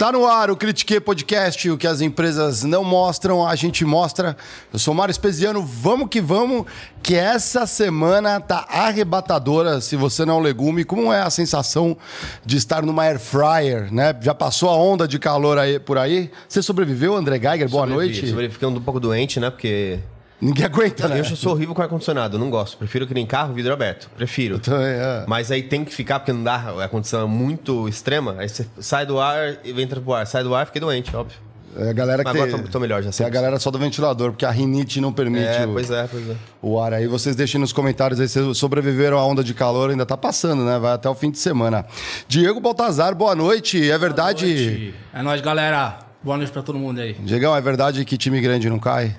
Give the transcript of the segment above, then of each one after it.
Tá no ar o Critique Podcast, o que as empresas não mostram, a gente mostra. Eu sou Mário Espesiano, vamos que vamos, que essa semana tá arrebatadora, se você não é um legume. Como é a sensação de estar numa air fryer, né? Já passou a onda de calor aí por aí? Você sobreviveu, André Geiger? Boa Sobrevivi, noite. Sobrevivi, fiquei um pouco doente, né? Porque Ninguém aguenta, né? eu já sou horrível com ar-condicionado, não gosto. Prefiro que nem carro, vidro aberto. Prefiro. Também, é. Mas aí tem que ficar, porque não dá, a condição é muito extrema. Aí você sai do ar e entra pro ar. Sai do ar, fiquei doente, óbvio. É a galera que Mas agora tem- tô- tô melhor já, Tem a sempre. galera só do ventilador, porque a rinite não permite É, o, pois é, pois é. o ar. Aí vocês deixem nos comentários aí se sobreviveram à onda de calor, ainda tá passando, né? Vai até o fim de semana. Diego Baltazar, boa noite. É verdade. noite. É nóis, galera. Boa noite pra todo mundo aí. Diegão, é verdade que time grande não cai?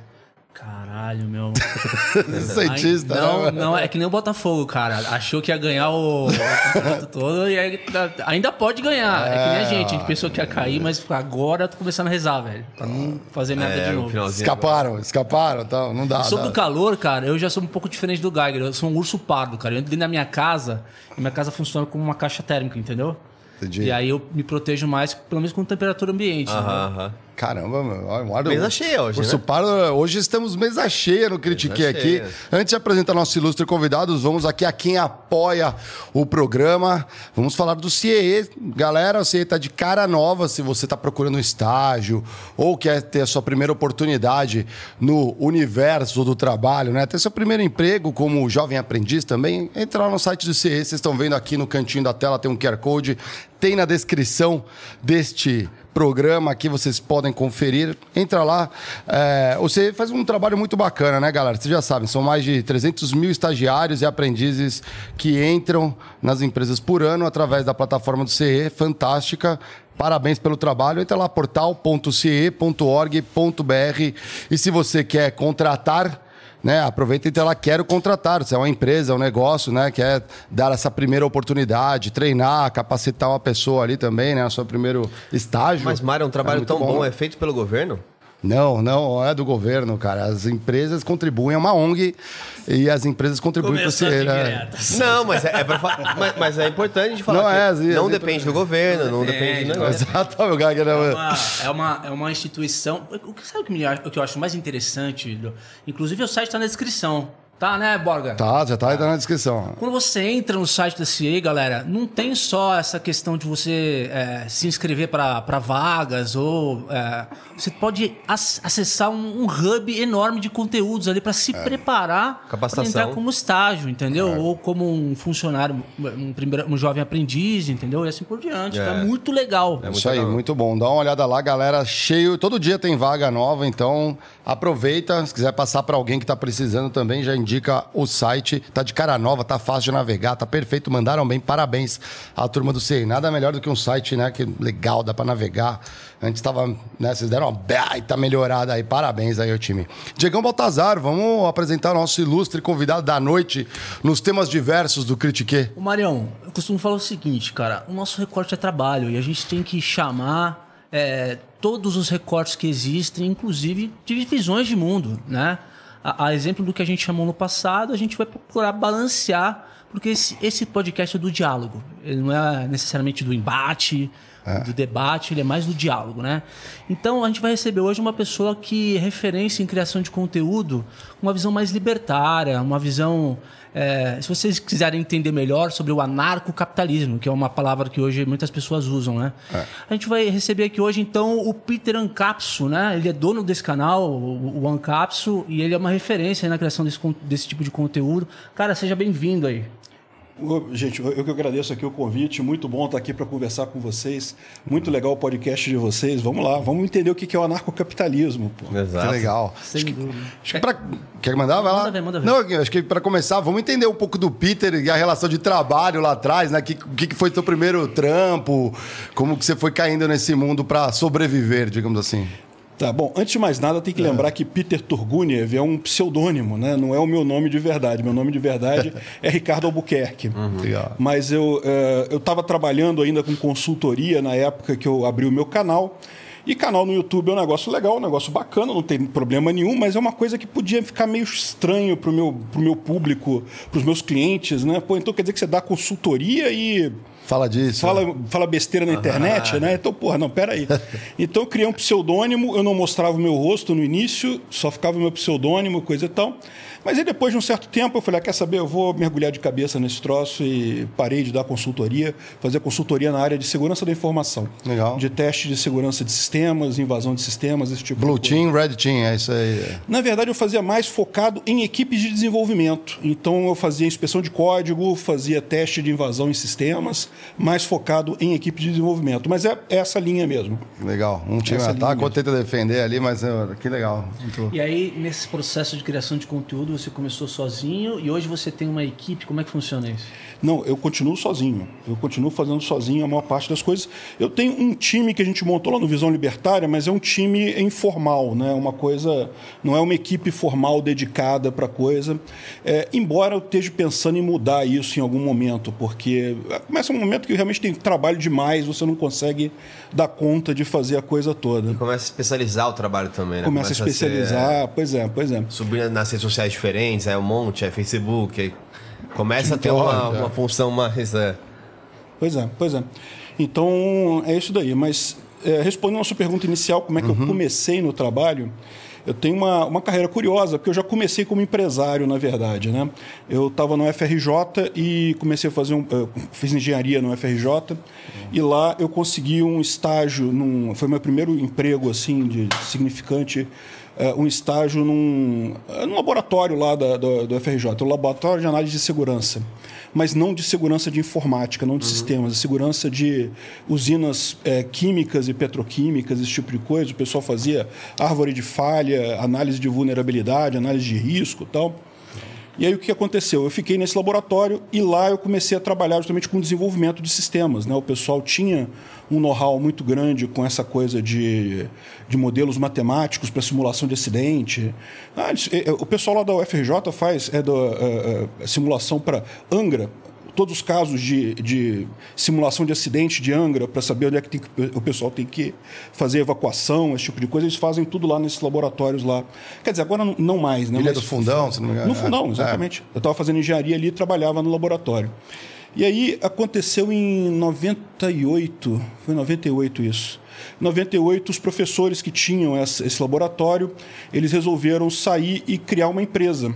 Caralho, meu. Cientista, não, né? não, é que nem o Botafogo, cara. Achou que ia ganhar o, o campeonato todo e aí, tá- ainda pode ganhar. É, que nem a gente. A gente pensou que ia cair, mas agora eu tô começando a rezar, velho. Pra não fazer merda É, de no novo. Escaparam, escaparam, tal. Não dá. Sobre dá. o calor, cara, eu já sou um pouco diferente do Geiger. Eu sou um urso pardo, cara. Eu entro dentro da minha casa e minha casa funciona como uma caixa térmica, entendeu? Entendi. E aí eu me protejo mais, pelo menos com temperatura ambiente. Aham, aham. Caramba, ar- Mesa cheia hoje, né? Pardo, hoje estamos mesa cheia no Critique Mesa aqui. Antes de apresentar nossos ilustres convidados, vamos aqui a quem apoia o programa. Vamos falar do CIE. Galera, o CIE está de cara nova se você está procurando um estágio ou quer ter a sua primeira oportunidade no universo do trabalho, né? Ter seu primeiro emprego como jovem aprendiz também. Entra lá no site do CIE. Vocês estão vendo aqui no cantinho da tela, tem um QR Code. Tem na descrição deste programa aqui, vocês podem conferir. Entra lá. É, você faz um trabalho muito bacana, né, galera? Vocês já sabem, são mais de 300 mil estagiários e aprendizes que entram nas empresas por ano através da plataforma do CE. Fantástica. Parabéns pelo trabalho. Entra lá, portal.ce.org.br. E se você quer contratar né? Aproveita e entra lá, quero contratar. Se é uma empresa, é um negócio, né? Quer dar essa primeira oportunidade, treinar, capacitar uma pessoa ali também, né? No seu primeiro estágio. Mas, Mário, é um trabalho muito tão bom, né? é feito pelo governo? Não, não é do governo, cara. As empresas contribuem, é uma ONG e as empresas contribuem para Né? diretas. Não, mas é, é pra mas, mas é importante de falar Não que é, assim, não assim, depende do governo, não Depende, depende do não negócio. Exato, meu Geiger, né? É uma, é, uma, é uma instituição. O que, sabe o que, me, o que eu acho mais interessante? Lu? Inclusive, o site está na descrição. Tá, né, Borga? Tá, já tá aí na descrição. Quando você entra no site da CA, galera, não tem só essa questão de você é, se inscrever para vagas ou é, você pode ac- acessar um, um hub enorme de conteúdos ali para se preparar para Capacitação. entrar como estágio, entendeu? Ou como um funcionário, um, primeiro, um jovem aprendiz, entendeu? E assim por diante. É. Tá muito legal. É muito Isso aí, legal. muito bom. Dá uma olhada lá, galera. Cheio. Todo dia tem vaga nova, então aproveita. Se quiser passar para alguém que está precisando também, já indica o site. Tá de cara nova, tá fácil de navegar, tá perfeito. Mandaram bem. Parabéns à turma do CI. Nada melhor do que um site, né? Que legal, dá para navegar. Antes estava, né? Vocês deram uma baita melhorada aí. Parabéns aí ao time. Diegão Baltazar, vamos apresentar nosso ilustre convidado da noite nos temas diversos do Critique. Ô Marião, eu costumo falar o seguinte, cara, o nosso recorte é trabalho e a gente tem que chamar é, todos os recortes que existem, inclusive de visões de mundo, né? A, a exemplo do que a gente chamou no passado, a gente vai procurar balancear, porque esse, esse podcast é do diálogo, ele não é necessariamente do embate, do debate, ele é mais do diálogo, né? Então a gente vai receber hoje uma pessoa que é referência em criação de conteúdo, uma visão mais libertária, uma visão é, se vocês quiserem entender melhor sobre o anarcocapitalismo, que é uma palavra que hoje muitas pessoas usam, né? A gente vai receber aqui hoje, então, o Peter Ancapso, né? Ele é dono desse canal, o, Ancapso, e ele é uma referência na criação desse, desse tipo de conteúdo. Cara, seja bem-vindo aí. Gente, eu que agradeço aqui o convite. Muito bom estar aqui para conversar com vocês. Muito legal o podcast de vocês. Vamos lá, vamos entender o que é o anarcocapitalismo. Pô. Exato. Que legal. Sem dúvida. Acho que pra... Quer mandar? Vai lá. Manda ver, manda ver. Não, acho que para começar, vamos entender um pouco do Peter e a relação de trabalho lá atrás, né? Que- O que, que foi teu primeiro trampo? Como que você foi caindo nesse mundo para sobreviver, digamos assim? Tá bom. Antes de mais nada, tem que lembrar que Peter Turguniev é um pseudônimo, né? Não é o meu nome de verdade. Meu nome de verdade é Ricardo Albuquerque. Legal. Mas eu eh, eu estava trabalhando ainda com consultoria na época que eu abri o meu canal. E canal no YouTube é um negócio legal, um negócio bacana, não tem problema nenhum, mas é uma coisa que podia ficar meio estranho pro meu, pro meu público, pros meus clientes, né? Pô, então quer dizer que você dá consultoria e Fala disso. fala, fala besteira na internet, né? Então, porra, não, peraí. Então eu criei um pseudônimo, eu não mostrava o meu rosto no início, só ficava o meu pseudônimo, coisa e tal. Mas aí depois de um certo tempo eu falei, ah, quer saber, eu vou mergulhar de cabeça nesse troço e parei de dar consultoria, fazer consultoria na área de segurança da informação. Legal. De teste de segurança de sistemas, invasão de sistemas, esse tipo Blue de coisa. Team, Red Team, é isso aí. Na verdade, eu fazia mais focado em equipes de desenvolvimento. Então, eu fazia inspeção de código, fazia teste de invasão em sistemas, mais focado em equipe de desenvolvimento. Mas é essa linha mesmo. Legal. Um time ataca, outro tenta defender ali, mas que legal. Muito- E aí, nesse processo de criação de conteúdo, você começou sozinho e hoje você tem uma equipe. Como é que funciona isso? Não, eu continuo sozinho. Eu continuo fazendo sozinho a maior parte das coisas. Eu tenho um time que a gente montou lá no Visão Libertária, mas é um time informal, né? Uma coisa, não é uma equipe formal dedicada para coisa. É, embora eu esteja pensando em mudar isso em algum momento, porque começa um momento que realmente tem trabalho demais, você não consegue dar conta de fazer a coisa toda. Começa a especializar o trabalho também, né? Começa a ser, especializar, pois é, pois é. subir nas redes sociais diferentes, é um monte, é Facebook. aí começa a ter uma, uma função mais. É, Pois é, pois é. Então, é isso daí. Mas, é, respondendo a sua pergunta inicial, como é que eu comecei no trabalho, eu tenho uma, uma carreira curiosa, porque eu já comecei como empresário, na verdade. Né? Eu estava no FRJ e comecei a fazer um. fiz engenharia no FRJ, e lá eu consegui um estágio, num, foi meu primeiro emprego assim, de significante. É, um estágio num, é, num laboratório lá da, do, do FRJ, um laboratório de análise de segurança mas não de segurança de informática, não de sistemas, de segurança de usinas eh, químicas e petroquímicas, esse tipo de coisa. O pessoal fazia árvore de falha, análise de vulnerabilidade, análise de risco e tal. E aí o que aconteceu? Eu fiquei nesse laboratório e lá eu comecei a trabalhar justamente com desenvolvimento de sistemas. Né? O pessoal tinha um know-how muito grande com essa coisa de, de modelos matemáticos para simulação de acidente. Ah, eh, eh, o pessoal lá da UFRJ faz é da, eh, eh, simulação para Angra, todos os casos de, de simulação de acidente de Angra para saber onde é que, tem o pessoal tem que fazer evacuação, esse tipo de coisa, eles fazem tudo lá nesses laboratórios lá. Quer dizer, agora não, mais, né? Ilha Mas- do Fundão, se não me engano. no fundão, É. exatamente. Eu estava fazendo engenharia ali e trabalhava no laboratório. E aí aconteceu em 98, foi em 98 isso. Em 98, os professores que tinham esse laboratório, eles resolveram sair e criar uma empresa.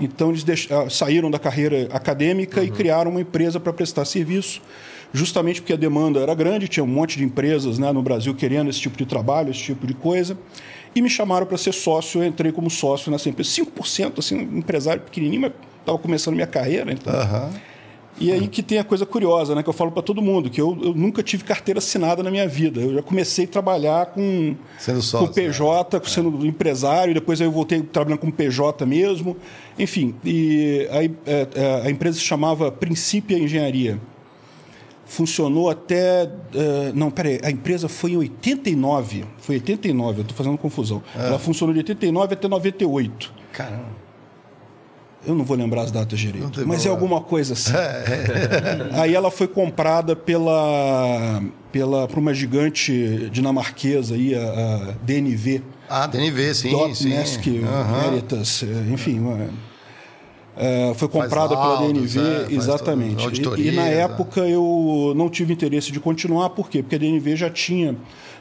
Então eles ah, saíram da carreira acadêmica e criaram uma empresa para prestar serviço, justamente porque a demanda era grande, tinha um monte de empresas né, no Brasil querendo esse tipo de trabalho, esse tipo de coisa. E me chamaram para ser sócio, eu entrei como sócio nessa empresa. 5%, assim, um empresário pequenininho, mas estava começando minha carreira. Então. Aham. E aí que tem a coisa curiosa, né? Que eu falo para todo mundo, que eu, eu nunca tive carteira assinada na minha vida. Eu já comecei a trabalhar com, Sendo sócio, com PJ, sendo empresário, depois eu voltei trabalhando com PJ mesmo. Enfim, e aí, é, é, a empresa se chamava Princípio Engenharia. Funcionou até. é, não, peraí, a empresa foi em 89. Foi 89, eu estou fazendo confusão. Ela funcionou de 89 até 98. Caramba. Eu não vou lembrar as datas direito, mas é alguma coisa assim. Aí ela foi comprada pela, pela por uma gigante dinamarquesa aí, a, a DNV, Ah, DNV, sim, sim. Dotnesk Aham. Veritas, eh, enfim, uma- eh, foi comprada pela DNV, é, exatamente. E- e, na é. época eu não tive interesse de continuar, por quê? Porque a DNV já tinha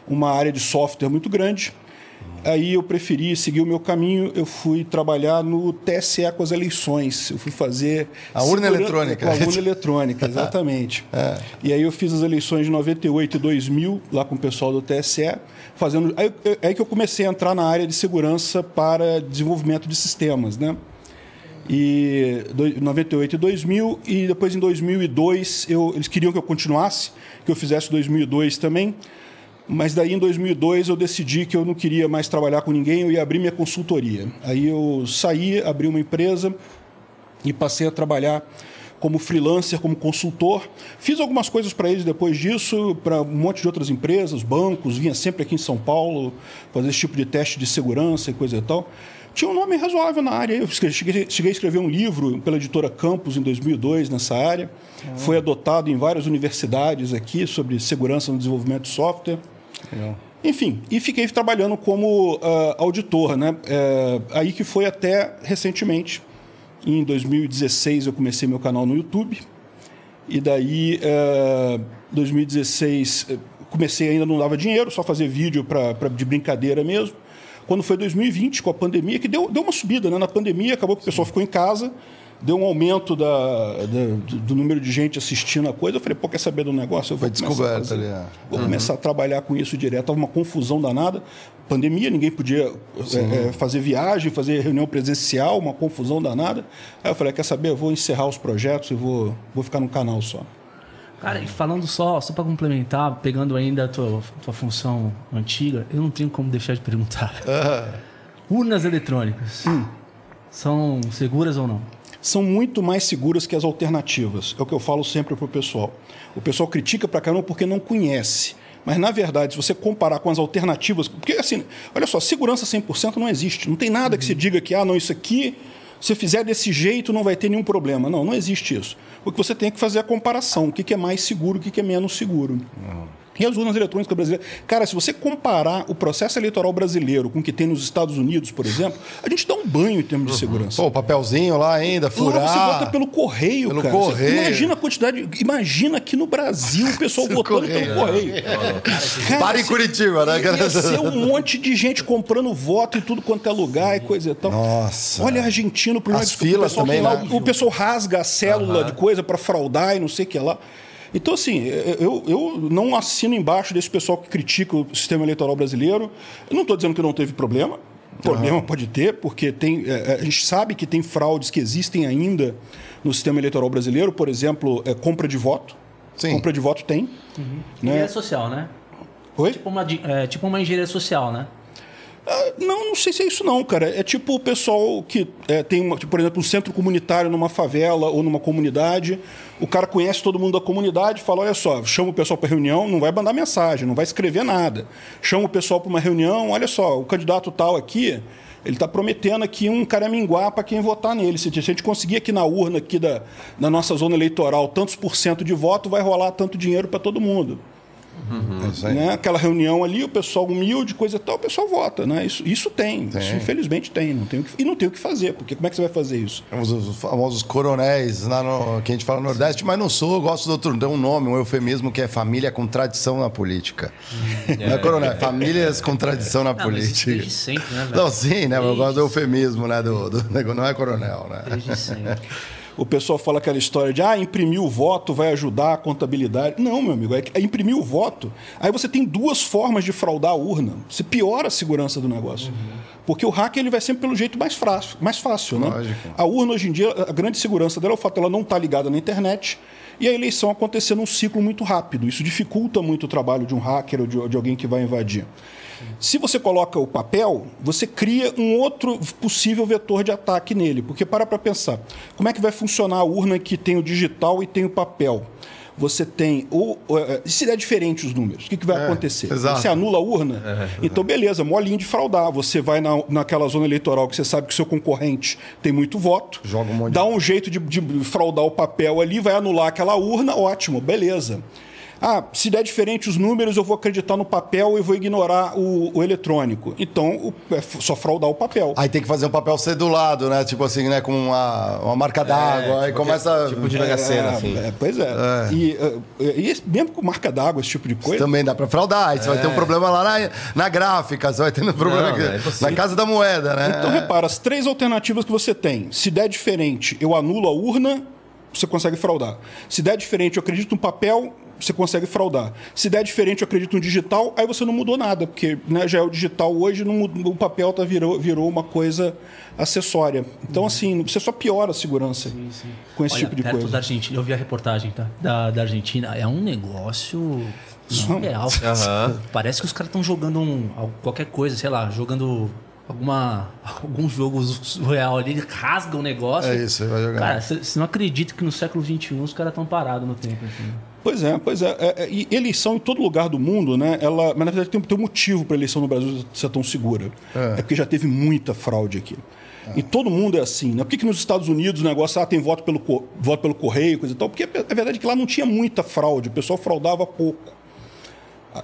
uma área de software muito grande. Aí eu preferi seguir o meu caminho, eu fui trabalhar no TSE com as eleições. Eu fui fazer. A urna eletrônica. A urna eletrônica, exatamente. É. E aí eu fiz as eleições de 98 e 2000, lá com o pessoal do TSE, fazendo. Aí, aí que eu comecei a entrar na área de segurança para desenvolvimento de sistemas, né? E do- 98 e 2000 e depois em 2002 eu, eles queriam que eu continuasse, que eu fizesse 2002 também. Mas daí em 2002 eu decidi que eu não queria mais trabalhar com ninguém, eu ia abrir minha consultoria. Aí eu saí, abri uma empresa e passei a trabalhar como freelancer, como consultor. Fiz algumas coisas para eles depois disso, para um monte de outras empresas, bancos, vinha sempre aqui em São Paulo fazer esse tipo de teste de segurança e coisa e tal. Tinha um nome razoável na área. Eu cheguei, cheguei a escrever um livro pela editora Campos em 2002 nessa área. Foi adotado em várias universidades aqui sobre segurança no desenvolvimento de software. Enfim, e fiquei trabalhando como ah, auditor, né? É, aí que foi até recentemente. Em 2016 eu comecei meu canal no YouTube. E daí, eh, 2016, eh, comecei ainda não dava dinheiro, só fazer vídeo pra, pra- de brincadeira mesmo. Quando foi 2020, com a pandemia, que deu, deu uma subida, né? Na pandemia, acabou que o pessoal ficou em casa, deu um aumento da, da- do, número de gente assistindo a coisa. Eu falei, pô, quer saber do negócio? Eu vou começar a descoberto fazer. ali, é. Vou começar a trabalhar com isso direto. Tava uma confusão danada. Pandemia, ninguém podia é, é, fazer viagem, fazer reunião presencial, uma confusão danada. Aí eu falei, quer saber? Eu vou encerrar os projetos e vou, vou ficar no canal só. Cara, e falando só, só pra complementar, pegando ainda a tua, tua função antiga, eu não tenho como deixar de perguntar. Urnas eletrônicas são seguras ou não? São muito mais seguras que as alternativas. É o que eu falo sempre pro pessoal. O pessoal critica pra caramba porque não conhece. Mas, na verdade, se você comparar com as alternativas... Porque, assim, olha só, segurança 100% não existe. Não tem nada que se diga que, ah, não, isso aqui, se fizer desse jeito, não vai ter nenhum problema. Não, não existe isso. O que você tem que fazer é a comparação. O que é mais seguro, o que que é menos seguro. E as urnas eletrônicas brasileiras. Cara, se você comparar o processo eleitoral brasileiro com o que tem nos Estados Unidos, por exemplo, a gente dá um banho em termos de segurança. Pô, papelzinho lá ainda, furar. Lá você vota pelo correio, Pelo cara. correio. Você imagina a quantidade. Imagina aqui no Brasil o pessoal votando correio. pelo correio. Cara, Para em Curitiba, né? Ia ser um monte de gente comprando voto em tudo quanto é lugar e coisa e tal. Nossa. Olha, argentino, por As filas o pessoal também, lá- né? O pessoal rasga a célula de coisa para fraudar e não sei o que lá. Então, assim, eu, eu não assino embaixo desse pessoal que critica o sistema eleitoral brasileiro. Eu não estou dizendo que não teve problema. Problema pode ter, porque tem, é, a gente sabe que tem fraudes que existem ainda no sistema eleitoral brasileiro. Por exemplo, é, compra de voto. Sim. Compra de voto tem. Engenharia social, né? Oi? Tipo uma, é, tipo uma engenharia social, né? Ah, Não, não sei se é isso não, cara. É tipo o pessoal que é, tem, uma, tipo, por exemplo, um centro comunitário numa favela ou numa comunidade. O cara conhece todo mundo da comunidade fala, olha só, chama o pessoal para reunião, não vai mandar mensagem, não vai escrever nada. Chama o pessoal para uma reunião, olha só, o candidato tal aqui, ele está prometendo aqui um caraminguá para quem votar nele. Se a gente conseguir aqui na urna aqui da, da nossa zona eleitoral tantos por cento de voto, vai rolar tanto dinheiro para todo mundo É aí. né? Aquela reunião ali, o pessoal humilde, coisa e tal, o pessoal vota, né? Isso, isso tem, isso infelizmente tem, não tem o que, e não tem o que fazer, porque como é que você vai fazer isso? Os, os famosos coronéis, lá no, que a gente fala no Nordeste, mas não sou, eu gosto do outro, tem um nome, um eufemismo que é família com tradição na política. Não é coronel, é famílias com tradição na Não, mas isso política. desde sempre, né, velho? Não, sim, né? mas Eu gosto do Desde- eufemismo, né? Do, do negócio, não é coronel, né? Desde sempre. O pessoal fala aquela história de ah, imprimir o voto vai ajudar a contabilidade. Não, meu amigo, é, que- é imprimir o voto. Aí você tem duas formas de fraudar a urna. Você piora a segurança do negócio. Porque o hacker ele vai sempre pelo jeito mais fácil, mais fácil né? Lógico. A urna, hoje em dia, a grande segurança dela é o fato dela não estar ligada na internet e a eleição acontecer num ciclo muito rápido. Isso dificulta muito o trabalho de um hacker ou de, de alguém que vai invadir. Se você coloca o papel, você cria um outro possível vetor de ataque nele. Porque para para pensar, como é que vai funcionar a urna que tem o digital e tem o papel? Você tem. O, o- eh, e se der diferente os números, o que, que vai É, acontecer? exato. Você anula a urna? Então, beleza, molinho de fraudar. Você vai na, naquela zona eleitoral que você sabe que o seu concorrente tem muito voto, Joga um monte de- dá um jeito de, de fraudar o papel ali, vai anular aquela urna, ótimo, beleza. Ah, se der diferente os números, eu vou acreditar no papel e vou ignorar o, o eletrônico. Então, o- é só fraudar o papel. Aí tem que fazer um papel cedulado, né? Tipo assim, né? Com uma, uma marca d'água. aí tipo começa. Tipo de Sena, É, assim. é, pois é. E, eh, e mesmo com marca d'água, esse tipo de coisa. Também dá pra fraudar. Aí você vai ter um problema lá na, na gráfica, você vai ter um problema Não, aqui, é na casa da moeda, né? Então, repara, as três alternativas que você tem. Se der diferente, eu anulo a urna, você consegue fraudar. Se der diferente, eu acredito no papel, você consegue fraudar. Se der diferente, eu acredito no digital, aí você não mudou nada, porque né, já é o digital hoje, não mudou- o papel tá, virou, virou uma coisa acessória. Então, assim, você só piora a segurança com esse Olha, tipo de perto coisa. da Argentina, eu vi a reportagem tá? da, da Argentina, é um negócio surreal. Aham. Parece que os caras estão jogando um, qualquer coisa, sei lá, jogando alguma algum jogo surreal ali, rasga o negócio. É isso, vai jogar. Cara, você não acredita que no século XXI os caras estão parados no tempo. Assim. Pois é, pois é. É, é, E eleição em todo lugar do mundo, né? Ela, mas na verdade tem, tem um motivo para a eleição no Brasil ser tão segura. É, porque já teve muita fraude aqui. E todo mundo é assim, né? Por que, que nos Estados Unidos o negócio ah, tem voto pelo, voto pelo correio, coisa e tal? Porque a verdade é que lá não tinha muita fraude, o pessoal fraudava pouco.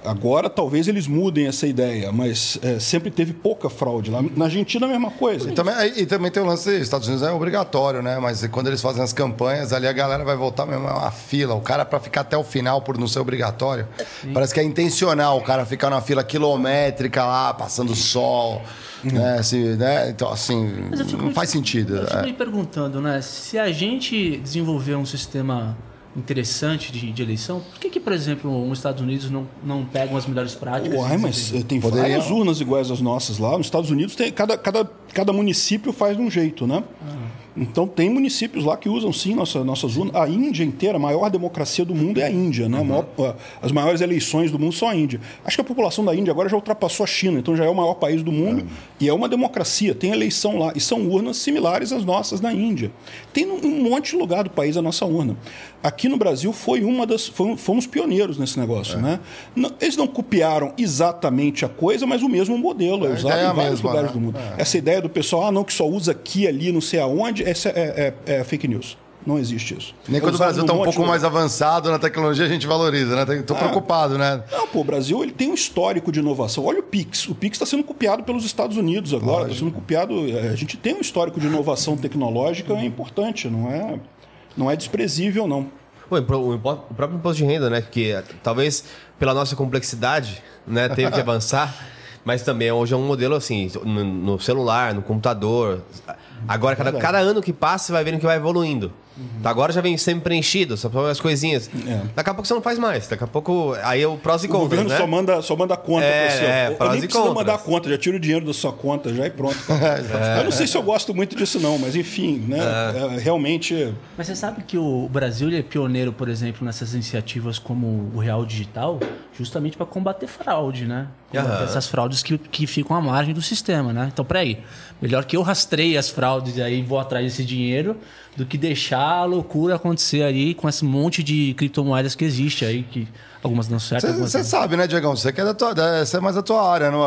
Agora talvez eles mudem essa ideia, mas é, sempre teve pouca fraude lá. Na Argentina a mesma coisa. E também, e também tem o lance, Estados Unidos é obrigatório, né? Mas quando eles fazem as campanhas, ali a galera vai voltar mesmo, é uma fila. O cara, para ficar até o final por não ser obrigatório, parece que é intencional o cara ficar na fila quilométrica lá, passando sol. Né? Assim, né? Então, assim, não faz sentido. Eu fico é. me perguntando, né? Se a gente desenvolver um sistema interessante de, de eleição, por que, que, por exemplo, os Estados Unidos não, não pegam as melhores práticas? Uai, mas tem várias urnas iguais às nossas lá. Nos Estados Unidos, tem, cada, cada, cada município faz de um jeito, né? Ah. Então, tem municípios lá que usam sim nossa, nossas urnas. A Índia inteira, a maior democracia do mundo é a Índia. Né? Uhum. Maior, as maiores eleições do mundo são a Índia. Acho que a população da Índia agora já ultrapassou a China, então já é o maior país do mundo. Uhum. E é uma democracia, tem eleição lá. E são urnas similares às nossas na Índia. Tem um monte de lugar do país a nossa urna. Aqui no Brasil foi uma das. Fomos pioneiros nesse negócio. É. Né? Eles não copiaram exatamente a coisa, mas o mesmo modelo. É, é usado em vários mesma, lugares né? do mundo. É. Essa ideia do pessoal, ah, não, que só usa aqui, ali, não sei aonde, essa é, é, é fake news. Não existe isso. Nem quando o Brasil está um pouco mais avançado na tecnologia, a gente valoriza, né? Estou é. preocupado, né? Não, pô, o Brasil ele tem um histórico de inovação. Olha o Pix. O Pix está sendo copiado pelos Estados Unidos agora. Está sendo copiado. A gente tem um histórico de inovação tecnológica importante, não é, não é desprezível, não. o próprio imposto de renda, né? Que talvez pela nossa complexidade, né, teve que avançar. Mas também hoje é um modelo assim, no, no celular, no computador. Agora, cada, cada ano que passa, você vai vendo que vai evoluindo. Uhum. Agora já vem sempre preenchido, só as coisinhas. É. Daqui a pouco você não faz mais. Daqui a pouco. Aí é o prós e contras. O governo né? só, manda, só manda conta é, pra você. É, prós eu nem precisa mandar conta, já tira o dinheiro da sua conta já e pronto. é. Eu não sei se eu gosto muito disso, não, mas enfim, né? É. É, realmente. Mas você sabe que o Brasil é pioneiro, por exemplo, nessas iniciativas como o Real Digital, justamente para combater fraude, né? Combater essas fraudes que, que ficam à margem do sistema, né? Então, peraí. Melhor que eu rastreie as fraudes aí e vou atrás desse dinheiro do que deixar a loucura acontecer aí com esse monte de criptomoedas que existe aí, que algumas não certas. Você sabe, né, Diegão? Você que é da tua, essa é mais da tua área, não?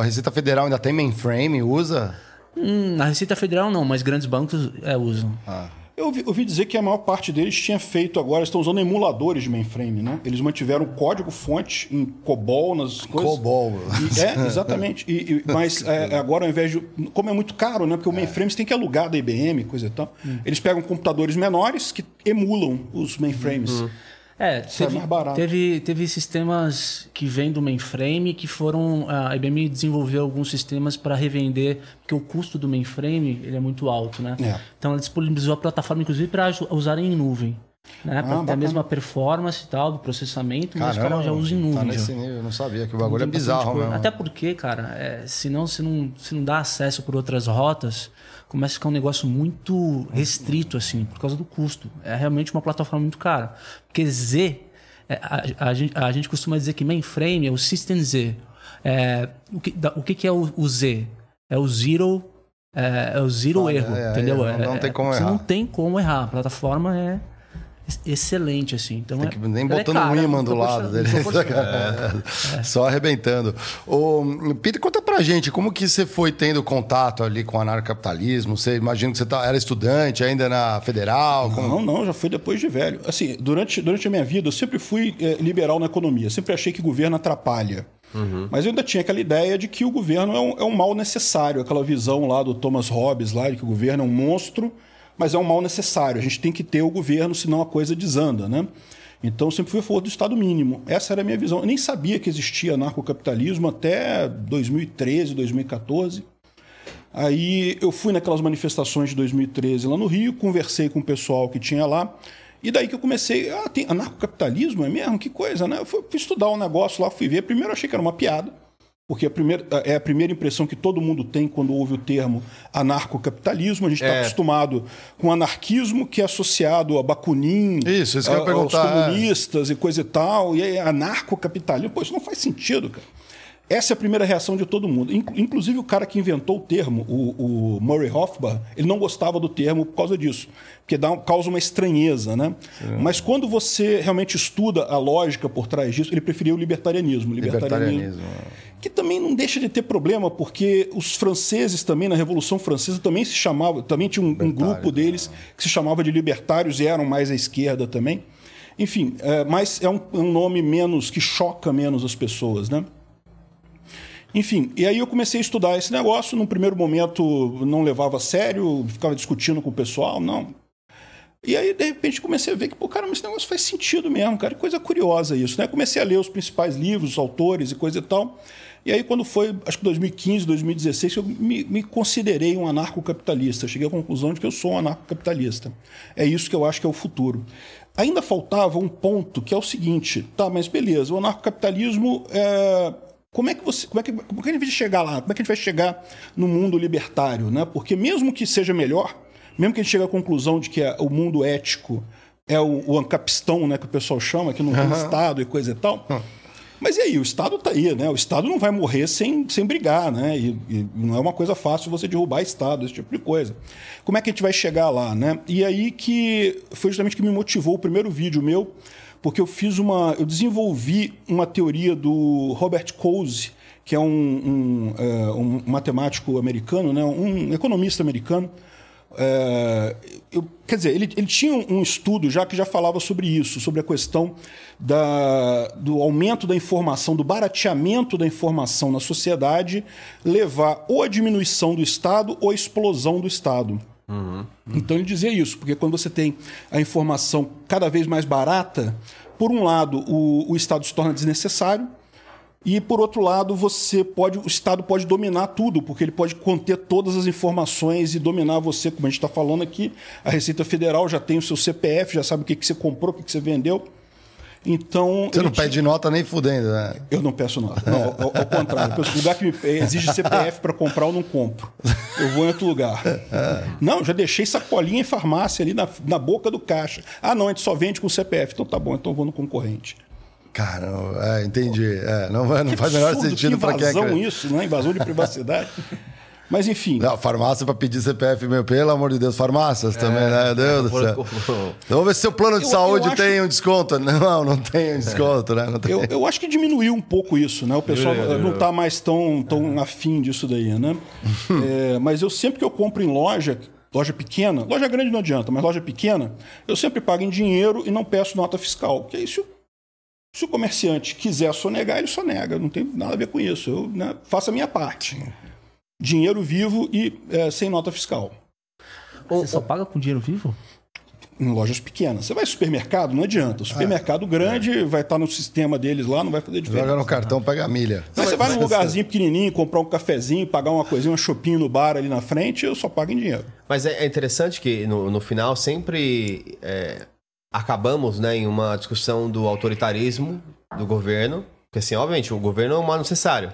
A Receita Federal ainda tem mainframe, usa? Hum, na Receita Federal não, mas grandes bancos é, usam. Ah. Eu ouvi, ouvi, dizer que a maior parte deles tinha feito agora, estão usando emuladores de mainframe, né? Eles mantiveram código-fonte em COBOL nas coisas. COBOL. E, é, exatamente. E, e, mas é, agora, ao invés de. Como é muito caro, né? Porque o mainframe você tem que alugar da IBM, coisa e tal. Hum. Eles pegam computadores menores que emulam os mainframes. Hum. É, teve, é teve, teve sistemas que vêm do mainframe que foram. A IBM desenvolveu alguns sistemas para revender, porque o custo do mainframe ele é muito alto, né? É. Então ela disponibilizou a plataforma, inclusive, para usarem em nuvem. Né? Ah, para ter a mesma performance e tal do processamento, Caramba, mas os caras já usam em nuvem. Tá nesse nível, eu não sabia que o bagulho é bizarro mesmo. Até porque, cara, é, senão se não, se não dá acesso por outras rotas, começa a ficar um negócio muito restrito, assim, por causa do custo. É realmente uma plataforma muito cara. Porque Z, é, a, a, gente, a, gente, costuma dizer que mainframe é o System Z. É, o, que, da, o que, que é o, o, Z? É o Zero, é, é o zero erro, é, entendeu? É, não, não, tem como errar. Você não tem como errar. A plataforma é excelente, assim. Então, é, nem botando é um imã do lado dele. É. Só arrebentando. Ô, Peter, conta pra gente, como que você foi tendo contato ali com o anarcapitalismo? Você imagina que você tá, era estudante ainda na federal? Como... Não, não, já fui depois de velho. Assim, durante, durante a minha vida, eu sempre fui é, liberal na economia. Sempre achei que o governo atrapalha. Uhum. Mas eu ainda tinha aquela ideia de que o governo é um, é um mal necessário. Aquela visão lá do Thomas Hobbes, lá, de que o governo é um monstro mas é um mal necessário. A gente tem que ter o governo, senão a coisa desanda, né? Então, sempre fui a favor do Estado mínimo. Essa era a minha visão. Eu nem sabia que existia anarcocapitalismo até 2013, 2014. Aí eu fui naquelas manifestações de 2013 lá no Rio, conversei com o pessoal que tinha lá. E daí que eu comecei, ah, tem anarcocapitalismo, é mesmo? Que coisa, né? Eu fui, fui estudar o um negócio lá, fui ver. Primeiro eu achei que era uma piada. Porque a primeira, é a primeira impressão que todo mundo tem quando ouve o termo anarcocapitalismo. A gente está é. acostumado com anarquismo, que é associado a Bakunin, isso, isso a, aos comunistas e coisa e tal. E aí, anarcocapitalismo. Pô, isso não faz sentido, cara. Essa é a primeira reação de todo mundo. Inclusive o cara que inventou o termo, o, o Murray Hofbauer, ele não gostava do termo por causa disso, porque dá, causa uma estranheza, né? Sim. Mas quando você realmente estuda a lógica por trás disso, ele preferia o libertarianismo. Libertarianismo, libertarianismo é. que também não deixa de ter problema, porque os franceses também na Revolução Francesa também se chamavam, também tinha um, um grupo deles que se chamava de libertários e eram mais à esquerda também. Enfim, é, mas é um, um nome menos que choca menos as pessoas, né? Enfim, e aí eu comecei a estudar esse negócio. Num primeiro momento não levava a sério, ficava discutindo com o pessoal, não. E aí, de repente, comecei a ver que, pô, cara, esse negócio faz sentido mesmo, cara. Que coisa curiosa isso, né? Comecei a ler os principais livros, os autores e coisa e tal. E aí, quando foi, acho que 2015, 2016, eu me, me considerei um anarcocapitalista. Cheguei à conclusão de que eu sou um anarcocapitalista. É isso que eu acho que é o futuro. Ainda faltava um ponto que é o seguinte, tá, mas beleza, o anarcocapitalismo é, como é que você, como é que, como é que a gente vai chegar lá? Como é que a gente vai chegar no mundo libertário, né? Porque mesmo que seja melhor, mesmo que a gente chegue à conclusão de que é, o mundo ético é o, o ancapistão, né, que o pessoal chama, que não tem uhum. Estado e coisa e tal. Uhum. Mas e aí, o Estado está aí, né? O Estado não vai morrer sem, sem brigar, né? E, e, não é uma coisa fácil você derrubar Estado, esse tipo de coisa. Como é que a gente vai chegar lá, né? E aí que foi justamente que me motivou o primeiro vídeo meu porque eu fiz uma. Eu desenvolvi uma teoria do Robert Coase, que é um, um, é, um matemático americano, né, um economista americano. É, eu, quer dizer, ele, ele tinha um estudo já que já falava sobre isso, sobre a questão da, do aumento da informação, do barateamento da informação na sociedade, levar ou a diminuição do Estado ou a explosão do Estado. Uhum. Então ele dizia isso, porque quando você tem a informação cada vez mais barata, por um lado, o, o Estado se torna desnecessário, e por outro lado, você pode, o Estado pode dominar tudo, porque ele pode conter todas as informações e dominar você, como a gente está falando aqui. A Receita Federal já tem o seu CPF, já sabe o que, que você comprou, o que, que você vendeu. Então. Você não pede nota nem fudendo, né? Eu não peço nota. Não, ao, ao contrário. O lugar que me exige CPF para comprar, eu não compro. Eu vou em outro lugar. Não, já deixei sacolinha em farmácia ali na, na boca do caixa. Ah, não, a gente só vende com CPF. Então tá bom, então eu vou no concorrente. Cara, é, entendi. É, não, não faz o menor sentido para quem é. isso, né? Invasão de privacidade. Mas enfim. Não, farmácia para pedir CPF, meu, pelo amor de Deus, farmácias é, também, né? Meu Deus do céu. Vamos ver se seu plano de eu, saúde eu tem acho... um desconto. Não, não tem um desconto, né? Tem. Eu, eu acho que diminuiu um pouco isso, né? O pessoal não está mais tão, tão afim disso daí, né? é, mas eu sempre que eu compro em loja, loja pequena, loja grande não adianta, mas loja pequena, eu sempre pago em dinheiro e não peço nota fiscal. Que é isso se o comerciante quiser sonegar, ele sonega. Não tem nada a ver com isso. Eu né, faço a minha parte dinheiro vivo e é, sem nota fiscal. Você só paga com dinheiro vivo? Em lojas pequenas. Você vai ao supermercado, não adianta. O supermercado ah, grande é. vai estar no sistema deles lá, não vai fazer diferença. Joga no cartão, pega a milha. Mas você vai num lugarzinho pequenininho, comprar um cafezinho, pagar uma coisinha, um shopping no bar ali na frente, eu só pago em dinheiro. Mas é, é interessante que no, no final sempre é, acabamos né, em uma discussão do autoritarismo do governo, porque assim, obviamente, o governo é um mal necessário.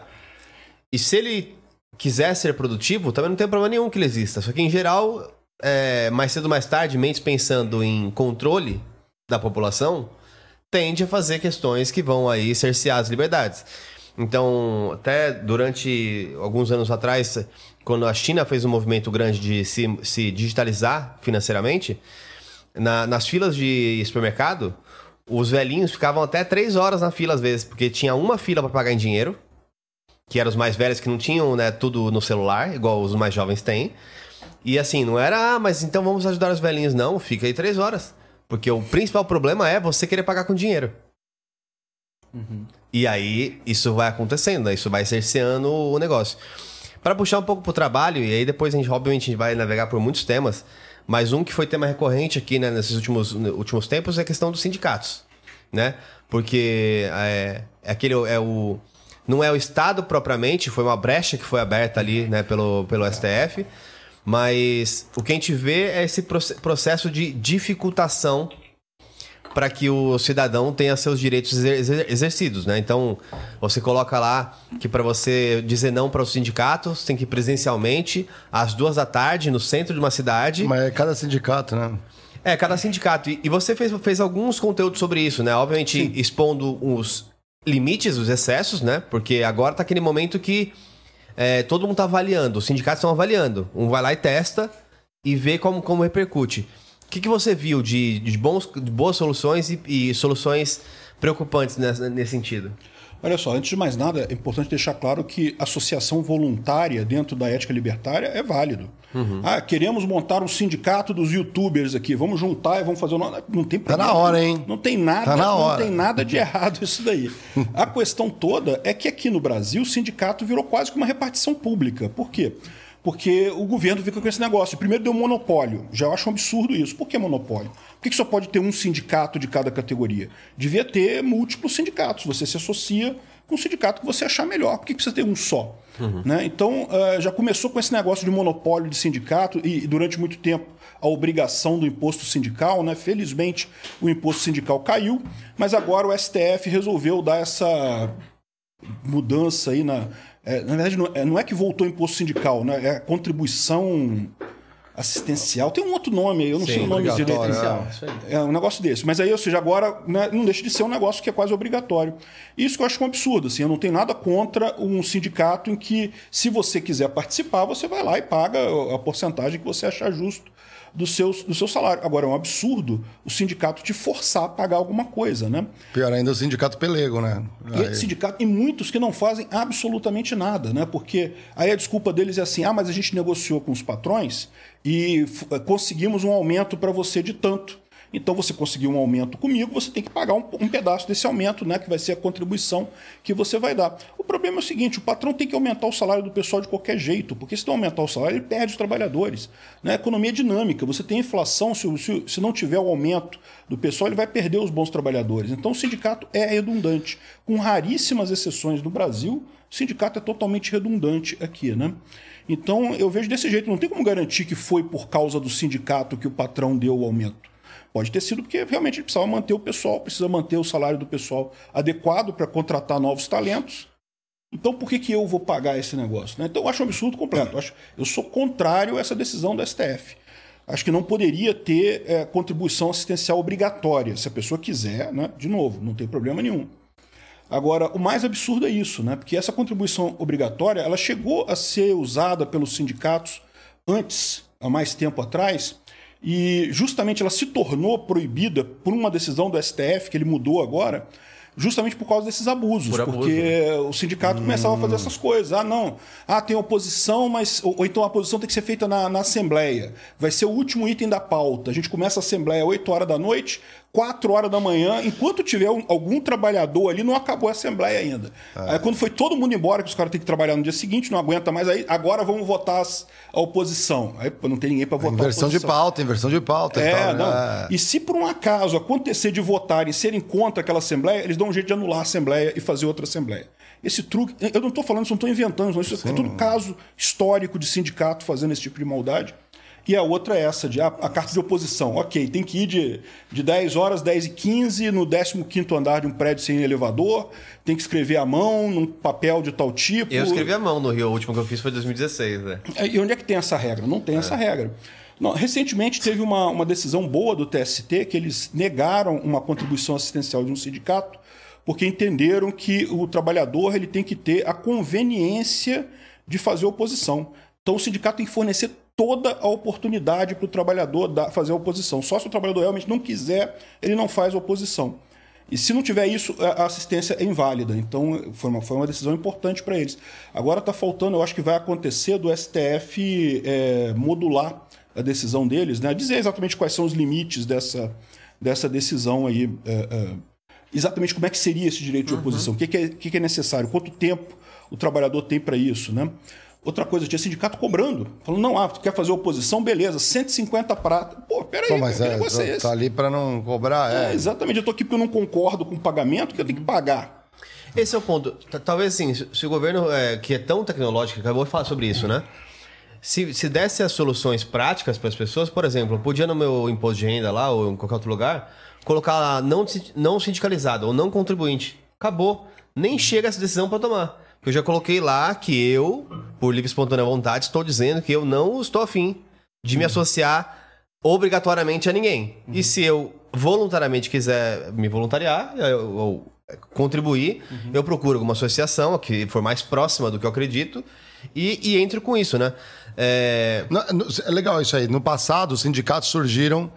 E se ele quiser ser produtivo, também não tem problema nenhum que ele exista. Só que, em geral, é, mais cedo ou mais tarde, mentes pensando em controle da população, tende a fazer questões que vão aí cercear as liberdades. Então, até durante alguns anos atrás, quando a China fez um movimento grande de se, se digitalizar financeiramente, na, nas filas de supermercado, os velhinhos ficavam até três horas na fila às vezes, porque tinha uma fila para pagar em dinheiro que eram os mais velhos que não tinham né, tudo no celular, igual os mais jovens têm. E assim, não era, ah, mas então vamos ajudar os velhinhos. Não, fica aí três horas. Porque o principal problema é você querer pagar com dinheiro. Uhum. E aí, isso vai acontecendo, né? Isso vai cerceando o negócio. Para puxar um pouco pro trabalho, e aí depois a gente, obviamente, a gente vai navegar por muitos temas, mas um que foi tema recorrente aqui, né, nesses últimos, últimos tempos é a questão dos sindicatos, né? Porque é, é aquele, é o não é o Estado propriamente, foi uma brecha que foi aberta ali né, pelo, pelo STF, mas o que a gente vê é esse processo de dificultação para que o cidadão tenha seus direitos exercidos, né? Então, você coloca lá que para você dizer não para os sindicatos, tem que ir presencialmente às duas da tarde no centro de uma cidade. Mas é cada sindicato, né? É, cada sindicato. E você fez, fez alguns conteúdos sobre isso, né? Obviamente Sim. expondo os limites, os excessos, né? Porque agora tá aquele momento que é, todo mundo tá avaliando, os sindicatos estão avaliando. Um vai lá e testa e vê como, como repercute. O que, que você viu de, de, bons, de boas soluções e, e soluções preocupantes nesse sentido? Olha só, antes de mais nada, é importante deixar claro que associação voluntária dentro da ética libertária é válido. Uhum. Ah, queremos montar um sindicato dos youtubers aqui, vamos juntar e vamos fazer. Não, não tem problema. Tá na hora, hein? Não tem nada, tá na hora. não tem nada de errado isso daí. A questão toda é que aqui no Brasil o sindicato virou quase que uma repartição pública. Por quê? Porque o governo fica com esse negócio. Primeiro deu monopólio. Já acho um absurdo isso. Por que monopólio? Por que só pode ter um sindicato de cada categoria? Devia ter múltiplos sindicatos. Você se associa com o sindicato que você achar melhor. Por que precisa ter um só? Uhum. Né? Então, uh, já começou com esse negócio de monopólio de sindicato e, durante muito tempo, a obrigação do imposto sindical. Né? Felizmente, o imposto sindical caiu, mas agora o STF resolveu dar essa mudança aí na, é, na verdade, não é, não é, que voltou imposto sindical, né? é contribuição assistencial. Tem um outro nome aí, eu não Sim, sei o nome direito. É. é um negócio desse. Mas aí, ou seja, agora né, não deixa de ser um negócio que é quase obrigatório. Isso que eu acho um absurdo. Assim, eu não tenho nada contra um sindicato em que, se você quiser participar, você vai lá e paga a porcentagem que você achar justo do seu, do seu salário. Agora, é um absurdo o sindicato te forçar a pagar alguma coisa, né? Pior ainda o sindicato pelego, né? E, sindicato, e muitos que não fazem absolutamente nada, né? Porque aí a desculpa deles é assim, ah, mas a gente negociou com os patrões e conseguimos um aumento para você de tanto. Então, você conseguiu um aumento comigo, você tem que pagar um, um, pedaço desse aumento, né? Que vai ser a contribuição que você vai dar. O problema é o seguinte: o patrão tem que aumentar o salário do pessoal de qualquer jeito, porque se não aumentar o salário, ele perde os trabalhadores. Né? A economia é dinâmica, você tem inflação, se, se, se não tiver o aumento do pessoal, ele vai perder os bons trabalhadores. Então, o sindicato é redundante. Com raríssimas exceções no Brasil, o sindicato é totalmente redundante aqui, né? Então, eu vejo desse jeito, não tem como garantir que foi por causa do sindicato que o patrão deu o aumento. Pode ter sido porque realmente precisava manter o pessoal, precisa manter o salário do pessoal adequado para contratar novos talentos. Então, por que, que eu vou pagar esse negócio? Né? Então, eu acho um absurdo completo. Eu, acho, eu sou contrário a essa decisão do STF. Acho que não poderia ter é, contribuição assistencial obrigatória. Se a pessoa quiser, né? de novo, não tem problema nenhum. Agora, o mais absurdo é isso, né? porque essa contribuição obrigatória ela chegou a ser usada pelos sindicatos antes, há mais tempo atrás, e justamente ela se tornou proibida por uma decisão do STF, que ele mudou agora, justamente por causa desses abusos. Por porque abuso. o sindicato hum. começava a fazer essas coisas. Ah, não. Ah, tem oposição, mas. Ou, ou, então a oposição tem que ser feita na, na Assembleia. Vai ser o último item da pauta. A gente começa a Assembleia às 8 horas da noite, 4 horas da manhã, enquanto tiver um, algum trabalhador ali, não acabou a Assembleia ainda. Ah. Aí quando foi todo mundo embora, que os caras têm que trabalhar no dia seguinte, não aguenta mais, aí agora vamos votar as, a oposição. Aí não tem ninguém para votar inversão de pauta, inversão de pauta. É, e, tal, né? não. É. e se por um acaso acontecer de votar e serem contra aquela Assembleia, eles dão um jeito de anular a Assembleia e fazer outra Assembleia. Esse truque, eu não estou falando, isso não estou inventando, isso é tudo caso histórico de sindicato fazendo esse tipo de maldade. E a outra é essa, de a, a, carta de oposição. Ok, tem que ir de, de 10 horas, 10 e 15, no 15 andar de um prédio sem elevador, tem que escrever à mão, num papel de tal tipo. Eu escrevi à mão no Rio, o último que eu fiz foi 2016. Né? E onde é que tem essa regra? Não tem é. essa regra. Não, recentemente teve uma, uma decisão boa do TST que eles negaram uma contribuição assistencial de um sindicato porque entenderam que o trabalhador ele tem que ter a conveniência de fazer oposição. Então o sindicato tem que fornecer toda a oportunidade para o trabalhador fazer a oposição. Só se o trabalhador realmente não quiser, ele não faz a oposição. E se não tiver isso, a assistência é inválida. Então, foi uma, foi uma decisão importante para eles. Agora está faltando, eu acho que vai acontecer do STF é, modular a decisão deles, né? dizer exatamente quais são os limites dessa, dessa decisão aí. É, é, exatamente como é que seria esse direito de oposição, uhum. o que, que, é, que, que é necessário, quanto tempo o trabalhador tem para isso. Né? Outra coisa, tinha sindicato cobrando. Falando, não, ah, tu quer fazer oposição, beleza, 150 prata. Pô, peraí, Pô, mas que é, negócio é esse? Tá ali para não cobrar, é. é. Exatamente, eu tô aqui porque eu não concordo com o pagamento, que eu tenho que pagar. Esse é o ponto. Talvez assim, se o governo, é, que é tão tecnológico, acabou de falar sobre isso, né? Se, se desse as soluções práticas para as pessoas, por exemplo, eu podia no meu imposto de renda lá, ou em qualquer outro lugar, colocar lá não, não sindicalizado ou não contribuinte. Acabou. Nem chega essa decisão para tomar. Eu já coloquei lá que eu, por livre e espontânea vontade, estou dizendo que eu não estou afim de me associar obrigatoriamente a ninguém. Uhum. E se eu voluntariamente quiser me voluntariar ou contribuir, uhum. eu procuro alguma associação que for mais próxima do que eu acredito e, e entro com isso, né? É... é legal isso aí. No passado, os sindicatos surgiram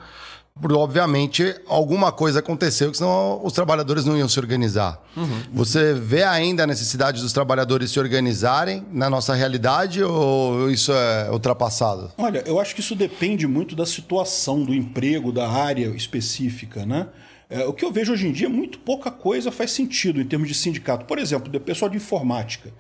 Obviamente, alguma coisa aconteceu, que senão os trabalhadores não iam se organizar. Uhum. Você vê ainda a necessidade dos trabalhadores se organizarem na nossa realidade ou isso é ultrapassado? Olha, eu acho que isso depende muito da situação, do emprego, da área específica, né? É, o que eu vejo hoje em dia, muito pouca coisa faz sentido em termos de sindicato. Por exemplo, do pessoal de informática.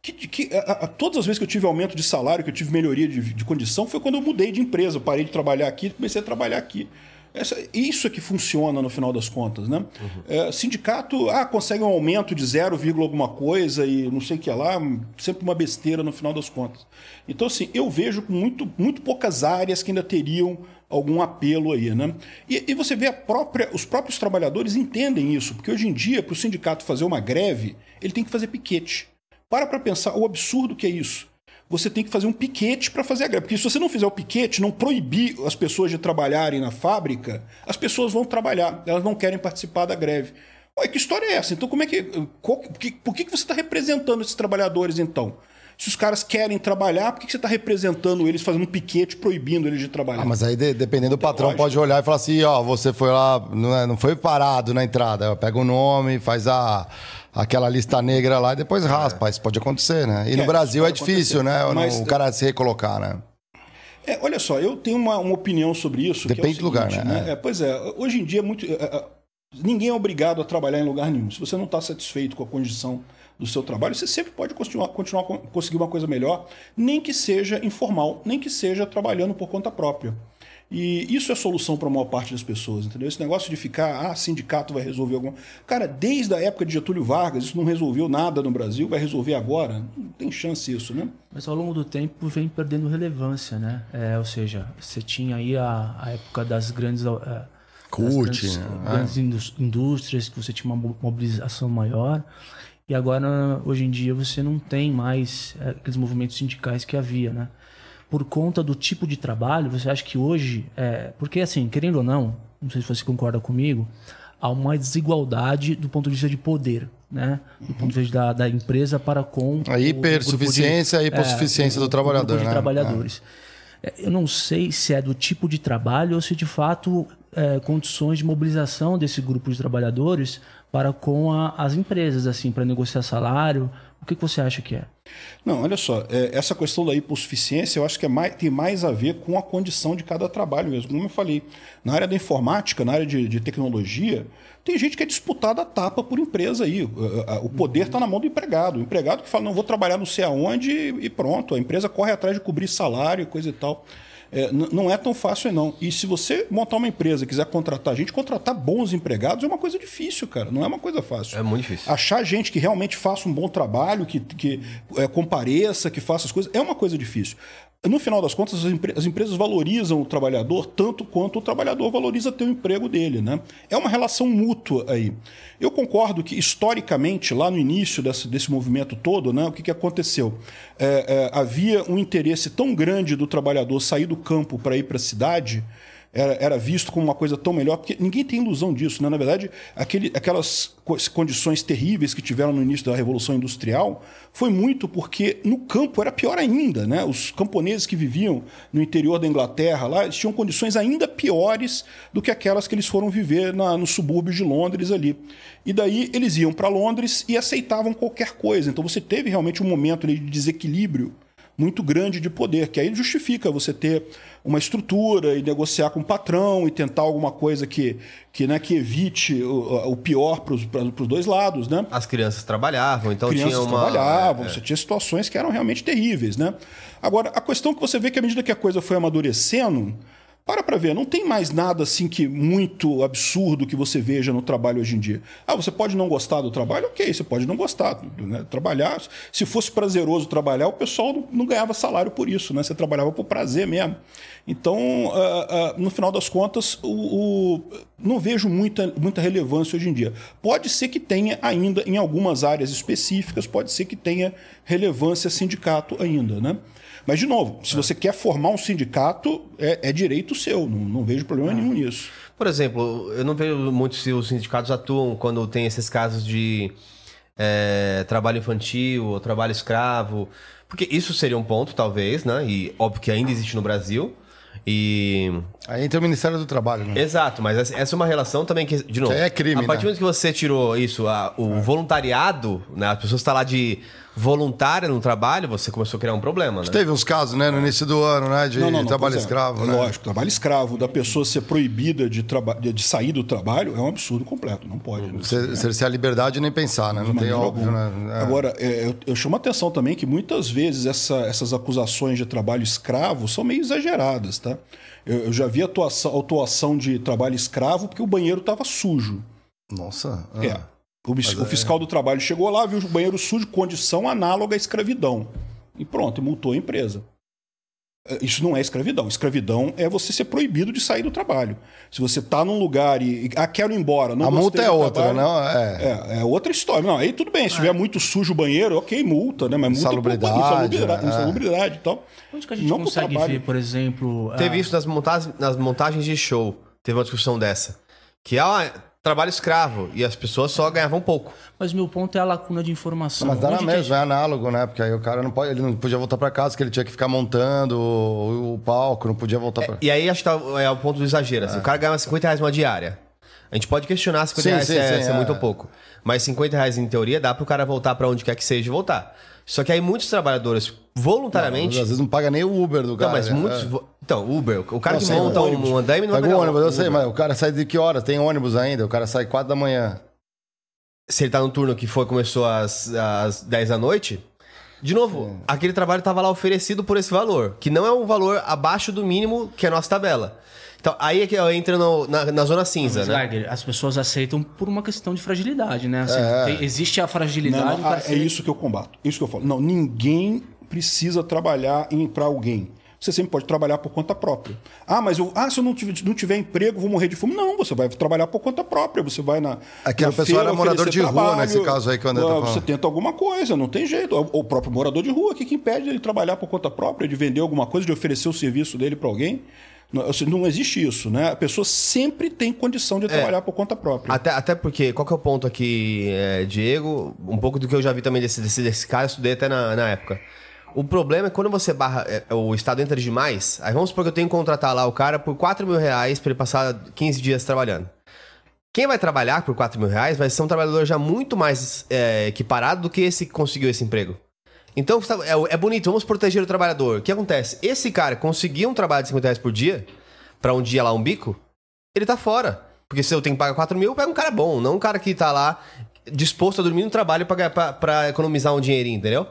Que, que a, a, todas as vezes que eu tive aumento de salário, que eu tive melhoria de, de condição, foi quando eu mudei de empresa. Eu parei de trabalhar aqui e comecei a trabalhar aqui. Essa, isso é que funciona no final das contas, né? Uhum. É, sindicato, ah, consegue um aumento de 0, alguma coisa e não sei o que lá, sempre uma besteira no final das contas. Então, assim, eu vejo muito, muito poucas áreas que ainda teriam algum apelo aí, né? E, e você vê própria, os próprios trabalhadores entendem isso, porque hoje em dia, para o sindicato fazer uma greve, ele tem que fazer piquete. Para para pensar o absurdo que é isso você tem que fazer um piquete para fazer a greve. Porque se você não fizer o piquete, não proibir as pessoas de trabalharem na fábrica, as pessoas vão trabalhar, elas não querem participar da greve. Ué, que história é essa? Então, como é que. Qual, por que, que você está representando esses trabalhadores, então? Se os caras querem trabalhar, por que, que você está representando eles, fazendo um piquete, proibindo eles de trabalhar? Ah, mas aí, de, dependendo do patrão, lógico. pode olhar e falar assim: ó, você foi lá, não, é, não foi parado na entrada. Pega o nome, faz a aquela lista negra lá e depois raspa. É. Isso pode acontecer, né? E é, no Brasil é difícil, acontecer. né? Mas, o cara se recolocar, né? É, olha só, eu tenho uma, uma opinião sobre isso. Depende é seguinte, do lugar, né? né? É, pois é, hoje em dia é muito. É, ninguém é obrigado a trabalhar em lugar nenhum. Se você não está satisfeito com a condição do seu trabalho, você sempre pode continuar, continuar conseguir uma coisa melhor, nem que seja informal, nem que seja trabalhando por conta própria. E isso é solução para a maior parte das pessoas, entendeu? Esse negócio de ficar, ah, sindicato vai resolver alguma. Cara, desde a época de Getúlio Vargas, isso não resolveu nada no Brasil, vai resolver agora? Não tem chance isso, né? Mas ao longo do tempo vem perdendo relevância, né? É, ou seja, você tinha aí a, a época das grandes. É, Cult, grandes, né? grandes indústrias, que você tinha uma mobilização maior. E agora, hoje em dia, você não tem mais é, aqueles movimentos sindicais que havia, né? Por conta do tipo de trabalho, você acha que hoje. É, porque, assim, querendo ou não, não sei se você concorda comigo, há uma desigualdade do ponto de vista de poder, né? Do uhum. ponto de vista da, da empresa para com. A hipersuficiência e a hipossuficiência é, do trabalhador. de né? trabalhadores. É. Eu não sei se é do tipo de trabalho ou se de fato é, condições de mobilização desse grupo de trabalhadores para com a, as empresas, assim, para negociar salário, o que, que você acha que é? Não, olha só, é, essa questão da hipossuficiência eu acho que é mais, tem mais a ver com a condição de cada trabalho mesmo. Como eu falei, na área da informática, na área de, de tecnologia, tem gente que é disputada a tapa por empresa aí. O poder está na mão do empregado. O empregado que fala, não vou trabalhar não sei aonde e pronto. A empresa corre atrás de cobrir salário e coisa e tal. É, não é tão fácil, não. E se você montar uma empresa quiser contratar gente, contratar bons empregados é uma coisa difícil, cara. Não é uma coisa fácil. É muito difícil. Achar gente que realmente faça um bom trabalho, que, que é, compareça, que faça as coisas, é uma coisa difícil no final das contas, as, empre as, empresas valorizam o trabalhador tanto quanto o trabalhador valoriza ter o emprego dele. Né? É uma relação mútua aí. Eu concordo que, historicamente, lá no início desse, desse movimento todo, né, o que, que aconteceu? É, é, havia um interesse tão grande do trabalhador sair do campo para ir para a cidade era, era visto como uma coisa tão melhor, porque ninguém tem ilusão disso. Né? Na verdade, aquele, aquelas condições terríveis que tiveram no início da Revolução Industrial foi muito porque no campo era pior ainda. Né? Os camponeses que viviam no interior da Inglaterra lá tinham condições ainda piores do que aquelas que eles foram viver na, nos subúrbios de Londres ali. E daí eles iam para Londres e aceitavam qualquer coisa. Então você teve realmente um momento de desequilíbrio muito grande de poder, que aí justifica você ter uma estrutura e negociar com o patrão e tentar alguma coisa que, que, né, que evite o, o pior para os dois lados. Né? As crianças trabalhavam, então crianças tinha uma... trabalhavam, é. você tinha situações que eram realmente terríveis. Né? Agora, a questão é que você vê que à medida que a coisa foi amadurecendo, para para ver, não tem mais nada assim que muito absurdo que você veja no trabalho hoje em dia. Ah, você pode não gostar do trabalho? Ok, você pode não gostar. Né? Trabalhar, se fosse prazeroso trabalhar, o pessoal não, não ganhava salário por isso, né? Você trabalhava por prazer mesmo. Então, uh, uh, no final das contas, o, o, não vejo muita, muita relevância hoje em dia. Pode ser que tenha ainda em algumas áreas específicas, pode ser que tenha relevância sindicato ainda, né? Mas, de novo, se é. você quer formar um sindicato, é, é direito seu. Não, não vejo problema é. nenhum nisso. Por exemplo, eu não vejo muito se os sindicatos atuam quando tem esses casos de é, trabalho infantil ou trabalho escravo. Porque isso seria um ponto, talvez, né? E óbvio que ainda existe no Brasil. E. Aí entra o Ministério do Trabalho, né? Exato, mas essa é uma relação também que, de novo. É crime, A partir do né? momento que você tirou isso, a- o voluntariado, né? As pessoas estão lá de voluntária no trabalho, você começou a criar um problema, né? Teve uns casos, né, no início do ano, né, de trabalho pois é. escravo, É né? Lógico, trabalho escravo, da pessoa ser proibida de, traba- de sair do trabalho é um absurdo completo, não pode. né? Cer- Cercear a liberdade nem pensar, né? Não tem óbvio, alguma. né? É. Agora, é, eu, eu chamo a atenção também que muitas vezes essa- essas acusações de trabalho escravo são meio exageradas, tá? Eu, eu já vi atuação, autuação de trabalho escravo porque o banheiro estava sujo. Nossa. ah. É. O, o fiscal do trabalho chegou lá, viu o banheiro sujo, condição análoga à escravidão. E pronto, e multou a empresa. É, Isso não é escravidão. Escravidão é você ser proibido de sair do trabalho. Se você está num lugar e. Ah, quero ir embora. Não A multa é outra, trabalho, não? É. É, é outra história. Não, aí tudo bem. Se estiver muito sujo o banheiro, ok, multa, né? Mas multa Insalubridade, por insalubridade, né? insalubridade e tal. Onde que a gente Não consegue ver, por exemplo... Teve a- isso nas, monta nas montagens de show. Teve uma discussão dessa. Que é ah, trabalho escravo. E as pessoas só ganhavam pouco. Mas meu ponto é a lacuna de informação. Mas dá na Onde que a mesma, é análogo, né? Porque aí o cara não pode, ele não podia voltar pra casa, que ele tinha que ficar montando o, o palco, não podia voltar pra. E aí acho que tá, é o ponto do exagero. assim. O cara ganhava 50 reais uma diária. A gente pode questionar 50 Sim, reais sim, se, é, sim, se é é. muito ou pouco. Mas 50 reais, em teoria, dá pro cara voltar pra onde quer que seja e voltar. Só que aí muitos trabalhadores, voluntariamente. Às vezes não paga nem o Uber do Não, cara. mas né? muitos. É. Então, Uber, o cara Não, que monta o um, ônibus. um andaime não vai Pega ônibus, eu sei, mas o cara sai de que horas? Tem ônibus ainda, o cara sai 4 da manhã. Se ele tá no turno que foi, começou às, às 10 da noite. De novo, aquele trabalho tava lá oferecido por esse valor, que não é um valor abaixo do mínimo que é a nossa tabela. Então, aí é que eu entro no- na, na zona cinza, Mas, né? Geiger, as pessoas aceitam por uma questão de fragilidade, né? Assim, É. tem- existe a fragilidade. Não, não, ah, é isso que eu combato. Isso que eu falo. Não, ninguém precisa trabalhar para alguém. Você sempre pode trabalhar por conta própria. Ah, mas eu, ah, se eu não tiver, não tiver emprego, vou morrer de fome. Não, você vai trabalhar por conta própria. Você vai na. Aquela na pessoa era feira morador oferecer de rua, nesse caso aí que o André tá Ah, falando. Você tenta alguma coisa, não tem jeito. O o próprio morador de rua, o que, que impede ele trabalhar por conta própria, de vender alguma coisa, de oferecer o serviço dele para alguém? Não, existe isso, né? A pessoa sempre tem condição É. de trabalhar por conta própria. Até, até porque, qual que é o ponto aqui, é, Diego? Um pouco do que eu já vi também desse, desse, desse cara, eu estudei até na, na época. O problema é quando você barra, é, o Estado entra demais, aí vamos supor que eu tenho que contratar lá o cara por 4 mil reais para ele passar 15 dias trabalhando. Quem vai trabalhar por 4 mil reais vai ser um trabalhador já muito mais é, equiparado do que esse que conseguiu esse emprego. Então é, é bonito, vamos proteger o trabalhador. O que acontece? Esse cara conseguiu um trabalho de 50 reais por dia, para um dia lá um bico, ele tá fora. Porque se eu tenho que pagar 4 mil, eu pego um cara bom, não um cara que tá lá disposto a dormir no trabalho pra economizar um dinheirinho, entendeu?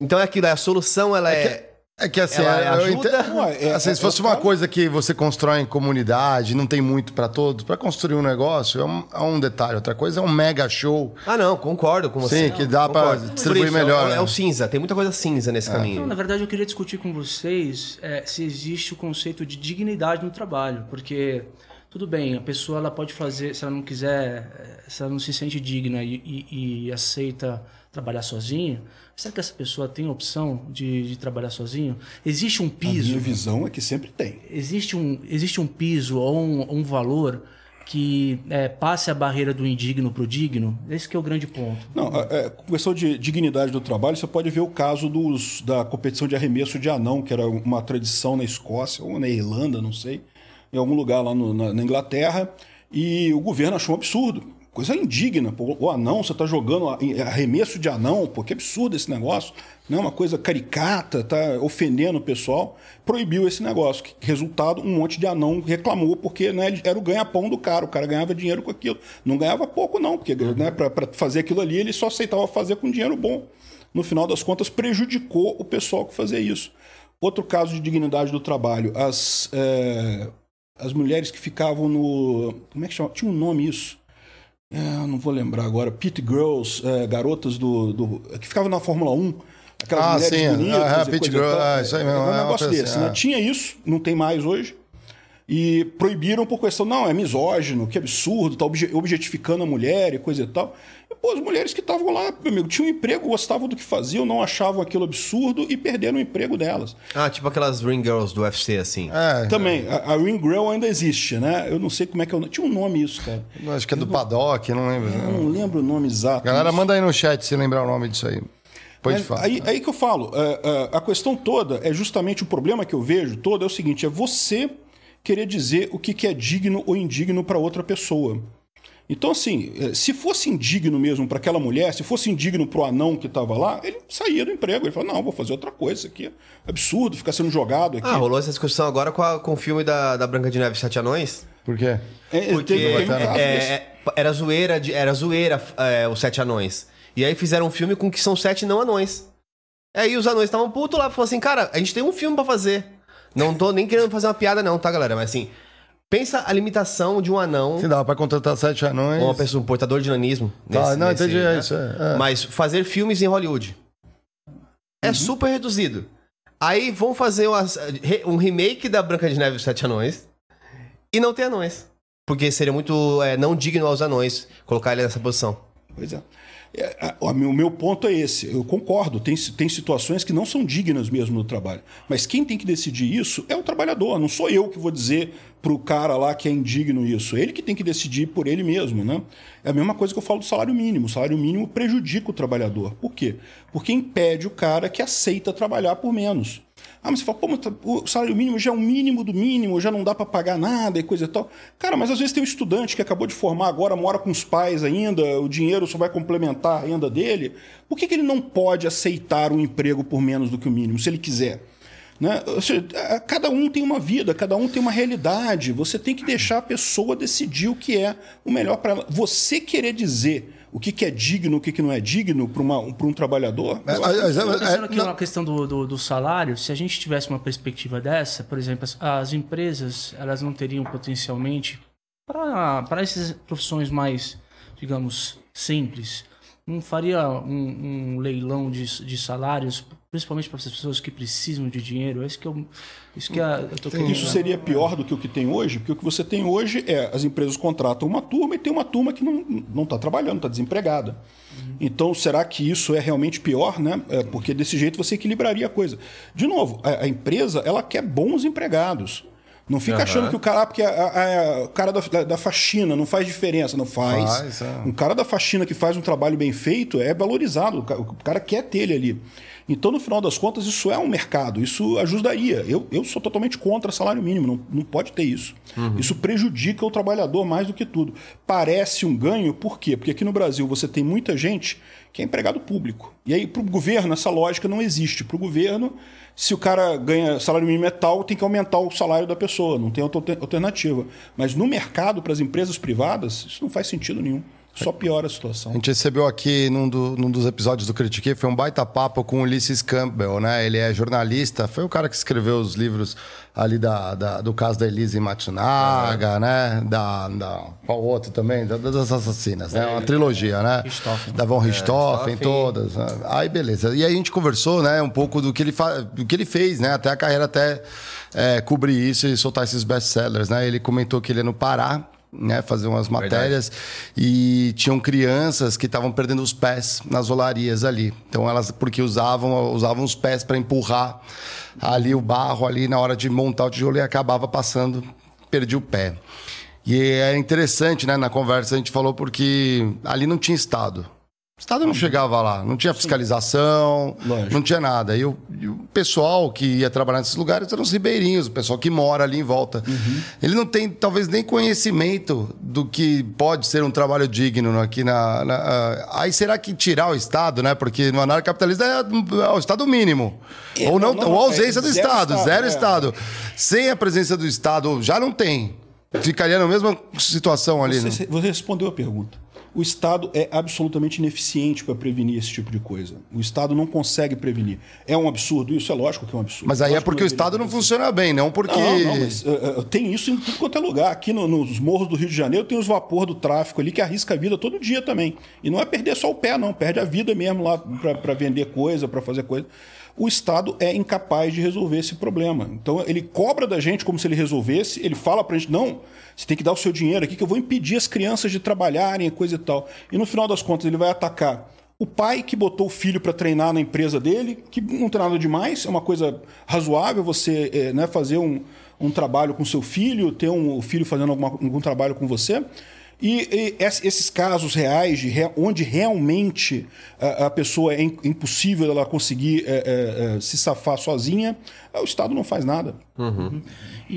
Então é aquilo, a solução ela é. É que assim, Ela eu ajuda? entendo- Ué, é- assim, é- se fosse é uma cara- coisa que você constrói em comunidade, não tem muito pra todos, pra construir um negócio é um, é um detalhe. Outra coisa é um mega show. Ah, não, concordo com você. Sim, que dá pra Concordo. distribuir isso, melhor, É, né? é o cinza, tem muita coisa cinza nesse Então, caminho. na verdade, eu queria discutir com vocês é, se existe o conceito de dignidade no trabalho, porque tudo bem, a pessoa ela pode fazer, se ela não quiser, é, se ela não se sente digna e, e- e aceita trabalhar sozinha, será que essa pessoa tem a opção de, de trabalhar sozinho? Existe um A piso? minha visão é que sempre tem. Existe um, existe um piso ou um, um valor que é, passe a barreira do indigno para o digno? Esse que é o grande ponto. Não, é, é, questão de dignidade do trabalho, você pode ver o caso dos, da competição de arremesso de anão, que era uma tradição na Escócia ou na Irlanda, não sei, em algum lugar lá no- na, na Inglaterra, e o governo achou um absurdo. Coisa indigna, pô, o anão, você está jogando arremesso de anão, pô, que absurdo esse negócio, né? uma coisa caricata, tá ofendendo o pessoal, proibiu esse negócio. Que, resultado, um monte de anão reclamou, porque né, era o ganha-pão do cara, o cara ganhava dinheiro com aquilo. Não ganhava pouco, não, porque né, para fazer aquilo ali ele só aceitava fazer com dinheiro bom. No final das contas, prejudicou o pessoal que fazia isso. Outro caso de dignidade do trabalho, as, é, as mulheres que ficavam no. Como é que chama? Tinha um nome isso. É, não vou lembrar agora. Pit Girls, é, garotas do, do- que ficavam na Fórmula 1. Aquelas Ah, mulheres sim, bonitas. ah, e Pit coisa e Girl, tal. ah, isso aí mesmo, É é um uma negócio coisa desse. assim, né? é. Tinha isso, não tem mais hoje. E proibiram por questão, não, é misógino, que absurdo, tá obje- objetificando a mulher e coisa e tal. Pô, as mulheres que estavam lá, meu amigo, tinham um emprego, gostavam do que faziam, não achavam aquilo absurdo e perderam o emprego delas. Ah, tipo aquelas ring girls do UFC, assim. É, Também, a, a Ring Girl ainda existe, né? Eu não sei como é que é o nome. Tinha um nome isso, cara. acho que é do Paddock, não lembro. Eu não lembro o nome exato. Galera, mas- manda aí no chat se lembrar o nome disso aí. Pode É, falar. aí, aí que eu falo, é, é, a questão toda é justamente o problema que eu vejo todo é o seguinte: é você querer dizer o que, que é digno ou indigno para outra pessoa. Então, assim, é, se fosse indigno mesmo para aquela mulher, se fosse indigno para o anão que estava lá, ele saía do emprego. Ele falava: Não, vou fazer outra coisa. Isso aqui é absurdo, ficar sendo jogado aqui. Ah, rolou essa discussão agora com, a- com o filme da, da Branca de Neve e Sete Anões. Por quê? É, Porque teve, um é, desse. é, era zoeira, de- era zoeira é, os Sete Anões. E aí fizeram um filme com que são sete não anões. Aí os anões estavam putos lá, falaram assim, cara, a gente tem um filme pra fazer. Não tô nem querendo fazer uma piada não, tá, galera? Mas assim, pensa a limitação de um anão Se dá pra contratar sete anões. uma pessoa, um portador de nanismo. Tá, não, entendi, é né? isso, é, é. Mas fazer filmes em Hollywood é Uhum. super reduzido. Aí vão fazer re- um remake da Branca de Neve e os Sete Anões e não tem anões. Porque seria muito é, não digno aos anões colocar ele nessa posição. Pois é. É, O meu, o ponto é esse. Eu concordo. Tem, tem situações que não são dignas mesmo no trabalho. Mas quem tem que decidir isso é o trabalhador. Não sou eu que vou dizer pro cara lá que é indigno isso. Ele que tem que decidir por ele mesmo, né? É a mesma coisa que eu falo do salário mínimo. O salário mínimo prejudica o trabalhador. Por quê? Porque impede o cara que aceita trabalhar por menos. Ah, mas você fala, pô, mas o salário mínimo já é o mínimo do mínimo, já não dá para pagar nada e coisa e tal. Cara, mas às vezes tem um estudante que acabou de formar agora, mora com os pais ainda, o dinheiro só vai complementar a renda dele. Por que, que ele não pode aceitar um emprego por menos do que o mínimo, se ele quiser? Né? Seja, Cada um tem uma vida, cada um tem uma realidade. Você tem que deixar a pessoa decidir o que é o melhor para ela. Você querer dizer o que, que é digno, o que, que não é digno para um trabalhador. É, mas- mas- Pensando é, aqui na questão do, do, do salário, se a gente tivesse uma perspectiva dessa, por exemplo, as, as empresas elas não teriam potencialmente para essas profissões mais, digamos, simples, não faria um, um leilão de, de salários, principalmente para essas pessoas que precisam de dinheiro. É isso que eu, isso que a- eu tô querendo. Isso seria pior do que o que tem hoje, porque o que você tem hoje é as empresas contratam uma turma e tem uma turma que não está trabalhando, está desempregada. Então, será que isso é realmente pior, né? É, porque desse jeito você equilibraria a coisa. De novo, a, a empresa ela quer bons empregados. Não fica achando que o cara, porque a- a- a- o cara da, da- da faxina não faz diferença, não faz. Faz, é. Um cara da faxina que faz um trabalho bem feito é valorizado, o ca- o cara quer ter ele ali. Então, no final das contas, isso é um mercado, isso ajudaria. Eu, eu sou totalmente contra salário mínimo, não, não pode ter isso. Isso prejudica o trabalhador mais do que tudo. Parece um ganho, por quê? Porque aqui no Brasil você tem muita gente que é empregado público. E aí, para o governo, essa lógica não existe. Para o governo, se o cara ganha salário mínimo é tal, tem que aumentar o salário da pessoa, não tem outra alter- alternativa. Mas no mercado, para as empresas privadas, isso não faz sentido nenhum. Só piora a situação. A gente recebeu aqui num, do- num dos episódios do Critiquei, foi um baita papo com o Ulisses Campbell, né? Ele é jornalista, foi o cara que escreveu os livros ali da, da- do caso da Elise Matsunaga, né? Da, da. Qual outro também? Da- das assassinas, né? Uma trilogia, né? Richthofen. Da Von Richthofen, Richthofen. todas. né? Aí, beleza. E aí a gente conversou, né? Um pouco do que ele, fa... do que ele fez, né? Até a carreira até é, cobrir isso e soltar esses best-sellers, né? Ele comentou que ele é no Pará, né? Fazer umas matérias e tinham crianças que estavam perdendo os pés nas olarias ali. Então elas porque usavam usavam os pés para empurrar ali o barro ali na hora de montar o tijolo e acabava passando, perdi o pé. E é interessante, né, na conversa a gente falou porque ali não tinha estado. O Estado não chegava lá, não tinha fiscalização, Lógico. não tinha nada. E o, e o pessoal que ia trabalhar nesses lugares eram os ribeirinhos, o pessoal que mora ali em volta. Ele não tem, talvez, nem conhecimento do que pode ser um trabalho digno aqui na. na- ah, aí será que tirar o Estado, né? Porque no anarcapitalismo é, é o Estado mínimo. É, ou não, não, ou a ausência é do Estado, Estado, zero é. Estado. Sem a presença do Estado, já não tem. Ficaria na mesma situação ali. né? Você, você respondeu a pergunta. O Estado é absolutamente ineficiente para prevenir esse tipo de coisa. O Estado não consegue prevenir. É um absurdo isso? É lógico que é um absurdo. Mas aí é porque que o Estado não funciona bem, não porque. Não, não, mas uh, uh, tem isso em tudo quanto é lugar. Aqui no- nos morros do Rio de Janeiro tem os vapor do tráfico ali que arrisca a vida todo dia também. E não é perder só o pé, não. Perde a vida mesmo lá para vender coisa, para fazer coisa. O Estado é incapaz de resolver esse problema. Então ele cobra da gente como se ele resolvesse, ele fala pra gente, não, você tem que dar o seu dinheiro aqui que eu vou impedir as crianças de trabalharem coisa e tal. E no final das contas ele vai atacar o pai que botou o filho para treinar na empresa dele, que não tem nada demais, é uma coisa razoável você eh, né, fazer um, um trabalho com seu filho, ter um o filho fazendo alguma- algum trabalho com você. E, e esses casos reais, de re, onde realmente a, a, pessoa é impossível ela conseguir é, é, é, se safar sozinha, o Estado não faz nada. Uhum. E,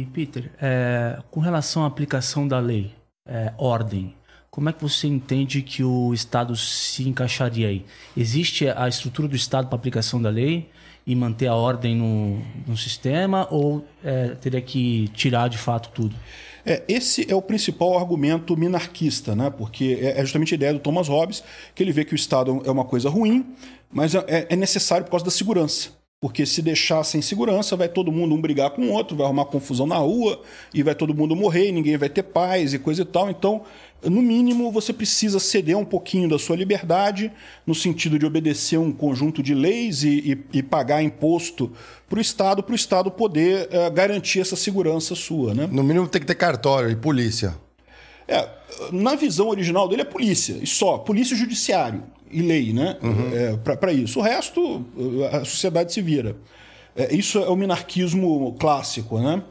e, Peter, é, com relação à aplicação da lei, é, ordem, como é que você entende que o Estado se encaixaria aí? Existe a estrutura do Estado para aplicação da lei e manter a ordem no, no sistema ou é, teria que tirar de fato tudo? É, esse é o principal argumento minarquista, né? porque é, é justamente a ideia do Thomas Hobbes, que ele vê que o Estado é uma coisa ruim, mas é, é necessário por causa da segurança. Porque se deixar sem segurança, vai todo mundo um brigar com o outro, vai arrumar confusão na rua, e vai todo mundo morrer, e ninguém vai ter paz e coisa e tal. Então, no mínimo, você precisa ceder um pouquinho da sua liberdade, no sentido de obedecer um conjunto de leis e, e, e pagar imposto para o Estado, para o Estado poder uh, garantir essa segurança sua. Né? No mínimo tem que ter cartório e polícia. É, na visão original dele é polícia, e só, polícia e judiciário e lei, né? Uhum. É, para isso. O resto, a sociedade se vira. É, isso é o minarquismo clássico, né?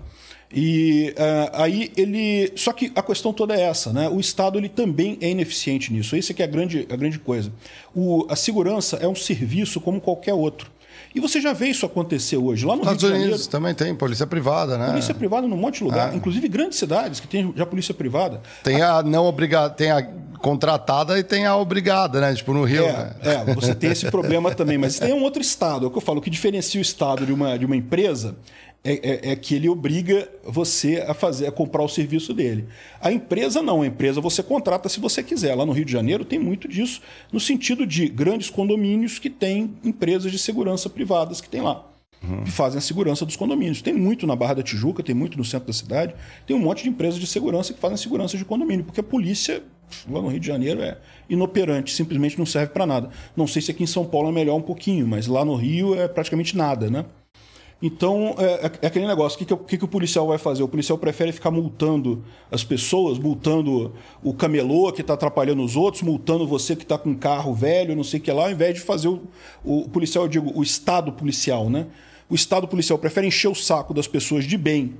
E uh, aí ele. Só que a questão toda é essa, né? O Estado ele também é ineficiente nisso. Isso é que é a grande, a grande coisa. O, a segurança é um serviço como qualquer outro. E você já vê isso acontecer hoje. Lá no Estados Rio Unidos Janeiro, também tem polícia privada, né? Polícia privada num monte de lugar, é. inclusive grandes cidades que tem já polícia privada. Tem a, não obrigada, tem a contratada e tem a obrigada, né? Tipo no Rio. É, né? é você tem esse problema também, mas tem um outro estado. É o que eu falo, o que diferencia o estado de uma, de uma empresa é, é, é, que ele obriga você a fazer, a comprar o serviço dele. A empresa não, a empresa você contrata se você quiser. Lá no Rio de Janeiro tem muito disso, no sentido de grandes condomínios que têm empresas de segurança privadas que tem lá. Uhum. Que fazem a segurança dos condomínios. Tem muito na Barra da Tijuca, tem muito no centro da cidade. Tem um monte de empresas de segurança que fazem segurança de condomínio, porque a polícia lá no Rio de Janeiro é inoperante, simplesmente não serve para nada. Não sei se aqui em São Paulo é melhor um pouquinho, mas lá no Rio é praticamente nada, né? Então, é, é, é aquele negócio: o que, que, que, o policial vai fazer? O policial prefere ficar multando as pessoas, multando o camelô que está atrapalhando os outros, multando você que está com um carro velho, não sei o que lá, ao invés de fazer o, o policial, eu digo, o Estado policial, né? O Estado policial prefere encher o saco das pessoas de bem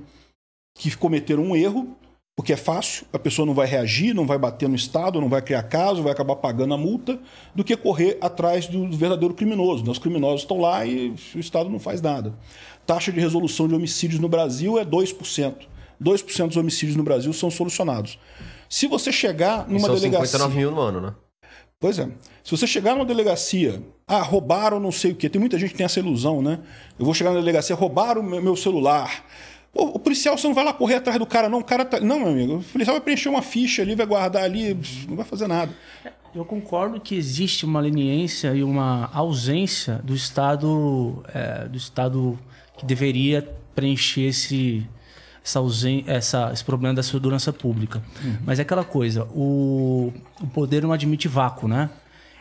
que cometeram um erro porque é fácil, a pessoa não vai reagir, não vai bater no Estado, não vai criar caso, vai acabar pagando a multa, do que correr atrás do verdadeiro criminoso. Os criminosos estão lá e o Estado não faz nada. Taxa de resolução de homicídios no Brasil é 2%. 2% dos homicídios no Brasil são solucionados. Se você chegar numa e são delegacia. 59 mil no ano, né? Pois é. Se você chegar numa delegacia, ah, roubaram não sei o quê. Tem muita gente que tem essa ilusão, né? Eu vou chegar na delegacia, roubaram meu celular o policial, você não vai lá correr atrás do cara, não. O cara tá... Não, meu amigo. O policial vai preencher uma ficha ali, vai guardar ali, não vai fazer nada. Eu concordo que existe uma leniência e uma ausência do Estado, é, do Estado que deveria preencher esse, essa ausen essa, esse problema da segurança pública. Uhum. Mas é aquela coisa, o, o poder não admite vácuo, né?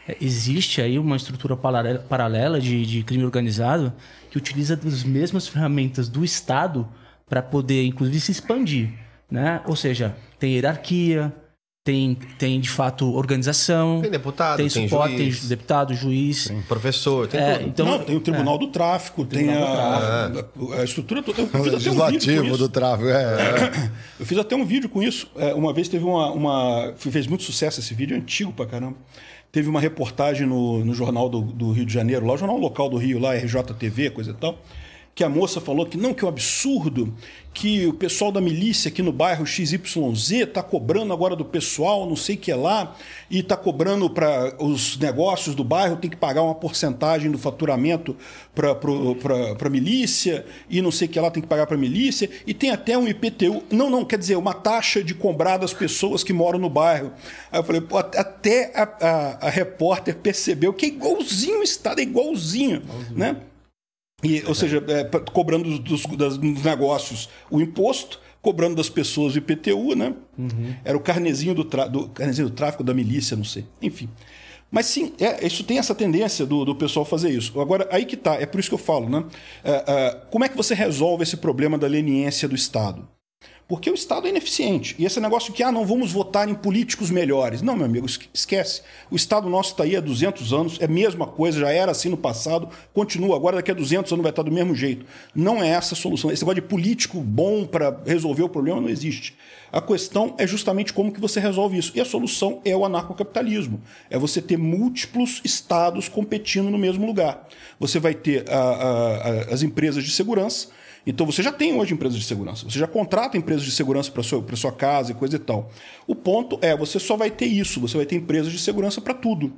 É, existe aí uma estrutura paralela de, de crime organizado que utiliza as mesmas ferramentas do Estado para poder, inclusive, se expandir. Né? Ou seja, tem hierarquia, tem, tem de fato organização. Tem deputado, tem, suporte, tem, juiz, tem deputado, juiz. Tem professor, tem é, Então, Não, tem o Tribunal é. do Tráfico, tem, a, tráfico. a, estrutura toda. Eu fiz Legislativo um do tráfico, é, é. Eu fiz até um vídeo com isso. É, uma vez teve uma, uma. Fez muito sucesso esse vídeo, é antigo pra caramba. Teve uma reportagem no, no jornal do, do Rio de Janeiro, lá, o jornal local do Rio, lá, RJTV, coisa e tal que a moça falou que não, que é um absurdo, que o pessoal da milícia aqui no bairro XYZ está cobrando agora do pessoal, não sei o que é lá, e está cobrando para os negócios do bairro, tem que pagar uma porcentagem do faturamento para a milícia, e não sei o que lá tem que pagar para a milícia, e tem até um IPTU, não, não, quer dizer, uma taxa de cobrar das pessoas que moram no bairro. Aí eu falei, pô, até a, a, a repórter percebeu que é igualzinho o Estado, é igualzinho, igualzinho. né? E, ou seja, é, cobrando dos, dos, negócios o imposto, cobrando das pessoas o IPTU, né? Uhum. Era o carnezinho do, do, carnezinho do tráfico da milícia, não sei. Enfim. Mas sim, é, isso tem essa tendência do, do pessoal fazer isso. Agora, aí que tá, é por isso que eu falo, né? É, é, como é que você resolve esse problema da leniência do Estado? Porque o Estado é ineficiente. E esse negócio que, ah, não vamos votar em políticos melhores. Não, meu amigo, esquece. O Estado nosso está aí há 200 anos, é a mesma coisa, já era assim no passado, continua. Agora, daqui a 200 anos vai estar do mesmo jeito. Não é essa a solução. Esse negócio de político bom para resolver o problema não existe. A questão é justamente como que você resolve isso. E a solução é o anarcocapitalismo. É você ter múltiplos estados competindo no mesmo lugar. Você vai ter a, a, a, as empresas de segurança, então você já tem hoje empresas de segurança, você já contrata empresas de segurança para sua, sua casa e coisa e tal. O ponto é, você só vai ter isso, você vai ter empresas de segurança para tudo.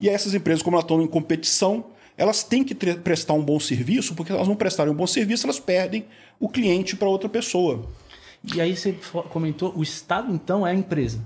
E essas empresas, como elas estão em competição, elas têm que prestar um bom serviço, porque elas não prestarem um bom serviço, elas perdem o cliente para outra pessoa. E aí você comentou, o Estado então é a empresa.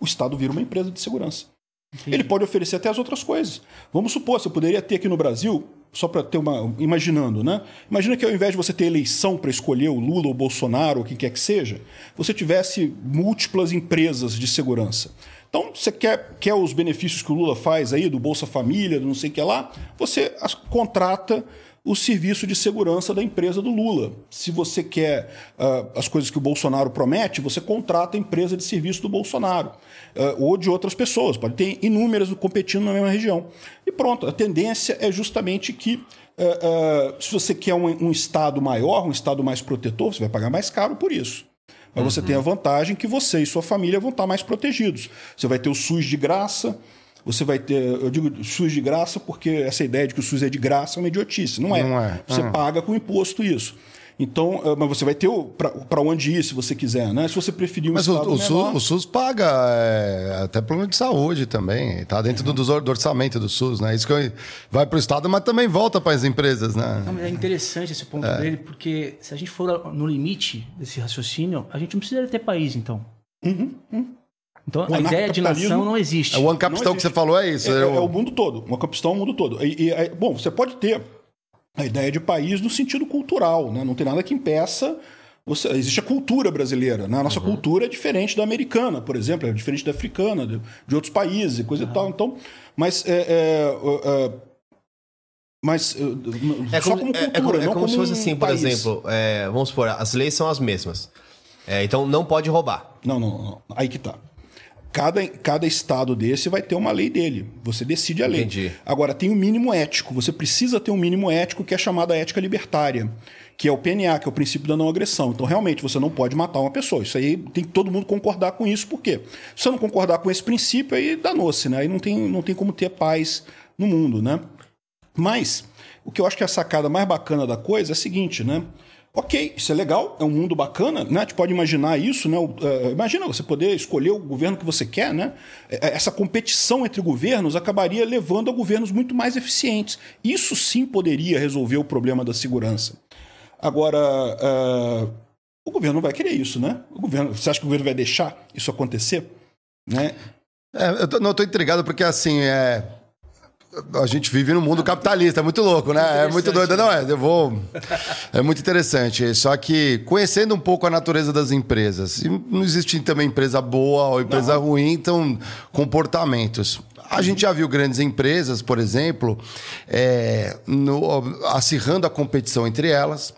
O Estado vira uma empresa de segurança. Entendi. Ele pode oferecer até as outras coisas. Vamos supor, você poderia ter aqui no Brasil só para ter uma. Imaginando, né? Imagina que ao invés de você ter eleição para escolher o Lula ou o Bolsonaro, ou o que quer que seja, você tivesse múltiplas empresas de segurança. Então, você quer, quer os benefícios que o Lula faz aí, do Bolsa Família, do não sei o que lá, você contrata o serviço de segurança da empresa do Lula. Se você quer uh, as coisas que o Bolsonaro promete, você contrata a empresa de serviço do Bolsonaro uh, ou de outras pessoas. Pode ter inúmeras competindo na mesma região. E pronto, a tendência é justamente que uh, se você quer um, um Estado maior, um Estado mais protetor, você vai pagar mais caro por isso. Mas uhum. você tem a vantagem que você e sua família vão estar mais protegidos. Você vai ter o SUS de graça, você vai ter. Eu digo SUS de graça porque essa ideia de que o SUS é de graça é uma idiotice. Não é. Não é. Você ah. paga com imposto isso. Então, eh, mas você vai ter para onde ir se você quiser, né? Se você preferir um mas estado o, o, SUS, o SUS paga é, até plano de saúde também, está dentro uhum. do, do, orçamento do SUS, né? Isso que vai para o estado, mas também volta para as empresas, né? é interessante esse ponto é. dele, porque se a gente for no limite desse raciocínio, a gente não precisa ter país, então. Uhum. Uhum. Então o a ideia de nação não existe. É o One Capistão que você falou é isso. É, é, o... é o mundo todo. O One Capistão é o mundo todo. E, e, é, bom, você pode ter a ideia de país no sentido cultural, né? Não tem nada que impeça. Você, existe a cultura brasileira, né? A nossa uhum. cultura é diferente da americana, por exemplo, é diferente da africana, de, de outros países, coisa uhum. e tal. Então, mas é, é, é mas é só como, como cultura, é, como, é como, como se fosse assim, por exemplo, vamos supor, as leis são as mesmas. então não pode roubar. Não, não, não. Aí que tá. Cada, cada estado desse vai ter uma lei dele. Você decide a lei. Entendi. Agora, tem o um mínimo ético. Você precisa ter um mínimo ético que é chamada ética libertária, que é o PNA, que é o princípio da não agressão. Então, realmente, você não pode matar uma pessoa. Isso aí tem que todo mundo concordar com isso. Por quê? Se você não concordar com esse princípio, aí danou-se, né? Aí não tem, não tem como ter paz no mundo, né? Mas, o que eu acho que é a sacada mais bacana da coisa é a seguinte, né? Ok, isso é legal, é um mundo bacana, né? A gente pode imaginar isso, né? Uh, imagina você poder escolher o governo que você quer, né? É, é, essa competição entre governos acabaria levando a governos muito mais eficientes. Isso sim poderia resolver o problema da segurança. Agora, uh, o governo não vai querer isso, né? O governo, você acha que o governo vai deixar isso acontecer? Né? É, eu tô, não estou intrigado porque assim é a gente vive num mundo capitalista, é muito louco, né? É muito doido, não é? Eu vou. É muito interessante. Só que conhecendo um pouco a natureza das empresas, não existe também empresa boa ou empresa não. ruim, então comportamentos. A gente já viu grandes empresas, por exemplo, é, no, acirrando a competição entre elas.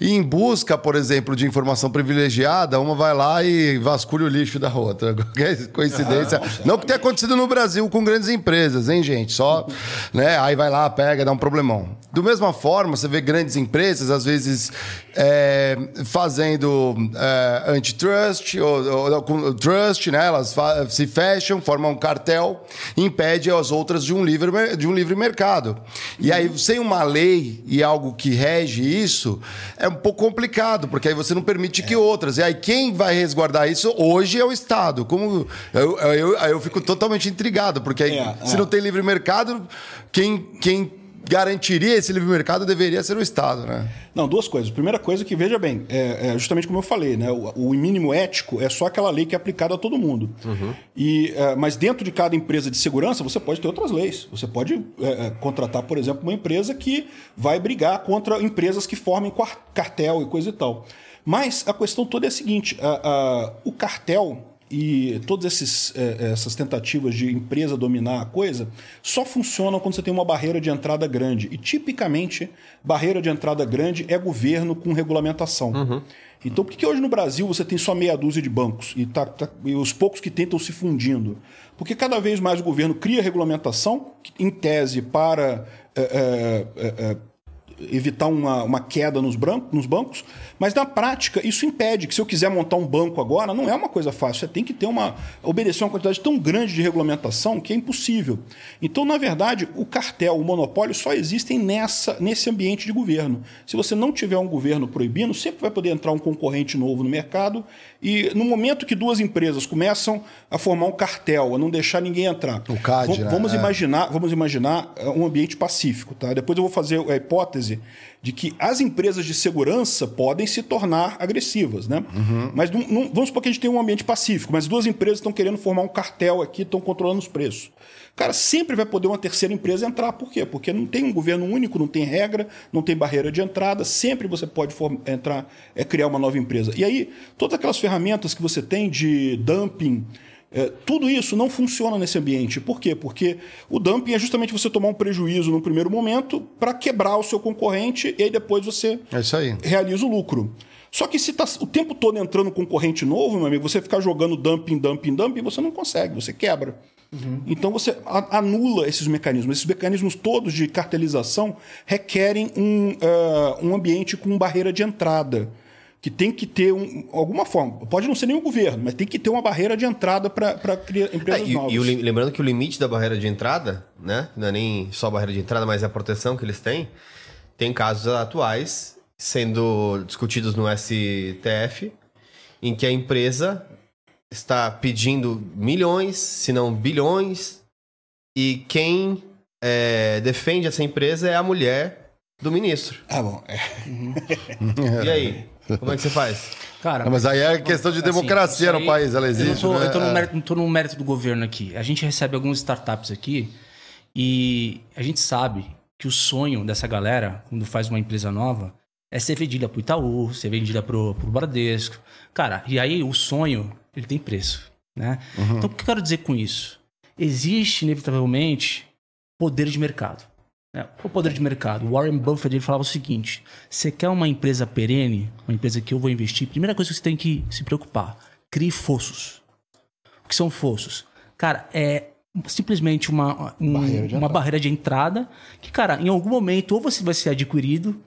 E em busca, por exemplo, de informação privilegiada, uma vai lá e vasculha o lixo da outra. Qualquer coincidência. Ah, não, não que tenha acontecido no Brasil com grandes empresas, hein, gente? Só, né? Aí vai lá, pega, dá um problemão. Do mesma forma, você vê grandes empresas, às vezes, é, fazendo é, antitrust, ou, ou, trust, né? Elas se fecham, formam um cartel, impede as outras de um livre, de um livre mercado. E aí, sem uma lei e algo que rege isso, é um pouco complicado, porque aí você não permite que outras. E aí, quem vai resguardar isso hoje é o Estado. Como eu, eu, eu, eu fico totalmente intrigado, porque aí, é, se é. não tem livre mercado, quem, quem garantiria esse livre mercado deveria ser o Estado, né? Não, duas coisas. Primeira coisa que, veja bem, é, é justamente como eu falei, né? O, o, mínimo ético é só aquela lei que é aplicada a todo mundo. Uhum. E, é, mas dentro de cada empresa de segurança, você pode ter outras leis. Você pode é, é contratar, por exemplo, uma empresa que vai brigar contra empresas que formem cartel e coisa e tal. Mas a questão toda é a seguinte: a, a, o cartel e todas é, essas tentativas de empresa dominar a coisa só funcionam quando você tem uma barreira de entrada grande. E tipicamente, barreira de entrada grande é governo com regulamentação. Uhum. Então, por que hoje no Brasil você tem só meia dúzia de bancos e, tá, tá, e os poucos que tentam se fundindo? Porque cada vez mais o governo cria regulamentação, em tese, para é, é evitar uma, uma queda nos, nos bancos, mas na prática isso impede que se eu quiser montar um banco agora, não é uma coisa fácil. Você tem que ter uma. obedecer uma quantidade tão grande de regulamentação que é impossível. Então, na verdade, o cartel, o monopólio só existem nessa, nesse ambiente de governo. Se você não tiver um governo proibindo, sempre vai poder entrar um concorrente novo no mercado. E no momento que duas empresas começam a formar um cartel, a não deixar ninguém entrar. O CAD, né? vamos, né? imaginar, vamos imaginar uh, um ambiente pacífico. Tá? Depois eu vou fazer a hipótese de que as empresas de segurança podem se tornar agressivas, né? Uhum. Mas não, não, vamos supor que a gente tem um ambiente pacífico, mas duas empresas estão querendo formar um cartel aqui, estão controlando os preços. Cara, sempre vai poder uma terceira empresa entrar. Por quê? Porque não tem um governo único, não tem regra, não tem barreira de entrada. Sempre você pode entrar, é criar uma nova empresa. E aí, todas aquelas ferramentas que você tem de dumping, é, tudo isso não funciona nesse ambiente. Por quê? Porque o dumping é justamente você tomar um prejuízo no primeiro momento para quebrar o seu concorrente e aí depois você é realiza o lucro. Só que se está o tempo todo entrando concorrente novo, meu amigo, você ficar jogando dumping, dumping, dumping, você não consegue, você quebra. Uhum. Então você anula esses mecanismos. Esses mecanismos todos de cartelização requerem um, uh, um ambiente com barreira de entrada que tem que ter um, alguma forma. Pode não ser nenhum governo, mas tem que ter uma barreira de entrada para empresas é, e, novas. E o, lembrando que o limite da barreira de entrada, né, não é nem só a barreira de entrada, mas a proteção que eles têm, tem casos atuais sendo discutidos no STF, em que a empresa está pedindo milhões, se não bilhões, e quem é, defende essa empresa é a mulher do ministro. Ah, bom. É. e aí? Como é que você faz? Cara, não, mas aí é questão de assim, democracia assim, no país, ela existe. Eu, tô, né? eu tô, no é. mérito, tô no mérito do governo aqui. A gente recebe algumas startups aqui e a gente sabe que o sonho dessa galera, quando faz uma empresa nova, é ser vendida pro Itaú, ser vendida pro, pro Bradesco. Cara, e aí o sonho, ele tem preço, né? Uhum. Então, o que eu quero dizer com isso? Existe, inevitavelmente, poder de mercado. É, o poder de mercado. Warren Buffett ele falava o seguinte: você quer uma empresa perene, uma empresa que eu vou investir, primeira coisa que você tem que se preocupar, crie fossos. O que são fossos? Cara, é simplesmente uma, um, barreira uma barreira de entrada que, cara, em algum momento ou você vai ser adquirido,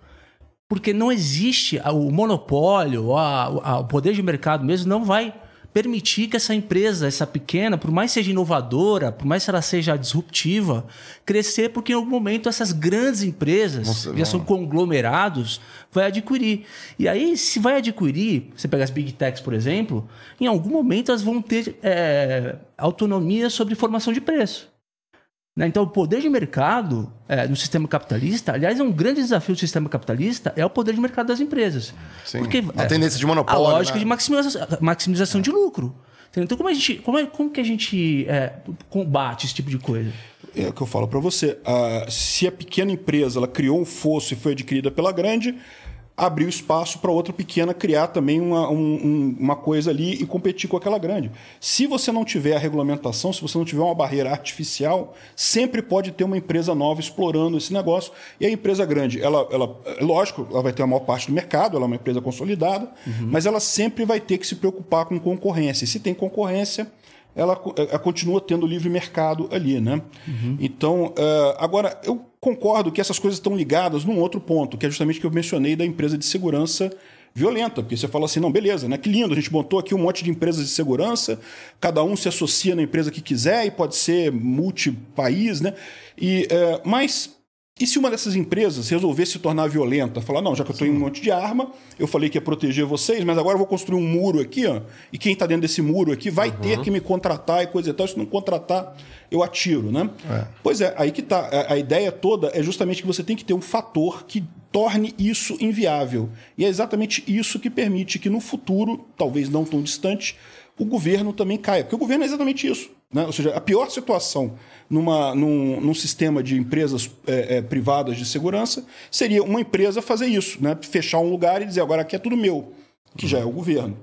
porque não existe o monopólio, a, a, o poder de mercado mesmo não vai permitir que essa empresa, essa pequena, por mais seja inovadora, por mais que ela seja disruptiva, crescer, porque em algum momento essas grandes empresas, Nossa, já são conglomerados, vai adquirir. E aí, se vai adquirir, você pega as Big Techs, por exemplo, em algum momento elas vão ter é, autonomia sobre formação de preço. Né? Então, o poder de mercado é, no sistema capitalista, aliás, é um grande desafio do sistema capitalista, é o poder de mercado das empresas. Sim, Porque, a é, tendência de monopólio. A lógica né? de maximização, maximização é. de lucro. Então, como, a gente, como, é, como que a gente é, combate esse tipo de coisa? É o que eu falo para você. Uh, se a pequena empresa ela criou um fosso e foi adquirida pela grande, abriu espaço para outra pequena criar também uma, um, uma coisa ali e competir com aquela grande. Se você não tiver a regulamentação, se você não tiver uma barreira artificial, sempre pode ter uma empresa nova explorando esse negócio. E a empresa grande, ela, ela lógico, ela vai ter a maior parte do mercado, ela é uma empresa consolidada, uhum. mas ela sempre vai ter que se preocupar com concorrência. E se tem concorrência, ela, ela continua tendo livre mercado ali, né? Uhum. Então, uh, agora, eu concordo que essas coisas estão ligadas num outro ponto, que é justamente o que eu mencionei da empresa de segurança violenta, porque você fala assim, não, beleza, né? Que lindo, a gente montou aqui um monte de empresas de segurança, cada um se associa na empresa que quiser e pode ser multi-país, né? E, é, mas e se uma dessas empresas resolver se tornar violenta, falar, não, já que eu estou em um monte de arma, eu falei que ia proteger vocês, mas agora eu vou construir um muro aqui, ó, e quem está dentro desse muro aqui vai uhum. ter que me contratar e coisa e tal. Se não contratar, eu atiro, né? É. Pois é, aí que tá. A, a ideia toda é justamente que você tem que ter um fator que torne isso inviável. E é exatamente isso que permite que no futuro, talvez não tão distante, o governo também caia. Porque o governo é exatamente isso. Né? Ou seja, a pior situação numa, num, num sistema de empresas é, é, privadas de segurança seria uma empresa fazer isso, né? fechar um lugar e dizer agora aqui é tudo meu, que já é o governo.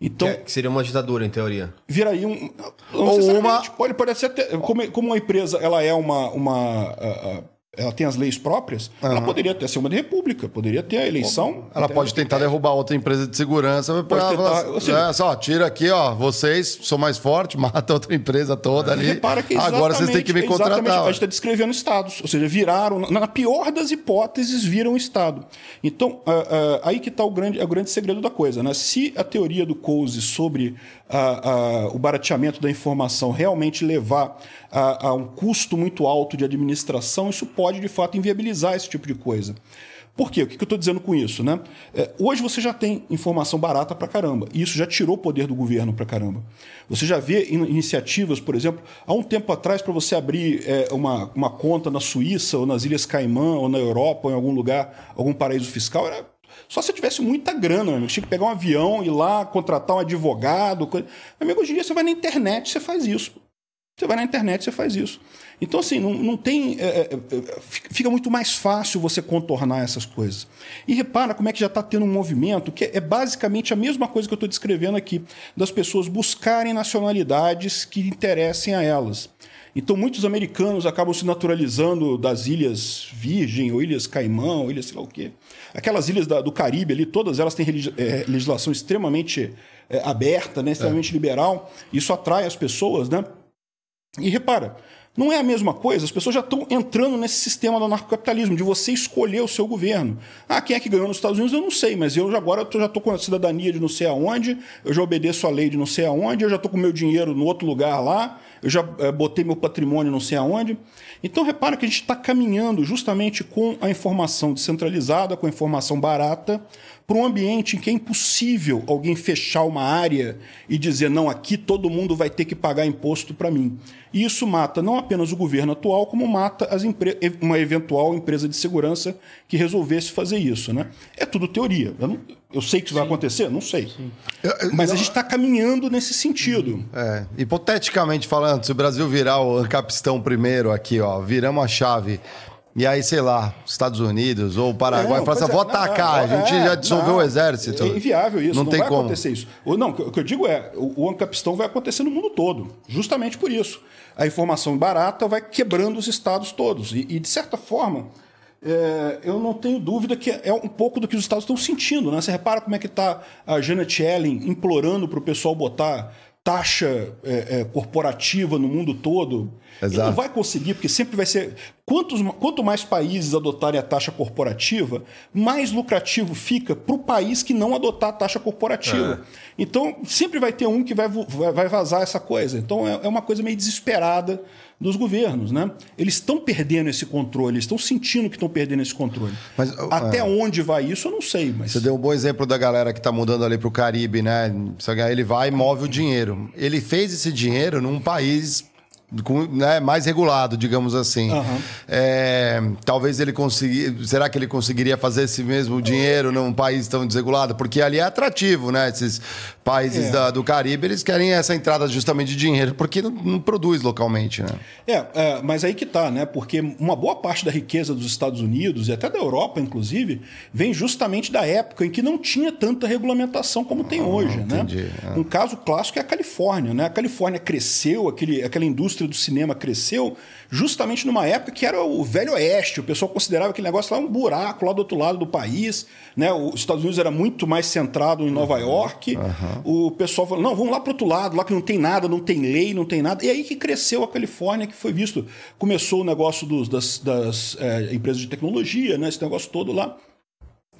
Então, que, é, que seria uma ditadura, em teoria. Viraria um. Ou uma. Pode, pode ser até. Como, como uma empresa ela é uma. uma ela tem as leis próprias, uhum. ela poderia até ser uma de república, poderia ter a eleição. Ela pode tentar derrubar outra empresa de segurança. Pode tentar, falar, seja, é, só, tira aqui, ó, vocês são mais fortes, mata outra empresa toda ali. Repara que Agora vocês têm que me contratar. A gente está descrevendo estados, ou seja, viraram, na pior das hipóteses, viram o estado. Então, uh, uh, aí que está o grande, o grande segredo da coisa. Né? Se a teoria do Coase sobre uh, o barateamento da informação realmente levar a, a um custo muito alto de administração, isso pode de fato inviabilizar esse tipo de coisa. Por quê? O que eu estou dizendo com isso? Né? É, hoje você já tem informação barata para caramba. E isso já tirou o poder do governo para caramba. Você já vê in iniciativas, por exemplo, há um tempo atrás, para você abrir é, uma, uma conta na Suíça, ou nas Ilhas Caimã, ou na Europa, ou em algum lugar, algum paraíso fiscal, era só se tivesse muita grana, amigo. Tinha que pegar um avião, ir lá, contratar um advogado. Coisa... Amigo, hoje em dia você vai na internet, você faz isso. Você vai na internet, você faz isso. Então, assim, não, não tem. É, é, é fica muito mais fácil você contornar essas coisas. E repara como é que já está tendo um movimento que é basicamente a mesma coisa que eu estou descrevendo aqui, das pessoas buscarem nacionalidades que interessem a elas. Então, muitos americanos acabam se naturalizando das ilhas Virgem, ou Ilhas Caimão, ou Ilhas sei lá o quê. Aquelas ilhas da, do Caribe ali, todas elas têm é, legislação extremamente é, aberta, né, extremamente é. liberal. Isso atrai as pessoas, né? E repara, não é a mesma coisa, as pessoas já estão entrando nesse sistema do anarcocapitalismo, de você escolher o seu governo. Ah, quem é que ganhou nos Estados Unidos? Eu não sei, mas eu agora já estou com a cidadania de não sei aonde, eu já obedeço a lei de não sei aonde, eu já estou com meu dinheiro no outro lugar lá, eu já é, botei meu patrimônio não sei aonde. Então repara que a gente está caminhando justamente com a informação descentralizada, com a informação barata, para um ambiente em que é impossível alguém fechar uma área e dizer, não, aqui todo mundo vai ter que pagar imposto para mim. E isso mata não apenas o governo atual, como mata uma eventual empresa de segurança que resolvesse fazer isso. Né? É tudo teoria. Eu, não, eu sei que isso Sim. vai acontecer? Não sei. Mas a gente está caminhando nesse sentido. É. Hipoteticamente falando, se o Brasil virar o Ancapistão primeiro aqui, ó, viramos a chave e aí, sei lá, Estados Unidos ou Paraguai, é, fala assim, vou atacar, não, a gente é, já dissolveu não, o exército. É inviável isso, não, não tem vai como. acontecer isso. Não, o que eu digo é, o, o Ancapistão vai acontecer no mundo todo, justamente por isso. A informação barata vai quebrando os estados todos. E, e de certa forma, é, eu não tenho dúvida que é um pouco do que os estados estão sentindo. Né? Você repara como é que está a Janet Yellen implorando para o pessoal botar taxa é, é, corporativa no mundo todo. Exato. Ele não vai conseguir, porque sempre vai ser. Quantos, quanto mais países adotarem a taxa corporativa, mais lucrativo fica para o país que não adotar a taxa corporativa. É. Então, sempre vai ter um que vai, vai vazar essa coisa. Então, é, é uma coisa meio desesperada dos governos, né? Eles estão perdendo esse controle, eles estão sentindo que estão perdendo esse controle. Mas, Até é. onde vai isso, eu não sei. Mas... Você deu um bom exemplo da galera que está mudando ali para o Caribe, né? Ele vai e move o dinheiro. Ele fez esse dinheiro num país com, né, mais regulado, digamos assim. Uhum. É, talvez ele conseguir. Será que ele conseguiria fazer esse mesmo dinheiro num país tão desregulado? Porque ali é atrativo, né? Esses países é. da, do Caribe, eles querem essa entrada justamente de dinheiro, porque não, não produz localmente, né? É, é, mas aí que tá, né? Porque uma boa parte da riqueza dos Estados Unidos e até da Europa, inclusive, vem justamente da época em que não tinha tanta regulamentação como tem ah, hoje, né? entendi. né? Um caso clássico é a Califórnia, né? A Califórnia cresceu, aquele, aquela indústria indústria do cinema cresceu justamente numa época que era o velho oeste. O pessoal considerava aquele negócio lá um buraco lá do outro lado do país. Né? Os Estados Unidos era muito mais centrado em Nova uhum. York. Uhum. O pessoal falou: não, vamos lá para outro lado, lá que não tem nada, não tem lei, não tem nada. E aí que cresceu a Califórnia, que foi visto. Começou o negócio dos, das, das é, empresas de tecnologia, né? esse negócio todo lá.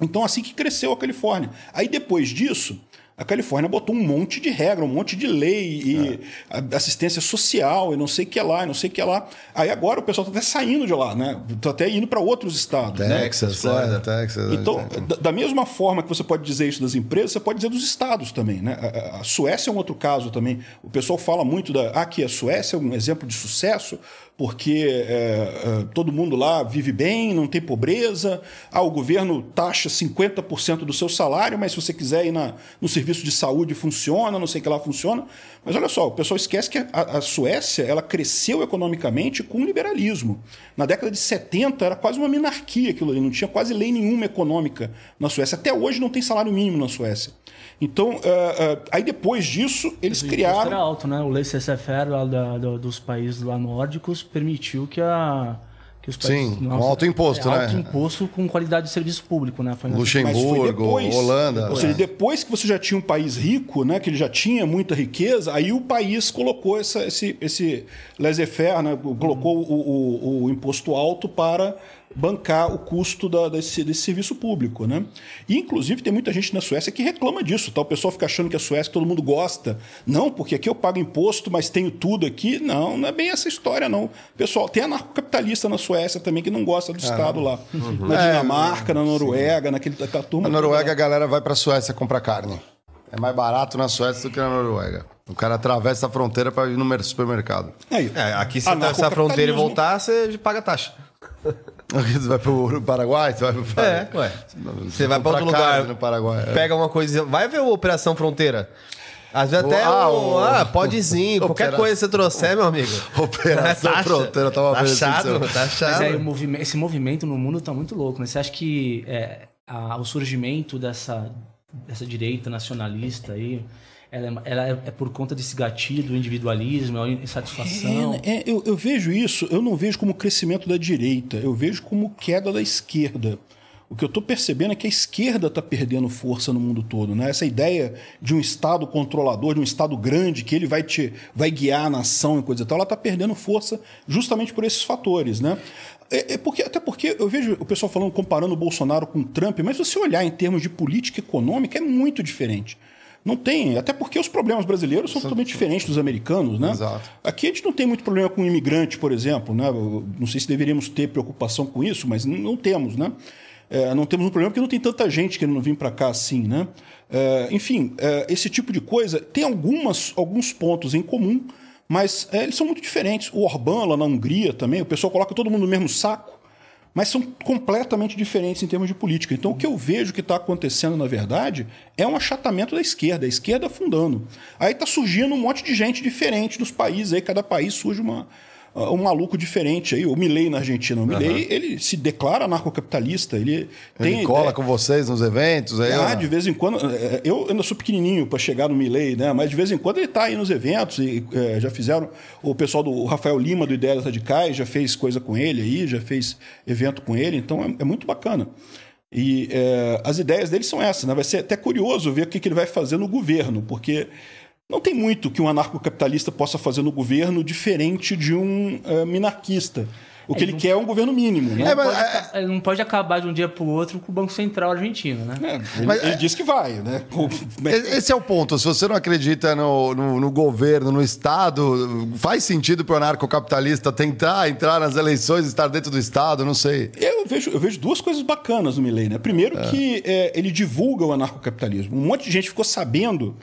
Então, assim que cresceu a Califórnia. Aí depois disso a Califórnia botou um monte de regra, um monte de lei e é. assistência social e não sei o que lá, e não sei o que lá. Aí agora o pessoal está até saindo de lá, né? Está até indo para outros estados. Né? Texas, né? Texas. Então, da, da, mesma forma que você pode dizer isso das empresas, você pode dizer dos estados também, né? A, a Suécia é um outro caso também. O pessoal fala muito da. Ah, aqui a Suécia é um exemplo de sucesso porque é, é, todo mundo lá vive bem, não tem pobreza. Ah, o governo taxa 50% do seu salário, mas se você quiser ir na, no serviço de saúde funciona, não sei o que lá funciona. Mas olha só, o pessoal esquece que a, a Suécia ela cresceu economicamente com liberalismo. Na década de 70 era quase uma minarquia aquilo ali, não tinha quase lei nenhuma econômica na Suécia. Até hoje não tem salário mínimo na Suécia. Então, uh, uh, aí depois disso, eles O criaram. era alto, né? O laissez-faire lá da- do- dos países lá nórdicos permitiu que a que os países Sim, com alto imposto, é, né? Alto imposto com qualidade de serviço público, né? Foi nessa- Mas foi Luxemburgo, depois. Holanda. Ou seja, depois que você já tinha um país rico, né, que ele já tinha muita riqueza, aí o país colocou essa, esse, esse laissez-faire, né, colocou o, o- o imposto alto para bancar o custo da- desse, desse serviço público. Né? E, inclusive, tem muita gente na Suécia que reclama disso. Tá? O pessoal fica achando que a Suécia todo mundo gosta. Não, porque aqui eu pago imposto, mas tenho tudo aqui. Não, não é bem essa história, não. Pessoal, tem anarcocapitalista na Suécia também que não gosta do Estado lá. Na Dinamarca, na Noruega, naquele, naquela turma. Na Noruega a galera vai pra Suécia comprar carne. É mais barato na Suécia do que na Noruega. O cara atravessa a fronteira pra ir no mer- supermercado. Aí, É, aqui se atravessar a fronteira e voltar, você paga taxa. Você vai pro Paraguai? Você vai pro É, ué. Você vai pra comprar outro lugar, no Paraguai. é. pega uma coisa, vai ver o Operação Fronteira. Às vezes até Ah, o, o- ah, podezinho, qualquer coisa que você trouxer, meu amigo. Operação Taxa. Fronteira, tava vendo esse Taxado, seu- Mas aí o movime- esse movimento no mundo tá muito louco, né? Você acha que é, a- o surgimento dessa, dessa direita nacionalista aí, ela, é, ela é, é por conta desse gatilho do individualismo, é uma insatisfação? É, é, eu, eu vejo isso, eu não vejo como crescimento da direita, eu vejo como queda da esquerda. O que eu estou percebendo é que a esquerda está perdendo força no mundo todo. Né? Essa ideia de um Estado controlador, de um Estado grande, que ele vai, te, vai guiar a nação e coisa e tal, ela está perdendo força justamente por esses fatores. Né? É, é porque, até porque eu vejo o pessoal falando, comparando o Bolsonaro com o Trump, mas se você olhar em termos de política econômica, é muito diferente. Não tem, até porque os problemas brasileiros são totalmente diferentes dos americanos, né? Exato. Aqui a gente não tem muito problema com imigrante, por exemplo, né? Não sei se deveríamos ter preocupação com isso, mas não temos, né? É, não temos um problema porque não tem tanta gente querendo vir para cá assim, né? É, enfim, é, esse tipo de coisa tem algumas, alguns pontos em comum, mas é, eles são muito diferentes. O Orbán lá na Hungria também, o pessoal coloca todo mundo no mesmo saco mas são completamente diferentes em termos de política. Então, o que eu vejo que está acontecendo, na verdade, é um achatamento da esquerda, a esquerda afundando. Aí está surgindo um monte de gente diferente dos países, aí cada país surge uma, um maluco diferente. Aí, o Milley na Argentina. O Milley, ele se declara anarcocapitalista, ele tem... Ele cola ideia- com vocês nos eventos aí. ah, de vez em quando. é, Eu ainda sou pequenininho para chegar no Milley, né? Mas de vez em quando ele está aí nos eventos e é, já fizeram. O pessoal do Rafael Lima do Ideias Radicais já fez coisa com ele aí, já fez evento com ele, então é, é muito bacana. E é, as ideias dele são essas, né? Vai ser até curioso ver o que, que ele vai fazer no governo, porque não tem muito que um anarcocapitalista possa fazer no governo diferente de um é, minarquista. O que ele quer é um governo mínimo, né? É, mas- Pode aca- ele não pode acabar de um dia para o outro com o Banco Central argentino, né? É, ele, Mas- ele diz que vai, né? Esse é o ponto. Se você não acredita no, no, no governo, no Estado, faz sentido para o anarcocapitalista tentar entrar nas eleições, estar dentro do Estado? Não sei. Eu vejo, eu vejo duas coisas bacanas no Milley, né? Primeiro que é, ele divulga o anarcocapitalismo. Um monte de gente ficou sabendo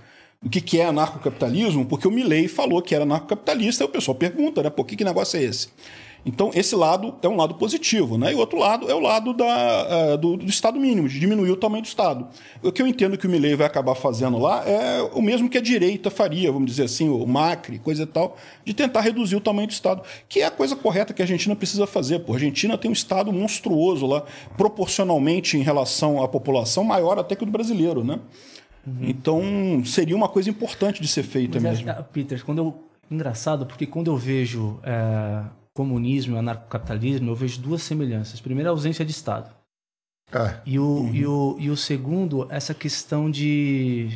o que, que é anarcocapitalismo porque o Milley falou que era anarcocapitalista e o pessoal pergunta, né? Pô, que, que negócio é esse? Então, esse lado é um lado positivo, né? E o outro lado é o lado da, ah, do, do Estado mínimo, de diminuir o tamanho do Estado. O que eu entendo que o Milley vai acabar fazendo lá é o mesmo que a direita faria, vamos dizer assim, o Macri, coisa e tal, de tentar reduzir o tamanho do Estado, que é a coisa correta que a Argentina precisa fazer. Pô, a Argentina tem um Estado monstruoso lá, proporcionalmente em relação à população, maior até que o do brasileiro, né? Então, seria uma coisa importante de ser feita Mas, mesmo. é, Peter, quando eu... engraçado, porque quando eu vejo é, comunismo e anarcocapitalismo, eu vejo duas semelhanças. Primeiro, a ausência de Estado. É. E o, e o, e o segundo, essa questão de.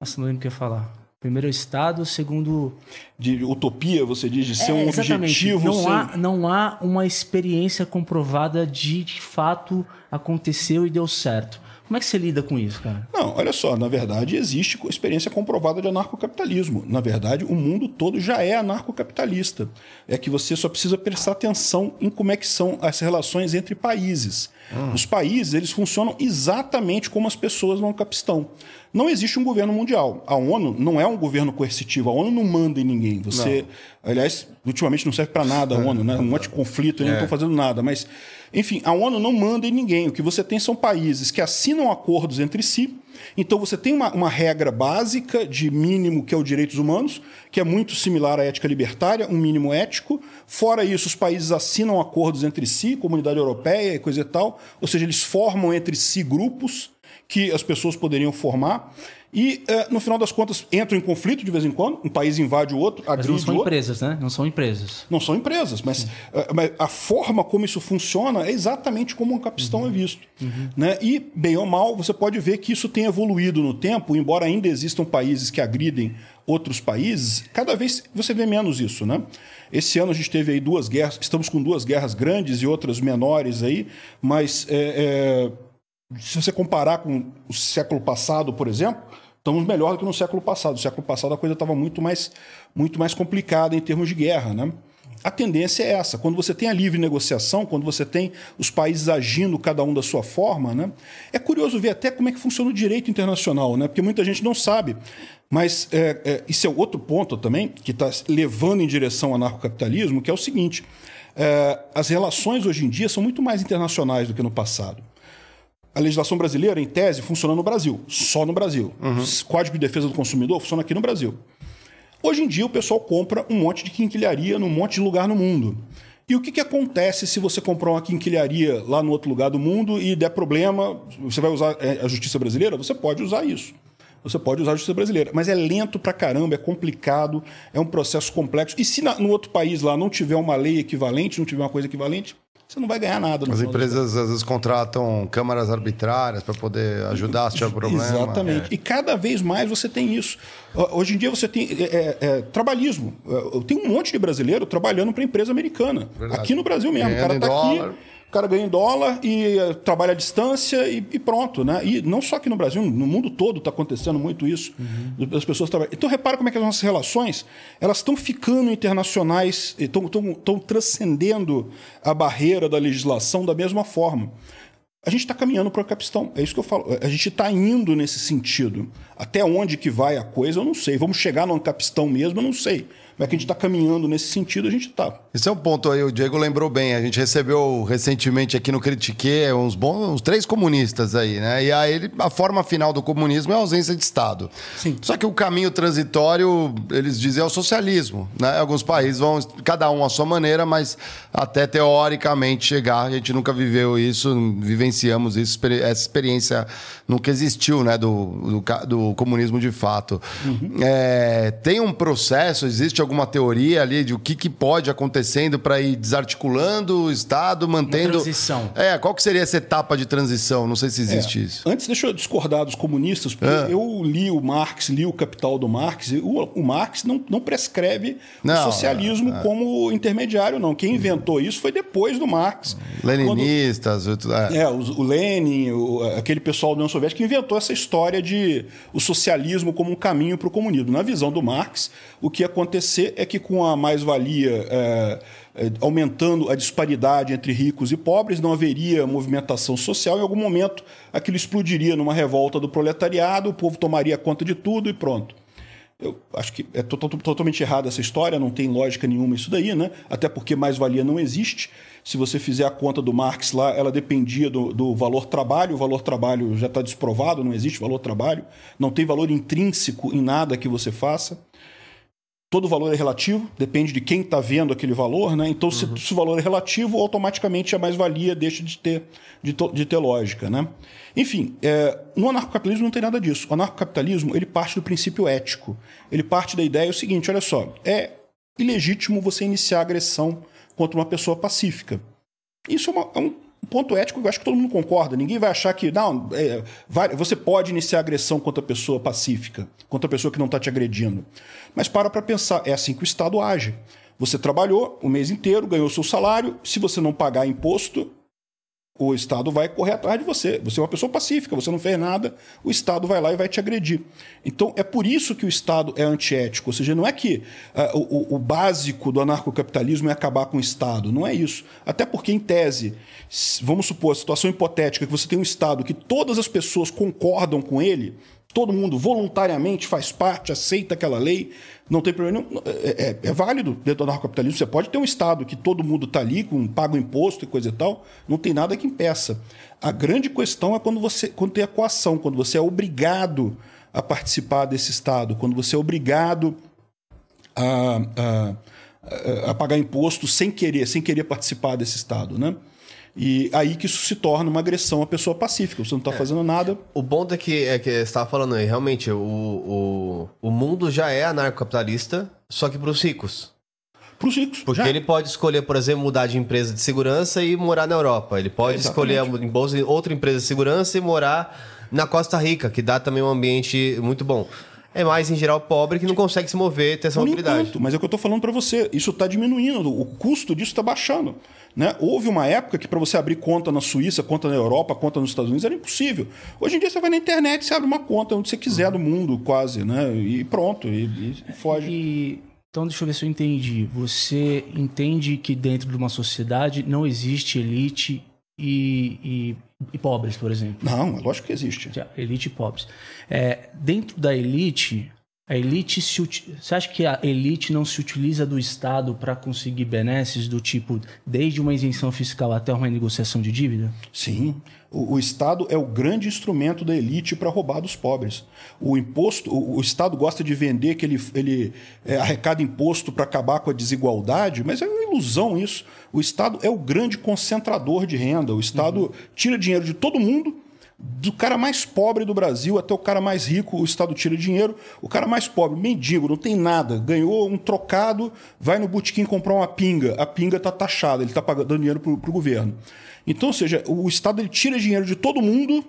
Nossa, não lembro o que eu ia falar. Primeiro é o Estado, segundo. De utopia, você diz, de ser É, um exatamente. objetivo. Não, sem- há, não há uma experiência comprovada de de fato aconteceu e deu certo. Como é que você lida com isso, cara? Não, olha só, na verdade existe experiência comprovada de anarcocapitalismo. Na verdade, o mundo todo já é anarcocapitalista. É que você só precisa prestar atenção em como é que são as relações entre países. Os países, eles funcionam exatamente como as pessoas no Capistão. Não existe um governo mundial. A ONU não é um governo coercitivo. A ONU não manda em ninguém. Você, aliás, ultimamente não serve para nada a ONU, né? Um monte de conflito, eles não estão fazendo nada, mas Enfim, a ONU não manda em ninguém. O que você tem são países que assinam acordos entre si. Então você tem uma, uma regra básica de mínimo que é o direitos humanos, que é muito similar à ética libertária, um mínimo ético. Fora isso, os países assinam acordos entre si, comunidade europeia e coisa e tal. Ou seja, eles formam entre si grupos que as pessoas poderiam formar. E, uh, no final das contas, entram em conflito de vez em quando. Um país invade o outro, agride Mas não são o outro. empresas, né? Não são empresas. Não são empresas, mas, uh, mas, a forma como isso funciona é exatamente como um capistão uhum. é visto. Uhum. Né? E, bem ou mal, você pode ver que isso tem evoluído no tempo, embora ainda existam países que agridem outros países, cada vez você vê menos isso. Né? Esse ano a gente teve aí duas guerras, estamos com duas guerras grandes e outras menores aí, mas é, é, se você comparar com o século passado, por exemplo estamos melhor do que no século passado. No século passado a coisa estava muito mais, muito mais complicada em termos de guerra. Né? A tendência é essa. Quando você tem a livre negociação, quando você tem os países agindo cada um da sua forma, né? é curioso ver até como é que funciona o direito internacional, né? porque muita gente não sabe. Mas é, é, isso é outro ponto também que está levando em direção ao anarcocapitalismo, que é o seguinte: é, as relações hoje em dia são muito mais internacionais do que no passado a legislação brasileira, em tese, funciona no Brasil, só no Brasil. Uhum. Código de Defesa do Consumidor funciona aqui no Brasil. Hoje em dia, o pessoal compra um monte de quinquilharia num monte de lugar no mundo. E o que, que acontece se você comprar uma quinquilharia lá no outro lugar do mundo e der problema? Você vai usar é, a justiça brasileira? Você pode usar isso. Você pode usar a justiça brasileira. Mas é lento pra caramba, é complicado, é um processo complexo. E se na, no outro país lá não tiver uma lei equivalente, não tiver uma coisa equivalente, você não vai ganhar nada. As empresas às vezes contratam câmaras arbitrárias para poder ajudar a tiver problema. Exatamente. É. E cada vez mais você tem isso. Hoje em dia você tem é, é, é trabalhismo. Eu tenho um monte de brasileiro trabalhando para empresa americana. Verdade. Aqui no Brasil mesmo. Ganhando o cara está aqui o cara ganha em dólar e eh, trabalha à distância e, e, pronto, né? E não só aqui no Brasil, no mundo todo está acontecendo muito isso. Uhum. As pessoas trabalham. Então repara como é que as nossas relações elas estão ficando internacionais, estão transcendendo a barreira da legislação da mesma forma. A gente está caminhando para o capistão. É isso que eu falo. A gente está indo nesse sentido. Até onde que vai a coisa, eu não sei. Vamos chegar no capistão mesmo, eu não sei. Como é que a gente está caminhando nesse sentido, a gente está. Esse é um ponto aí, o Diego lembrou bem. A gente recebeu recentemente aqui no Critique uns bons, uns três comunistas aí, né? E aí a forma final do comunismo é a ausência de Estado. Sim. Só que o caminho transitório, eles dizem, é o socialismo. Né? Alguns países vão, cada um à sua maneira, mas até teoricamente chegar. A gente nunca viveu isso, vivenciamos isso, essa experiência nunca existiu, né? Do, do, do comunismo de fato. Uhum. É, tem um processo, existe alguma teoria ali de o que, que pode acontecendo para ir desarticulando o Estado, mantendo. Uma transição. É, qual que seria essa etapa de transição? Não sei se existe é. isso. Antes, deixa eu discordar dos comunistas, porque é. eu li o Marx, li o Capital do Marx, e o, o Marx não, não prescreve não, o socialismo é, é. como intermediário, não. Quem inventou isso foi depois do Marx. Leninistas, quando, é. é, o, o Lenin, o, aquele pessoal da União Soviética que inventou essa história de o socialismo como um caminho para o comunismo. Na visão do Marx, o que aconteceu acontecer é que com a mais-valia é, é, aumentando a disparidade entre ricos e pobres, não haveria movimentação social. Em algum momento, aquilo explodiria numa revolta do proletariado, o povo tomaria conta de tudo e pronto. Eu acho que é totalmente errada essa história, não tem lógica nenhuma isso daí, né? Até porque mais-valia não existe. Se você fizer a conta do Marx lá, ela dependia do, do valor trabalho, o valor trabalho já está desprovado, não existe valor trabalho, não tem valor intrínseco em nada que você faça todo valor é relativo, depende de quem está vendo aquele valor, né? Então, uhum. se, se, o valor é relativo, automaticamente a mais-valia deixa de ter, de, de, ter lógica, né? Enfim, é, no anarcocapitalismo não tem nada disso. O anarcocapitalismo ele parte do princípio ético. Ele parte da ideia é o seguinte: olha só, é ilegítimo você iniciar agressão contra uma pessoa pacífica. Isso é, uma, é um ponto ético eu acho que todo mundo concorda. Ninguém vai achar que não, é, vai, você pode iniciar agressão contra a pessoa pacífica, contra a pessoa que não está te agredindo. Mas para para pensar, é assim que o Estado age. Você trabalhou o mês inteiro, ganhou seu salário. Se você não pagar imposto, o Estado vai correr atrás de você. Você é uma pessoa pacífica, você não fez nada, o Estado vai lá e vai te agredir. Então, é por isso que o Estado é antiético. Ou seja, não é que uh, o, o, básico do anarcocapitalismo é acabar com o Estado. Não é isso. Até porque, em tese, vamos supor, a situação hipotética que você tem um Estado que todas as pessoas concordam com ele, todo mundo voluntariamente faz parte, aceita aquela lei, não tem problema nenhum. É, é, é válido dentro do anarcocapitalismo. Você pode ter um Estado que todo mundo está ali, com paga imposto e coisa e tal, não tem nada que impeça. A grande questão é quando você quando tem a coação, quando você é obrigado a participar desse Estado, quando você é obrigado a, a, a pagar imposto sem querer, sem querer participar desse Estado, né? E aí que isso se torna uma agressão à pessoa pacífica. Você não está é. fazendo nada. O ponto é que, é que você estava falando aí, realmente, o, o, o mundo já é anarcocapitalista, só que para os ricos. Para os ricos. Porque já. ele pode escolher, por exemplo, mudar de empresa de segurança e morar na Europa. Ele pode escolher outra empresa de segurança e morar na Costa Rica, que dá também um ambiente muito bom é mais, em geral, pobre que não consegue se mover, ter essa Por mobilidade. Enquanto, mas é o que eu estou falando para você. Isso está diminuindo, o custo disso está baixando. Né? Houve uma época que para você abrir conta na Suíça, conta na Europa, conta nos Estados Unidos, era impossível. Hoje em dia você vai na internet, você abre uma conta onde você quiser do mundo, quase, né? E pronto, e, e foge. E, então, deixa eu ver se eu entendi. Você entende que dentro de uma sociedade não existe elite e, e, e, pobres, por exemplo. Não, é lógico que existe. Elite e pobres. É, dentro da elite, a elite se você acha que a elite não se utiliza do Estado para conseguir benesses do tipo desde uma isenção fiscal até uma negociação de dívida? Sim, o, o Estado é o grande instrumento da elite para roubar dos pobres. O imposto, o, o, Estado gosta de vender que ele, ele é, arrecada imposto para acabar com a desigualdade, mas é uma ilusão isso. O Estado é o grande concentrador de renda. O Estado uhum. tira dinheiro de todo mundo do cara mais pobre do Brasil até o cara mais rico, o Estado tira dinheiro. O cara mais pobre, mendigo, não tem nada, ganhou um trocado, vai no botequim comprar uma pinga. A pinga está taxada, ele está dando dinheiro para o governo. Então, ou seja, o Estado ele tira dinheiro de todo mundo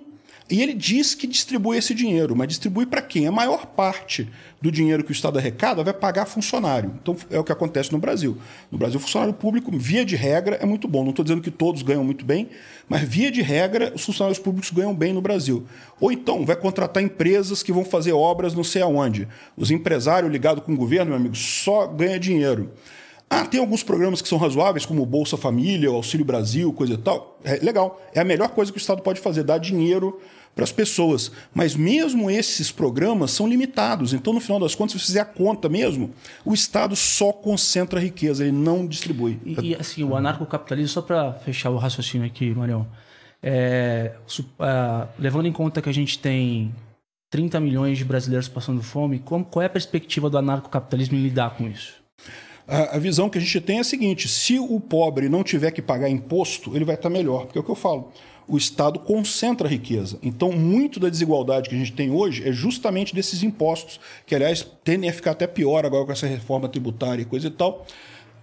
e ele diz que distribui esse dinheiro, mas distribui para quem? A maior parte do dinheiro que o Estado arrecada vai pagar funcionário. Então é o que acontece no Brasil. No Brasil, funcionário público, via de regra, é muito bom. Não estou dizendo que todos ganham muito bem, mas via de regra, os funcionários públicos ganham bem no Brasil. Ou então vai contratar empresas que vão fazer obras não sei aonde. Os empresários ligados com o governo, meu amigo, só ganha dinheiro. Ah, tem alguns programas que são razoáveis, como Bolsa Família, Auxílio Brasil, coisa e tal. É legal. É a melhor coisa que o Estado pode fazer, dar dinheiro para as pessoas. Mas mesmo esses programas são limitados. Então, no final das contas, se você fizer a conta mesmo, o Estado só concentra a riqueza, ele não distribui. E, e assim, o anarcocapitalismo, só para fechar o raciocínio aqui, Marião, é, uh, levando em conta que a gente tem 30 milhões de brasileiros passando fome, como, qual é a perspectiva do anarcocapitalismo em lidar com isso? A, a visão que a gente tem é a seguinte: se o pobre não tiver que pagar imposto, ele vai estar melhor, porque é o que eu falo o Estado concentra a riqueza. Então, muito da desigualdade que a gente tem hoje é justamente desses impostos, que, aliás, tendem a ficar até pior agora com essa reforma tributária e coisa e tal,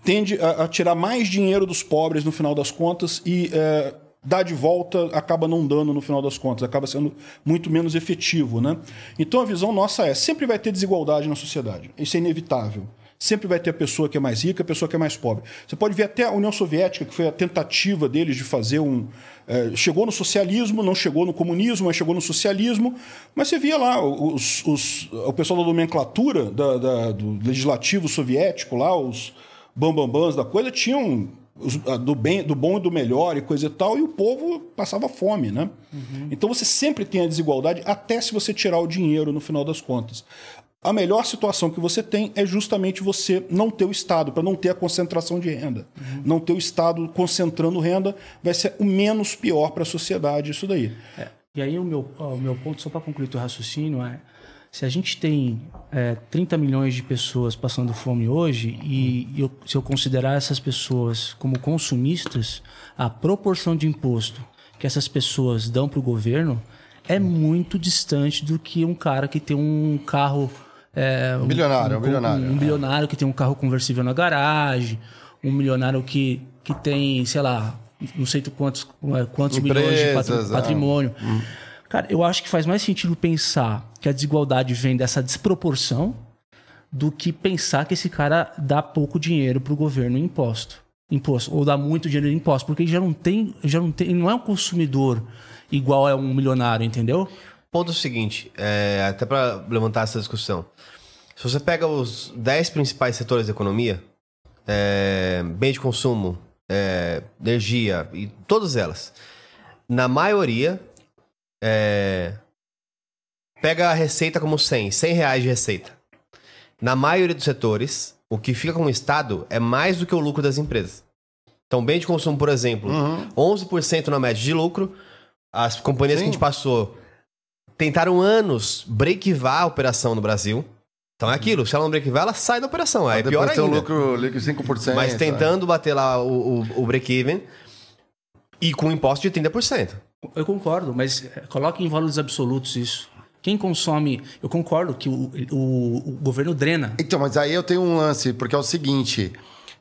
tende a, a tirar mais dinheiro dos pobres no final das contas e é, dar de volta acaba não dando no final das contas, acaba sendo muito menos efetivo. Né? Então, a visão nossa é: sempre vai ter desigualdade na sociedade, isso é inevitável. Sempre vai ter a pessoa que é mais rica, a pessoa que é mais pobre. Você pode ver até a União Soviética, que foi a tentativa deles de fazer um. É, chegou no socialismo, não chegou no comunismo, mas chegou no socialismo. Mas você via lá os, os, o pessoal da nomenclatura da, da, do legislativo soviético, lá, os bambambãs da coisa, tinham do, bem, do bom e do melhor e coisa e tal, e o povo passava fome, né? Uhum. Então você sempre tem a desigualdade, até se você tirar o dinheiro no final das contas a melhor situação que você tem é justamente você não ter o Estado, para não ter a concentração de renda. Uhum. Não ter o Estado concentrando renda vai ser o menos pior para a sociedade, isso daí. É. E aí o meu, o meu ponto, só para concluir o raciocínio, é se a gente tem é, 30 milhões de pessoas passando fome hoje e, e eu, se eu considerar essas pessoas como consumistas, a proporção de imposto que essas pessoas dão para o governo é muito distante do que um cara que tem um carro é, um bilionário, um, um bilionário. Um, um bilionário que tem um carro conversível na garagem, um milionário que, que tem, sei lá, não sei quantos, quantos Empresas, milhões de é. patrimônio. Hum. Cara, eu acho que faz mais sentido pensar que a desigualdade vem dessa desproporção do que pensar que esse cara dá pouco dinheiro para o governo em imposto. Imposto, ou dá muito dinheiro em imposto, porque ele já não tem, já não tem, não é um consumidor igual é um milionário, entendeu? Ponto seguinte, é, até para levantar essa discussão. Se você pega os 10 principais setores da economia, é, bem de consumo, é, energia e todas elas, na maioria, é, pega a receita como 100, 100 reais de receita. Na maioria dos setores, o que fica com o Estado é mais do que o lucro das empresas. Então, bem de consumo, por exemplo, 11% na média de lucro. As companhias que a gente passou tentaram anos breakivar a operação no Brasil. Então é aquilo, se ela não breakivar, ela sai da operação. Aí é pior Depois tem ainda. o lucro líquido 5%. Mas é. tentando bater lá o, o, o break-even e com imposto de 30%. Eu concordo, mas eh, coloque em valores absolutos isso. Quem consome. Eu concordo que o, o, o governo drena. Então, mas aí eu tenho um lance, porque é o seguinte.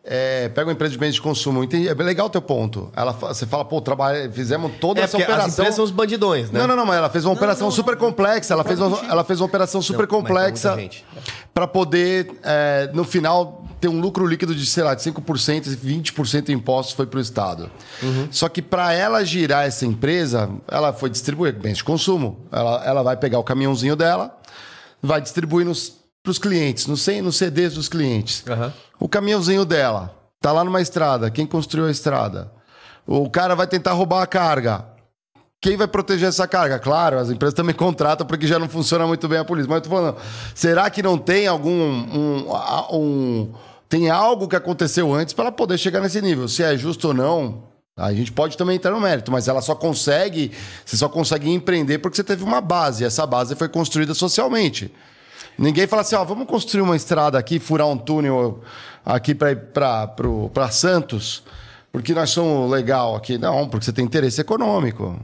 É, pega uma empresa de bens de consumo. Entendi, é bem legal o teu ponto. Ela, você fala, pô, trabalha, fizemos toda É, essa porque as operação. empresas são os bandidões, né? Não, não, não, mas ela fez uma operação não, super complexa. Ela fez, uma, ela fez uma operação super complexa para poder, é, no final, ter um lucro líquido de, sei lá, de 5% e 20% de impostos foi para o Estado. Uhum. Só que para ela girar essa empresa, ela foi distribuir bens de consumo. Ela, ela vai pegar o caminhãozinho dela, vai distribuir para os clientes, nos, C- nos CDs dos clientes. Aham. O caminhãozinho dela tá lá numa estrada. Quem construiu a estrada? O cara vai tentar roubar a carga. Quem vai proteger essa carga? Claro, as empresas também contratam porque já não funciona muito bem a polícia. Mas eu tô falando, será que não tem algum. Um, um- tem algo que aconteceu antes para ela poder chegar nesse nível? Se é justo ou não, a gente pode também entrar no mérito, mas ela só consegue. Você só consegue empreender porque você teve uma base. E essa base foi construída socialmente. Ninguém fala assim, ó, vamos construir uma estrada aqui, furar um túnel aqui para para Santos, porque nós somos legal aqui. Não, porque você tem interesse econômico.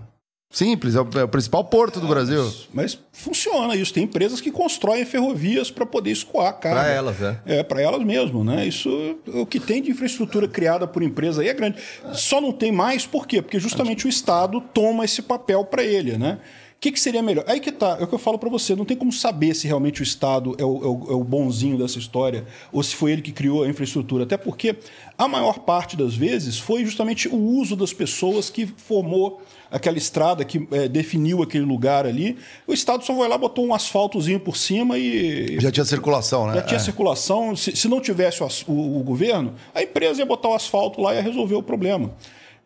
Simples, é o, é o principal porto do Brasil. Mas funciona isso. Tem empresas que constroem ferrovias para poder escoar a carga. Pra elas, né? É, para elas mesmo, né? Isso, o que tem de infraestrutura criada por empresa aí é grande. Só não tem mais, por quê? Porque justamente o Estado toma esse papel para ele, né? O que, que seria melhor? Aí que tá, é o que eu falo para você, não tem como saber se realmente o Estado é o, é o- é o bonzinho dessa história ou se foi ele que criou a infraestrutura. Até porque a maior parte das vezes foi justamente o uso das pessoas que formou aquela estrada, que eh, definiu aquele lugar ali. O Estado só foi lá, botou um asfaltozinho por cima e, Já tinha circulação, né? já tinha É. circulação. Se, se não tivesse o, o- o governo, a empresa ia botar o asfalto lá e ia resolver o problema.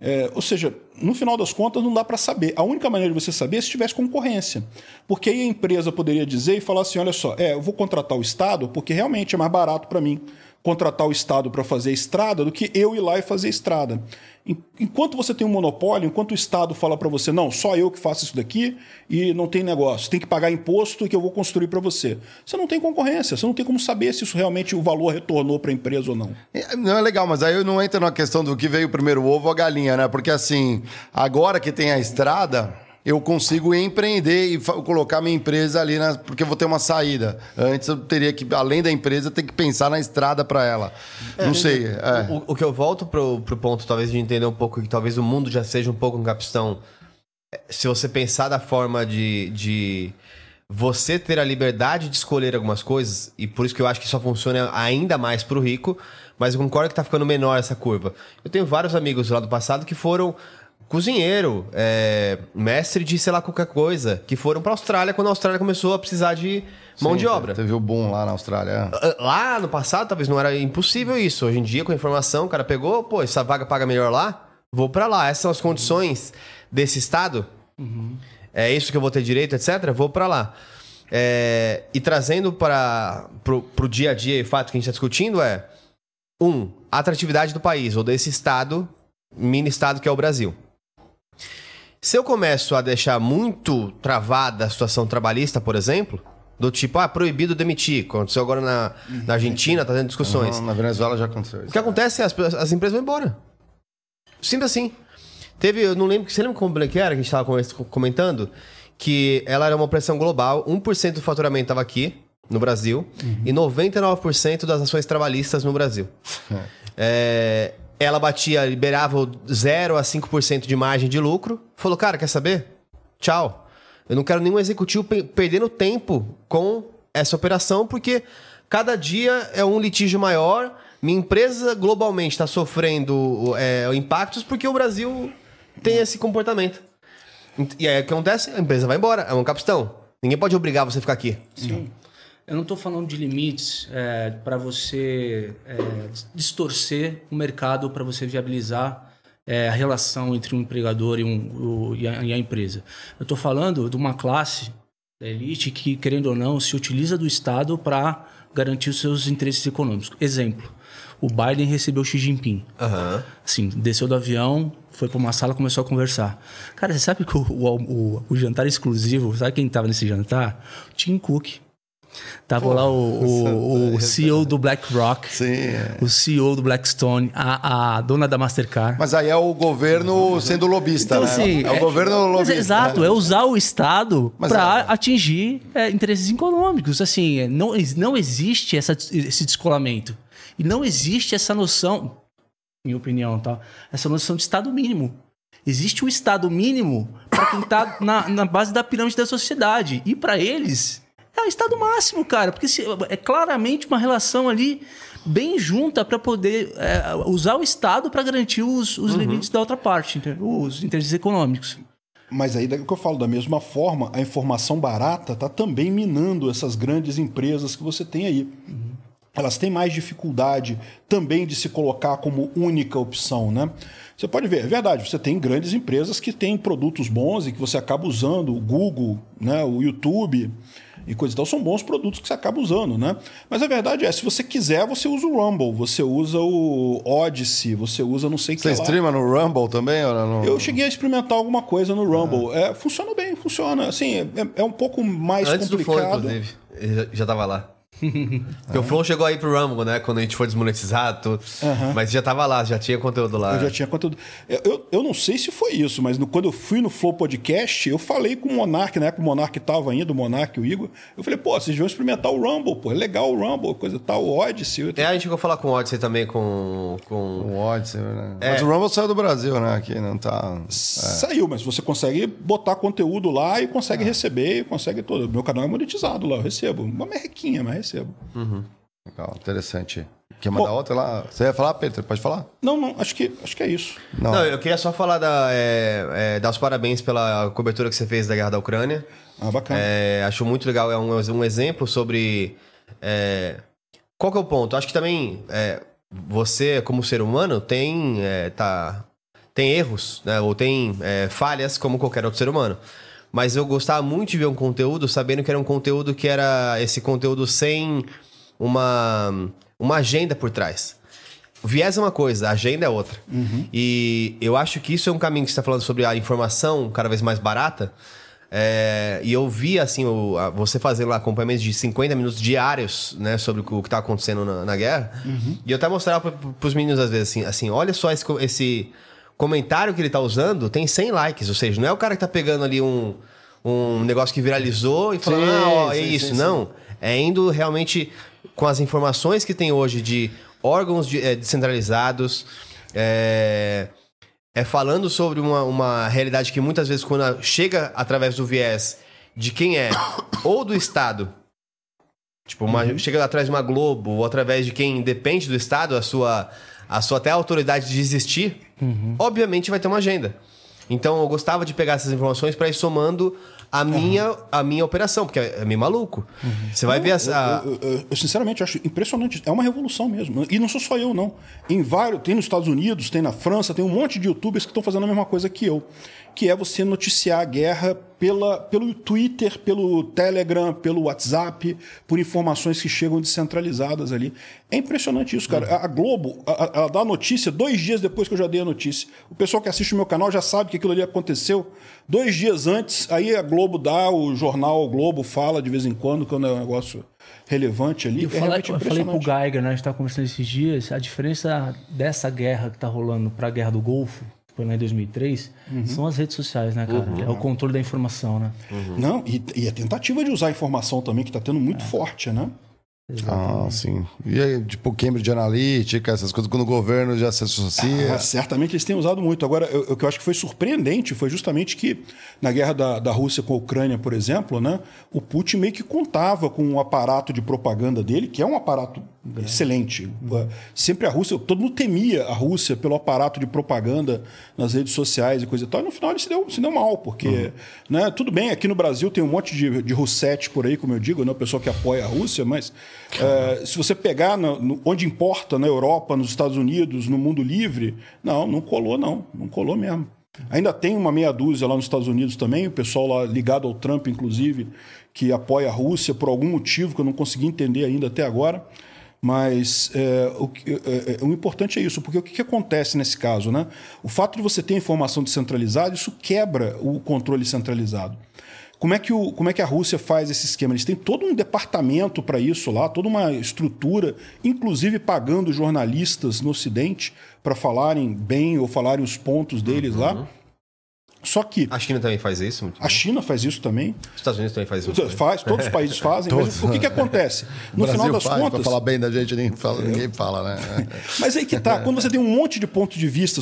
É, ou seja, no final das contas, não dá para saber. A única maneira de você saber é se tivesse concorrência. Porque aí a empresa poderia dizer e falar assim: olha só, é, eu vou contratar o Estado porque realmente é mais barato para mim contratar o Estado para fazer estrada do que eu ir lá e fazer estrada. En- Enquanto você tem um monopólio, enquanto o Estado fala para você, não, só eu que faço isso daqui e não tem negócio, tem que pagar imposto que eu vou construir para você. Você não tem concorrência, você não tem como saber se isso realmente o valor retornou para a empresa ou não. É, Não é legal, mas aí eu não entro na questão do que veio primeiro, o ovo ou a galinha, né? Porque assim, agora que tem a estrada, eu consigo empreender e colocar minha empresa ali, na, porque eu vou ter uma saída. Antes eu teria que, além da empresa, ter que pensar na estrada para ela. não sei. é. O, o que eu volto pro, pro ponto, talvez, de entender um pouco que talvez o mundo já seja um pouco um capistão. é, Se você pensar da forma de, de você ter a liberdade de escolher algumas coisas, e por isso que eu acho que só funciona ainda mais pro rico, mas eu concordo que tá ficando menor essa curva. Eu tenho vários amigos lá do passado que foram cozinheiro, é, mestre de sei lá qualquer coisa, que foram pra Austrália quando a Austrália começou a precisar de mão Sim, de obra. Teve o boom lá na Austrália. é. Ah, Lá no passado, talvez não era impossível isso. Hoje em dia, com a informação, o cara pegou, pô, essa vaga paga melhor lá, vou pra lá. Essas são as condições desse estado. É isso que eu vou ter direito, etc. Vou pra lá. É, e trazendo para pro dia a dia e o fato que a gente está discutindo é um, a atratividade do país ou desse estado, mini estado que é o Brasil. Se eu começo a deixar muito travada a situação trabalhista, por exemplo, do tipo, ah, proibido demitir, aconteceu agora na, na Argentina, tá tendo discussões. Na Venezuela já aconteceu O isso. que acontece é as, as empresas vão embora. Simples assim. Teve, eu não lembro, você lembra como é que era que a gente estava comentando? Que ela era uma operação global, 1% do faturamento estava aqui, no Brasil, e 99% das ações trabalhistas no Brasil. É, ela batia, liberava o 0 a 5% de margem de lucro. Falou, cara, quer saber? Tchau. Eu não quero nenhum executivo pe- perdendo tempo com essa operação, porque cada dia é um litígio maior. Minha empresa globalmente está sofrendo é, impactos porque o Brasil tem esse comportamento. E aí o que acontece? A empresa vai embora, é um capistão. Ninguém pode obrigar você a ficar aqui. Eu não estou falando de limites para você é, distorcer o mercado para você viabilizar é, a relação entre um empregador e, um, o- e a, e a empresa. Eu estou falando de uma classe da elite que, querendo ou não, se utiliza do Estado para garantir os seus interesses econômicos. Exemplo, o Biden recebeu o Xi Jinping. Assim, desceu do avião, foi para uma sala começou a conversar. Cara, você sabe que o, o, o- jantar exclusivo, sabe quem tava nesse jantar? Tim Cook. Tava lá o, o, o CEO do BlackRock, Sim. é. o CEO do Blackstone, a, a dona da Mastercard. Mas aí é o governo sendo lobista, Então, né? assim, é o governo mas lobista. Exato, né? é usar o Estado para é- atingir é, interesses econômicos. Assim, é, não, não existe essa, esse descolamento. E não existe essa noção, minha opinião, tá? Essa noção de Estado mínimo. Existe o Estado mínimo para quem está na, na base da pirâmide da sociedade. E para eles, é o Estado máximo, cara. Porque se- é claramente uma relação ali bem junta para poder é, usar o Estado para garantir os, os limites da outra parte, os interesses econômicos. Mas aí, daí que eu falo, da mesma forma, a informação barata está também minando essas grandes empresas que você tem aí. Elas têm mais dificuldade também de se colocar como única opção, né? Você pode ver, é verdade, você tem grandes empresas que têm produtos bons e que você acaba usando, o Google, né, o YouTube e coisa e tal, são bons produtos que você acaba usando, né? Mas a verdade é, se você quiser, você usa o Rumble, você usa o Odyssey, você usa não sei o que Você streama no Rumble também? Ou não? Eu cheguei a experimentar alguma coisa no Rumble. É, funciona bem, funciona. Assim, é, é um pouco mais Antes do Flow, complicado. inclusive. Ele já- já tava lá. Porque o Flow chegou aí pro Rumble, né? Quando a gente foi desmonetizado, tudo. Mas já tava lá, já tinha conteúdo lá. Eu já tinha conteúdo. Eu, eu, eu não sei se foi isso, mas no- quando eu fui no Flow Podcast, eu falei com o Monark, na época o Monark tava ainda, o Monark e o Igor. Eu falei, pô, vocês vão experimentar o Rumble, pô, é legal o Rumble, coisa tal, o Odyssey. É, a gente chegou a falar com o Odyssey também, com... com... O Odyssey, né? É. Mas o Rumble saiu do Brasil, né? Aqui não tá... Saiu, mas você consegue botar conteúdo lá e consegue receber, consegue todo. Meu canal é monetizado lá, eu recebo. Uma merrequinha, mas recebo. Legal, interessante. Quer mandar Bom- outra lá? Você ia falar, Pedro? Pode falar? Não, não, acho que, acho que é isso. Não. Não, eu queria só falar da, é, é, dar os parabéns pela cobertura que você fez da Guerra da Ucrânia. Ah, bacana. É, acho muito legal, é um, um exemplo sobre. é, qual que é o ponto? Acho que também é, você, como ser humano, tem, é, tá, tem erros, né? Ou tem é, falhas como qualquer outro ser humano. Mas eu gostava muito de ver um conteúdo sabendo que era um conteúdo que era esse conteúdo sem uma, uma agenda por trás. O viés é uma coisa, a agenda é outra. E eu acho que isso é um caminho que você está falando sobre a informação cada vez mais barata. É, e eu vi, assim, o- a- você fazendo lá acompanhamentos de 50 minutos diários, né, sobre o que está acontecendo na, na guerra. E eu até mostrava para os meninos, às vezes, assim, assim olha só esse, esse comentário que ele tá usando, tem 100 likes. Ou seja, não é o cara que tá pegando ali um, um negócio que viralizou e falando, Sim, ah, ó, é sim, isso. sim, não. É indo realmente com as informações que tem hoje de órgãos de- eh, descentralizados, é, é falando sobre uma, uma realidade que muitas vezes, quando chega através do viés de quem é ou do Estado, tipo, uma- chega atrás de uma Globo, ou através de quem depende do Estado, a sua, a sua até autoridade de existir, obviamente vai ter uma agenda. Então eu gostava de pegar essas informações para ir somando a minha, a minha operação, porque é, é meio maluco. Você vai ver essa. Eu, eu- eu, eu, sinceramente acho impressionante. É uma revolução mesmo. E não sou só eu, não. Em vários, tem nos Estados Unidos, tem na França, tem um monte de youtubers que estão fazendo a mesma coisa que eu. Que é você noticiar a guerra pela, pelo Twitter, pelo Telegram, pelo WhatsApp, por informações que chegam descentralizadas ali. É impressionante isso, cara. A, a Globo, a- a- ela dá a notícia dois dias depois que eu já dei a notícia. O pessoal que assiste o meu canal já sabe que aquilo ali aconteceu dois dias antes. Aí a Globo dá, o jornal o Globo fala de vez em quando, quando é um negócio relevante ali. Eu é falei, eu falei pro. Geiger, né? A gente tava conversando esses dias, a diferença dessa guerra que tá rolando pra guerra do Golfo, foi lá em 2003, Uhum. são as redes sociais, né, cara? É o controle da informação, né? Não, e, e a tentativa de usar a informação também, que está tendo muito forte, né? Ah, sim. E aí, tipo, Cambridge Analytica, essas coisas, quando o governo já se associa. Ah, certamente eles têm usado muito. Agora, eu- o que eu acho que foi surpreendente foi justamente que na guerra da, da Rússia com a Ucrânia, por exemplo, né, o Putin meio que contava com um aparato de propaganda dele, que é um aparato excelente. Sempre a Rússia, todo mundo temia a Rússia pelo aparato de propaganda nas redes sociais e coisa e tal. E no final ele se deu, se deu mal, porque, né, tudo bem, aqui no Brasil tem um monte de, de Russete por aí, como eu digo, né, o pessoal que apoia a Rússia, mas é, se você pegar no- no- onde importa, na Europa, nos Estados Unidos, no mundo livre, não, não colou, não. Não colou mesmo. Ainda tem uma meia dúzia lá nos Estados Unidos também, o pessoal lá ligado ao Trump, inclusive, que apoia a Rússia por algum motivo que eu não consegui entender ainda até agora. Mas é, o, é, é, o, importante é isso, porque o que, que, acontece nesse caso? Né? O fato de você ter informação descentralizada, isso quebra o controle centralizado. Como é, que o, como é que a Rússia faz esse esquema? Eles têm todo um departamento para isso lá, toda uma estrutura, inclusive pagando jornalistas no Ocidente para falarem bem ou falarem os pontos deles uhum. lá. Só que. A China também faz isso? A China faz isso também. Os Estados Unidos também faz isso. Faz, todos os países fazem. Mas o que, que acontece? No final das faz, contas. Para falar bem da gente, ninguém fala, ninguém fala né? mas aí que tá. Quando você tem um monte de pontos de vista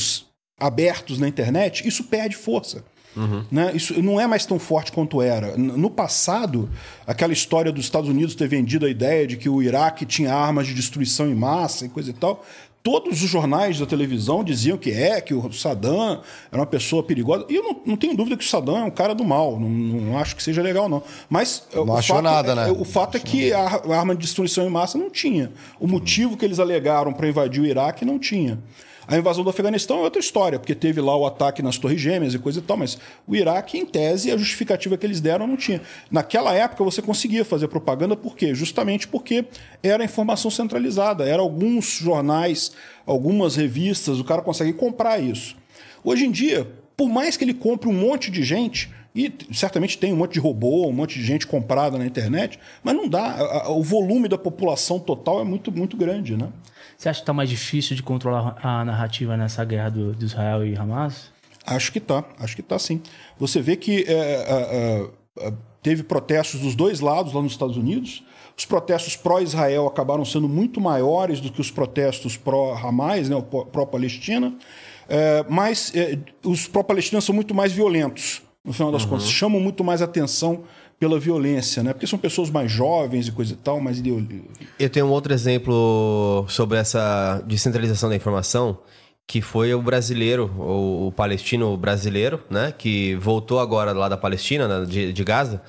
abertos na internet, isso perde força. Uhum. Né? Isso não é mais tão forte quanto era. No passado, aquela história dos Estados Unidos ter vendido a ideia de que o Iraque tinha armas de destruição em massa e coisa e tal, todos os jornais da televisão diziam que é, que o Saddam era uma pessoa perigosa. E eu não, não tenho dúvida que o Saddam é um cara do mal. Não, não acho que seja legal, não. Mas não o achou fato, nada, é, né? O fato é que a, a arma de destruição em massa não tinha. O motivo que eles alegaram para invadir o Iraque não tinha. A invasão do Afeganistão é outra história, porque teve lá o ataque nas Torres Gêmeas e coisa e tal, mas o Iraque, em tese, a justificativa que eles deram não tinha. Naquela época você conseguia fazer propaganda, por quê? Justamente porque era informação centralizada, era alguns jornais, algumas revistas, o cara consegue comprar isso. Hoje em dia, por mais que ele compre um monte de gente, e certamente tem um monte de robô, um monte de gente comprada na internet, mas não dá. O volume da população total é muito, muito grande, né? Você acha que está mais difícil de controlar a narrativa nessa guerra do, de Israel e Hamas? Acho que tá, acho que tá sim. Você vê que é, é, é, teve protestos dos dois lados lá nos Estados Unidos. Os protestos pró-Israel acabaram sendo muito maiores do que os protestos pró-Hamas, né, pró-Palestina. É, mas é, os pró-palestinos são muito mais violentos, no final das uhum. contas. Chamam muito mais atenção pela violência, né? Porque são pessoas mais jovens e coisa e tal, mais Eu tenho um outro exemplo sobre essa descentralização da informação, que foi o brasileiro, o, o palestino brasileiro, né? Que voltou agora lá da Palestina, né? de, de Gaza,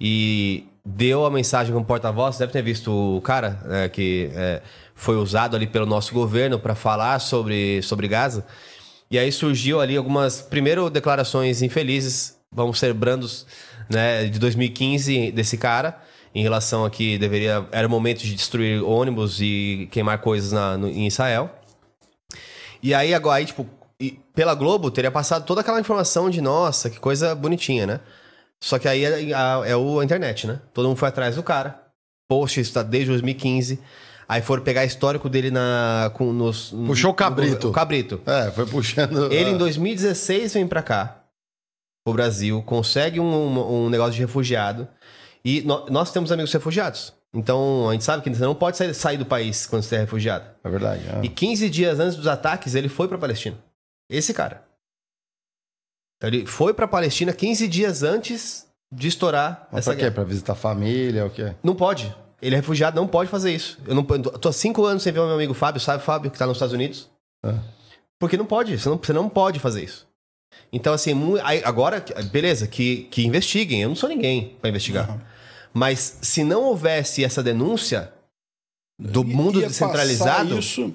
e deu a mensagem como porta-voz. Deve ter visto o cara né? que é, foi usado ali pelo nosso governo para falar sobre, sobre Gaza. E aí surgiu ali algumas, primeiro, declarações infelizes, vamos ser brandos né, de 2015 desse cara em relação a que deveria era o momento de destruir ônibus e queimar coisas na, no, em Israel. E aí agora, aí, tipo, pela Globo teria passado toda aquela informação de nossa, que coisa bonitinha, né? Só que aí é, a, é o, a internet, né? Todo mundo foi atrás do cara. Post está desde 2015. Aí foram pegar histórico dele na. Com, nos, Puxou o cabrito. No, o cabrito. É, foi puxando. Ele em 2016 vem pra cá o Brasil, consegue um, um, um negócio de refugiado. E no, nós temos amigos refugiados. Então, a gente sabe que você não pode sair, sair do país quando você é refugiado. É verdade. É. E 15 dias antes dos ataques, ele foi para Palestina. Esse cara. Então, ele foi para Palestina 15 dias antes de estourar Mas essa pra quê? guerra. Pra visitar a família, o quê? Não pode. Ele é refugiado, não pode fazer isso. Eu não eu tô há cinco anos sem ver o meu amigo Fábio, sabe, Fábio, que tá nos Estados Unidos? É. Porque não pode, você não, você não pode fazer isso. Então, assim, agora, beleza, que, que investiguem. Eu não sou ninguém para investigar. Uhum. Mas se não houvesse essa denúncia do mundo descentralizado. Isso,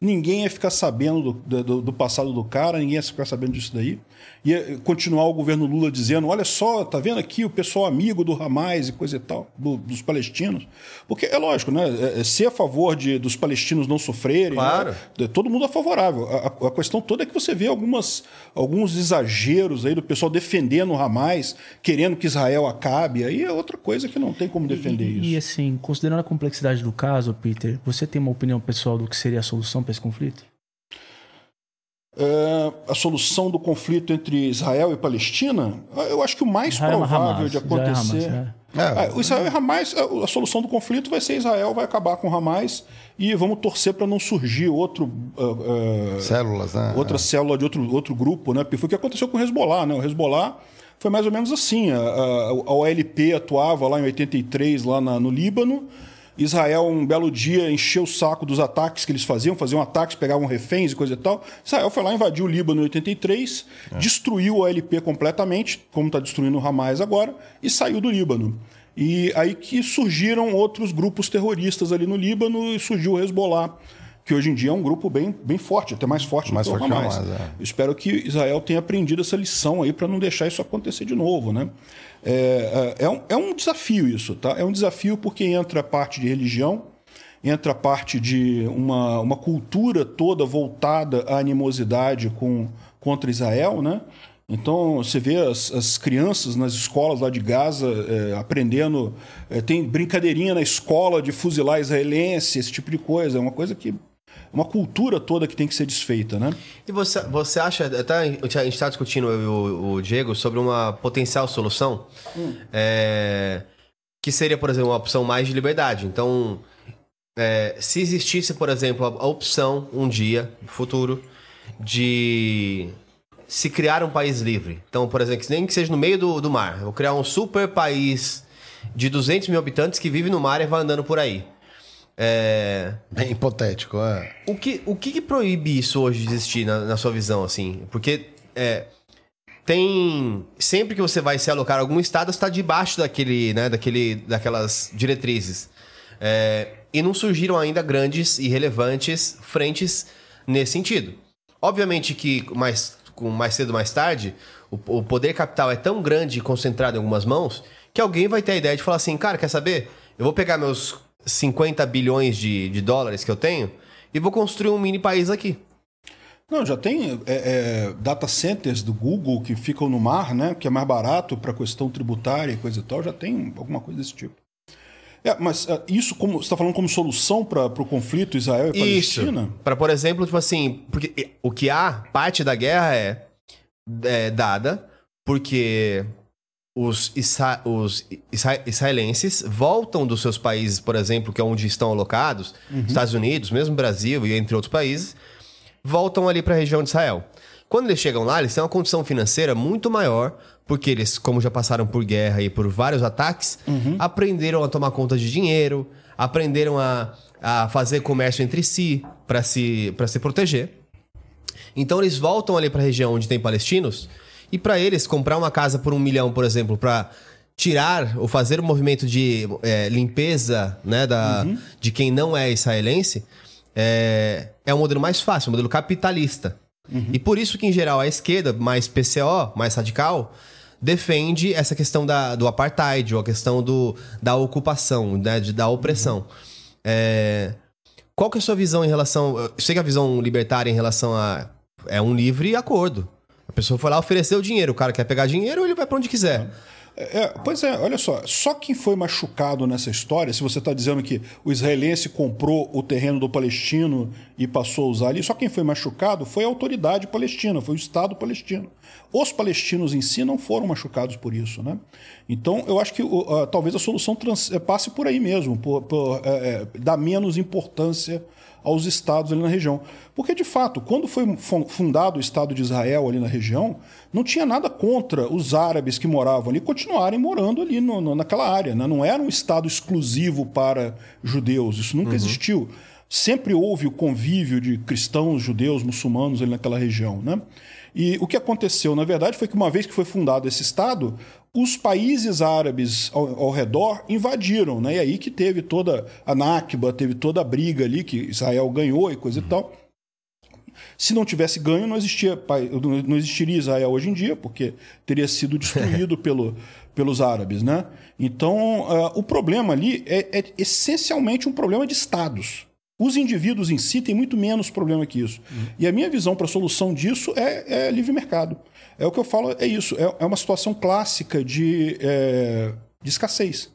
ninguém ia ficar sabendo do, do, do, passado do cara, ninguém ia ficar sabendo disso daí ia continuar o governo Lula dizendo: olha só, tá vendo aqui o pessoal amigo do Hamas e coisa e tal, do, dos palestinos. Porque é lógico, né? É, é ser a favor de, dos palestinos não sofrerem. Né? Claro. Né? Todo mundo é favorável. A, a, questão toda é que você vê algumas, alguns exageros aí do pessoal defendendo o Hamas, querendo que Israel acabe. Aí é outra coisa que não tem como defender e, isso. E assim, considerando a complexidade do caso, Peter, você tem uma opinião pessoal do que seria a solução para esse conflito? É, a solução do conflito entre Israel e Palestina, eu acho que o mais Israel é provável Hamas, de acontecer. Israel é é, o Israel e Hamas, a solução do conflito vai ser Israel vai acabar com Hamas e vamos torcer para não surgir outro uh, uh, células, né? outra célula de outro, outro grupo, né? Porque foi o que aconteceu com o Hezbollah, né? O Hezbollah foi mais ou menos assim. A, a, a OLP atuava lá em 83 lá na, no Líbano Israel, um belo dia, encheu o saco dos ataques que eles faziam, faziam ataques, pegavam reféns e coisa e tal. Israel foi lá, invadiu o Líbano em 83, é. destruiu o LP completamente, como está destruindo o Hamas agora, e saiu do Líbano. E aí que surgiram outros grupos terroristas ali no Líbano e surgiu o Hezbollah que hoje em dia é um grupo bem, bem forte, até mais forte Mais do que o forte que Hamas. Hamas, é. Espero que Israel tenha aprendido essa lição aí para não deixar isso acontecer de novo, né? É, é, é um, é um desafio isso, tá? É um desafio porque entra a parte de religião, entra a parte de uma, uma cultura toda voltada à animosidade com, contra Israel, né? Então, você vê as, as crianças nas escolas lá de Gaza é, aprendendo. é, tem brincadeirinha na escola de fuzilar israelense, esse tipo de coisa. É uma coisa que. Uma cultura toda que tem que ser desfeita, né? E você, você acha, até a gente está discutindo eu o, o Diego sobre uma potencial solução é, que seria, por exemplo, uma opção mais de liberdade. Então, é, se existisse, por exemplo, a, opção um dia, futuro, de se criar um país livre. Então, por exemplo, nem que seja no meio do, do mar. Eu vou criar um super país de 200 mil habitantes que vive no mar e vai andando por aí. É, Bem hipotético, é. o que, o que, que proíbe isso hoje de existir na, na sua visão, assim? Porque é, tem. Sempre que você vai se alocar a algum estado, você está debaixo daquele, né, daquele, daquelas diretrizes. É, e não surgiram ainda grandes e relevantes frentes nesse sentido. Obviamente que mais, com mais cedo ou mais tarde, o, o poder capital é tão grande e concentrado em algumas mãos que alguém vai ter a ideia de falar assim, cara, quer saber? Eu vou pegar meus 50 bilhões de, de dólares que eu tenho e vou construir um mini país aqui. Não, já tem é, é, data centers do Google que ficam no mar, né? Que é mais barato para questão tributária e coisa e tal. Já tem alguma coisa desse tipo. É, mas é, isso como você está falando como solução para o conflito Israel e Palestina? Para, por exemplo, tipo assim, porque o que há, parte da guerra é, é dada porque os, isra os isra israelenses voltam dos seus países, por exemplo, que é onde estão alocados, Estados Unidos, mesmo Brasil e entre outros países, voltam ali para a região de Israel. Quando eles chegam lá, eles têm uma condição financeira muito maior, porque eles, como já passaram por guerra e por vários ataques, aprenderam a tomar conta de dinheiro, aprenderam a, a fazer comércio entre si para se, pra se proteger. Então eles voltam ali para a região onde tem palestinos e para eles comprar uma casa por um milhão, por exemplo, para tirar ou fazer o movimento de é, limpeza né, da, de quem não é israelense é, é um modelo mais fácil, um modelo capitalista. E por isso que, em geral, a esquerda, mais PCO, mais radical, defende essa questão da, do apartheid, ou a questão do, da ocupação, né, de, da opressão. É, qual que é a sua visão em relação... Eu sei que a visão libertária em relação a... É um livre acordo. A pessoa foi lá, ofereceu dinheiro. O cara quer pegar dinheiro, ele vai para onde quiser. É, pois é, olha só. Só quem foi machucado nessa história, se você está dizendo que o israelense comprou o terreno do palestino e passou a usar ali, só quem foi machucado foi a autoridade palestina, foi o Estado palestino. Os palestinos em si não foram machucados por isso, né? Então, eu acho que uh, talvez a solução trans, passe por aí mesmo, por, por é, dar menos importância aos estados ali na região. Porque, de fato, quando foi fundado o Estado de Israel ali na região, não tinha nada contra os árabes que moravam ali continuarem morando ali no, no, naquela área. Né? Não era um Estado exclusivo para judeus, isso nunca uhum. existiu. Sempre houve o convívio de cristãos, judeus, muçulmanos ali naquela região. Né? E o que aconteceu, na verdade, foi que uma vez que foi fundado esse Estado, os países árabes ao, ao, redor invadiram, né? E aí que teve toda a Nakba, teve toda a briga ali que Israel ganhou e coisa e tal. Se não tivesse ganho, não, existia, não existiria Israel hoje em dia, porque teria sido destruído pelo, pelos árabes, né? Então, uh, o problema ali é, é, essencialmente um problema de estados. Os indivíduos em si têm muito menos problema que isso. Uhum. E a minha visão para a solução disso é, é livre mercado. É o que eu falo, é isso. É, é uma situação clássica de, é, de escassez.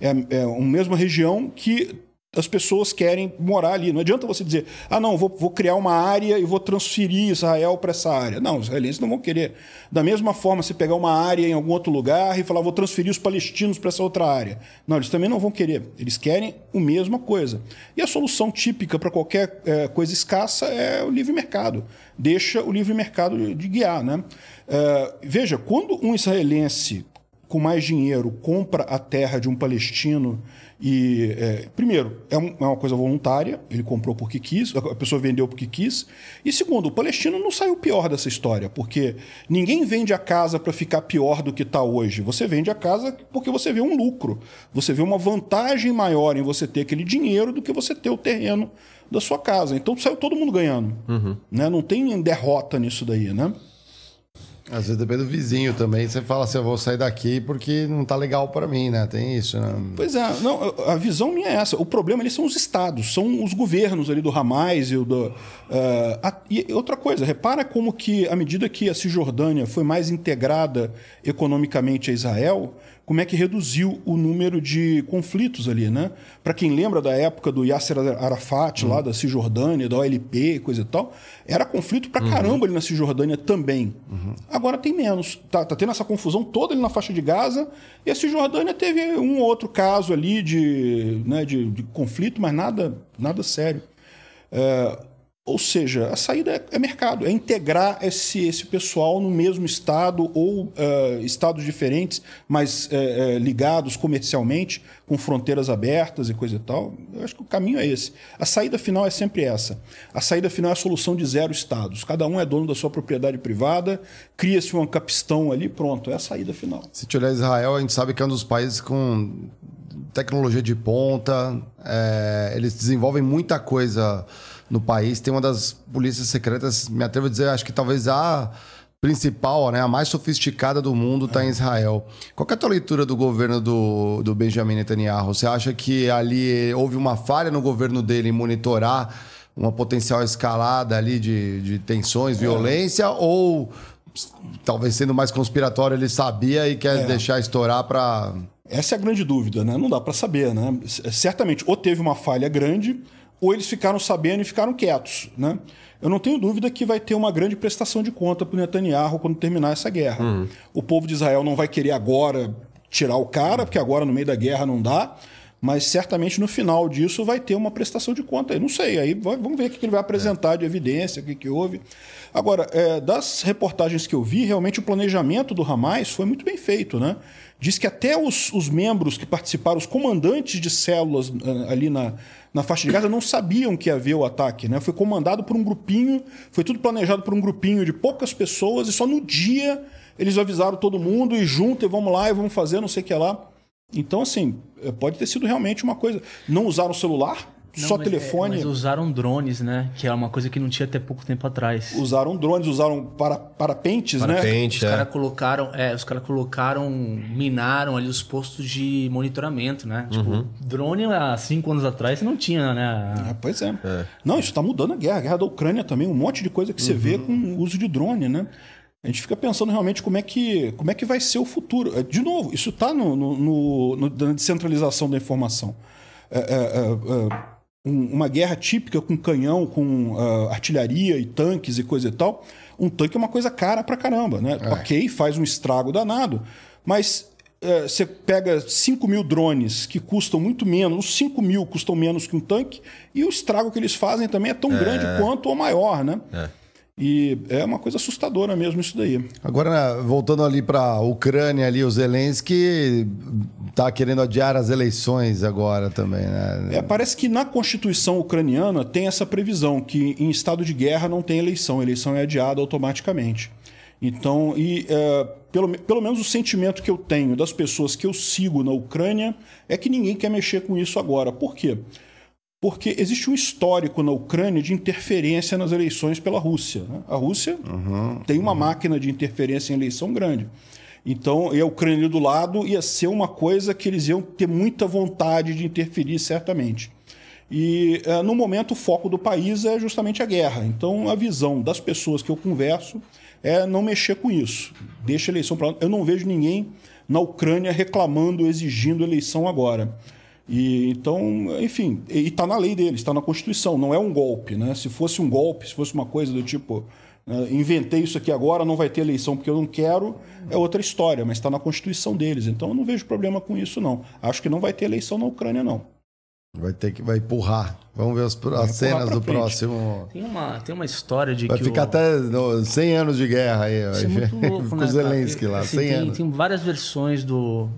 É, é mesma região que as pessoas querem morar ali. Não adianta você dizer, ah, não, vou, vou criar uma área e vou transferir Israel para essa área. Não, os israelenses não vão querer. Da mesma forma, se pegar uma área em algum outro lugar e falar, vou transferir os palestinos para essa outra área. Não, eles também não vão querer. Eles querem a mesma coisa. E a solução típica para qualquer é, coisa escassa é o livre mercado. Deixa o livre mercado de guiar. Né? É, veja, quando um israelense com mais dinheiro compra a terra de um palestino e é, primeiro é, um, é, uma coisa voluntária, ele comprou porque quis, a pessoa vendeu porque quis. E segundo, o palestino não saiu pior dessa história, porque ninguém vende a casa para ficar pior do que está hoje. Você vende a casa porque você vê um lucro, você vê uma vantagem maior em você ter aquele dinheiro do que você ter o terreno da sua casa. Então saiu todo mundo ganhando, uhum. né? Não tem derrota nisso daí, né? Às vezes depende do vizinho também. Você fala assim, eu vou sair daqui porque não tá legal para mim, né? Tem isso, né? Pois é. Não, a visão minha é essa. O problema ali são os estados, são os governos ali do Hamas e o do... Uh, a, e outra coisa, repara como que, à medida que a Cisjordânia foi mais integrada economicamente a Israel, como é que reduziu o número de conflitos ali, né? Para quem lembra da época do Yasser Arafat, uhum. lá da Cisjordânia, da OLP, coisa e tal, era conflito pra caramba ali na Cisjordânia também. Uhum. Agora tem menos. Tá, tá, tendo essa confusão toda ali na faixa de Gaza, e a Cisjordânia teve um outro caso ali de, né, de, de conflito, mas nada, nada sério. É, ou seja, a saída é, é, mercado, é integrar esse, esse pessoal no mesmo estado ou uh, estados diferentes, mas uh, ligados comercialmente, com fronteiras abertas e coisa e tal. Eu acho que o caminho é esse. A saída final é sempre essa. A saída final é a solução de zero estados. Cada um é dono da sua propriedade privada, cria-se um capistão ali, pronto, é a saída final. Se te olhar Israel, a gente sabe que é um dos países com tecnologia de ponta, é, eles desenvolvem muita coisa no país. Tem uma das polícias secretas, me atrevo a dizer, acho que talvez a principal, né, a mais sofisticada do mundo está em Israel. Qual é a tua leitura do governo do, do Benjamin Netanyahu? Você acha que ali houve uma falha no governo dele em monitorar uma potencial escalada ali de, de tensões, é. violência, ou talvez sendo mais conspiratório ele sabia e quer é. deixar estourar para... Essa é a grande dúvida, né? Não dá para saber, né? Certamente, ou teve uma falha grande ou eles ficaram sabendo e ficaram quietos. Né? Eu não tenho dúvida que vai ter uma grande prestação de conta para o Netanyahu quando terminar essa guerra. Uhum. O povo de Israel não vai querer agora tirar o cara, porque agora no meio da guerra não dá, mas certamente no final disso vai ter uma prestação de conta. Eu não sei, aí vamos ver o que ele vai apresentar de evidência, o que, que houve. Agora, é, das reportagens que eu vi, realmente o planejamento do Hamas foi muito bem feito. Né? Diz que até os, os membros que participaram, os comandantes de células eh, ali na, na faixa de Gaza não sabiam que ia haver o ataque. Né? Foi comandado por um grupinho, foi tudo planejado por um grupinho de poucas pessoas e só no dia eles avisaram todo mundo e junto e vamos lá e vamos fazer não sei o que lá. Então, assim, eh, pode ter sido realmente uma coisa. Não usaram celular, não, só mas telefone. É, mas usaram drones, né? Que é uma coisa que não tinha até pouco tempo atrás. Usaram drones, usaram para, parapentes, Parapente, né? Os é. caras colocaram, é, os caras colocaram, minaram ali os postos de monitoramento, né? Tipo, uhum. drone há cinco anos atrás não tinha, né? É, pois é. é. Não, isso está mudando a guerra. A guerra da Ucrânia também, um monte de coisa que você vê uhum. com o uso de drone, né? A gente fica pensando realmente como é que, como é que vai ser o futuro. É, de novo, isso está no, no, no, no, na descentralização da informação. É, é, é, é um, uma guerra típica com canhão, com uh, artilharia e tanques e coisa e tal, um tanque é uma coisa cara pra caramba, né? É. Ok, faz um estrago danado, mas uh, você pega 5 mil drones que custam muito menos, os 5 mil custam menos que um tanque, e o estrago que eles fazem também é tão é. grande quanto ou maior, né? É. E é uma coisa assustadora mesmo isso daí. Agora, voltando ali para a Ucrânia, ali, o Zelensky está querendo adiar as eleições agora também, né? É, parece que na Constituição ucraniana tem essa previsão que em estado de guerra não tem eleição, a eleição é adiada automaticamente. Então, e é, pelo, pelo menos o sentimento que eu tenho das pessoas que eu sigo na Ucrânia é que ninguém quer mexer com isso agora. Por quê? porque existe um histórico na Ucrânia de interferência nas eleições pela Rússia. Né? A Rússia uhum, tem uma uhum. máquina de interferência em eleição grande. Então, e a Ucrânia do lado ia ser uma coisa que eles iam ter muita vontade de interferir, certamente. E uh, no momento o foco do país é justamente a guerra. Então, a visão das pessoas que eu converso é não mexer com isso. Deixa a eleição para lá. Eu não vejo ninguém na Ucrânia reclamando, exigindo eleição agora. E, então, enfim, e está na lei deles, está na Constituição, não é um golpe. Né? Se fosse um golpe, se fosse uma coisa do tipo, né, inventei isso aqui agora, não vai ter eleição porque eu não quero, é outra história, mas está na Constituição deles. Então eu não vejo problema com isso, não. Acho que não vai ter eleição na Ucrânia, não. Vai ter que vai empurrar. Vamos ver as, as cenas do frente. próximo. Tem uma, tem uma história de vai que. Vai ficar o... até no, 100 anos de guerra aí. Isso é muito louco, né, Zelensky lá, assim, 100 tem, anos. Tem várias versões do.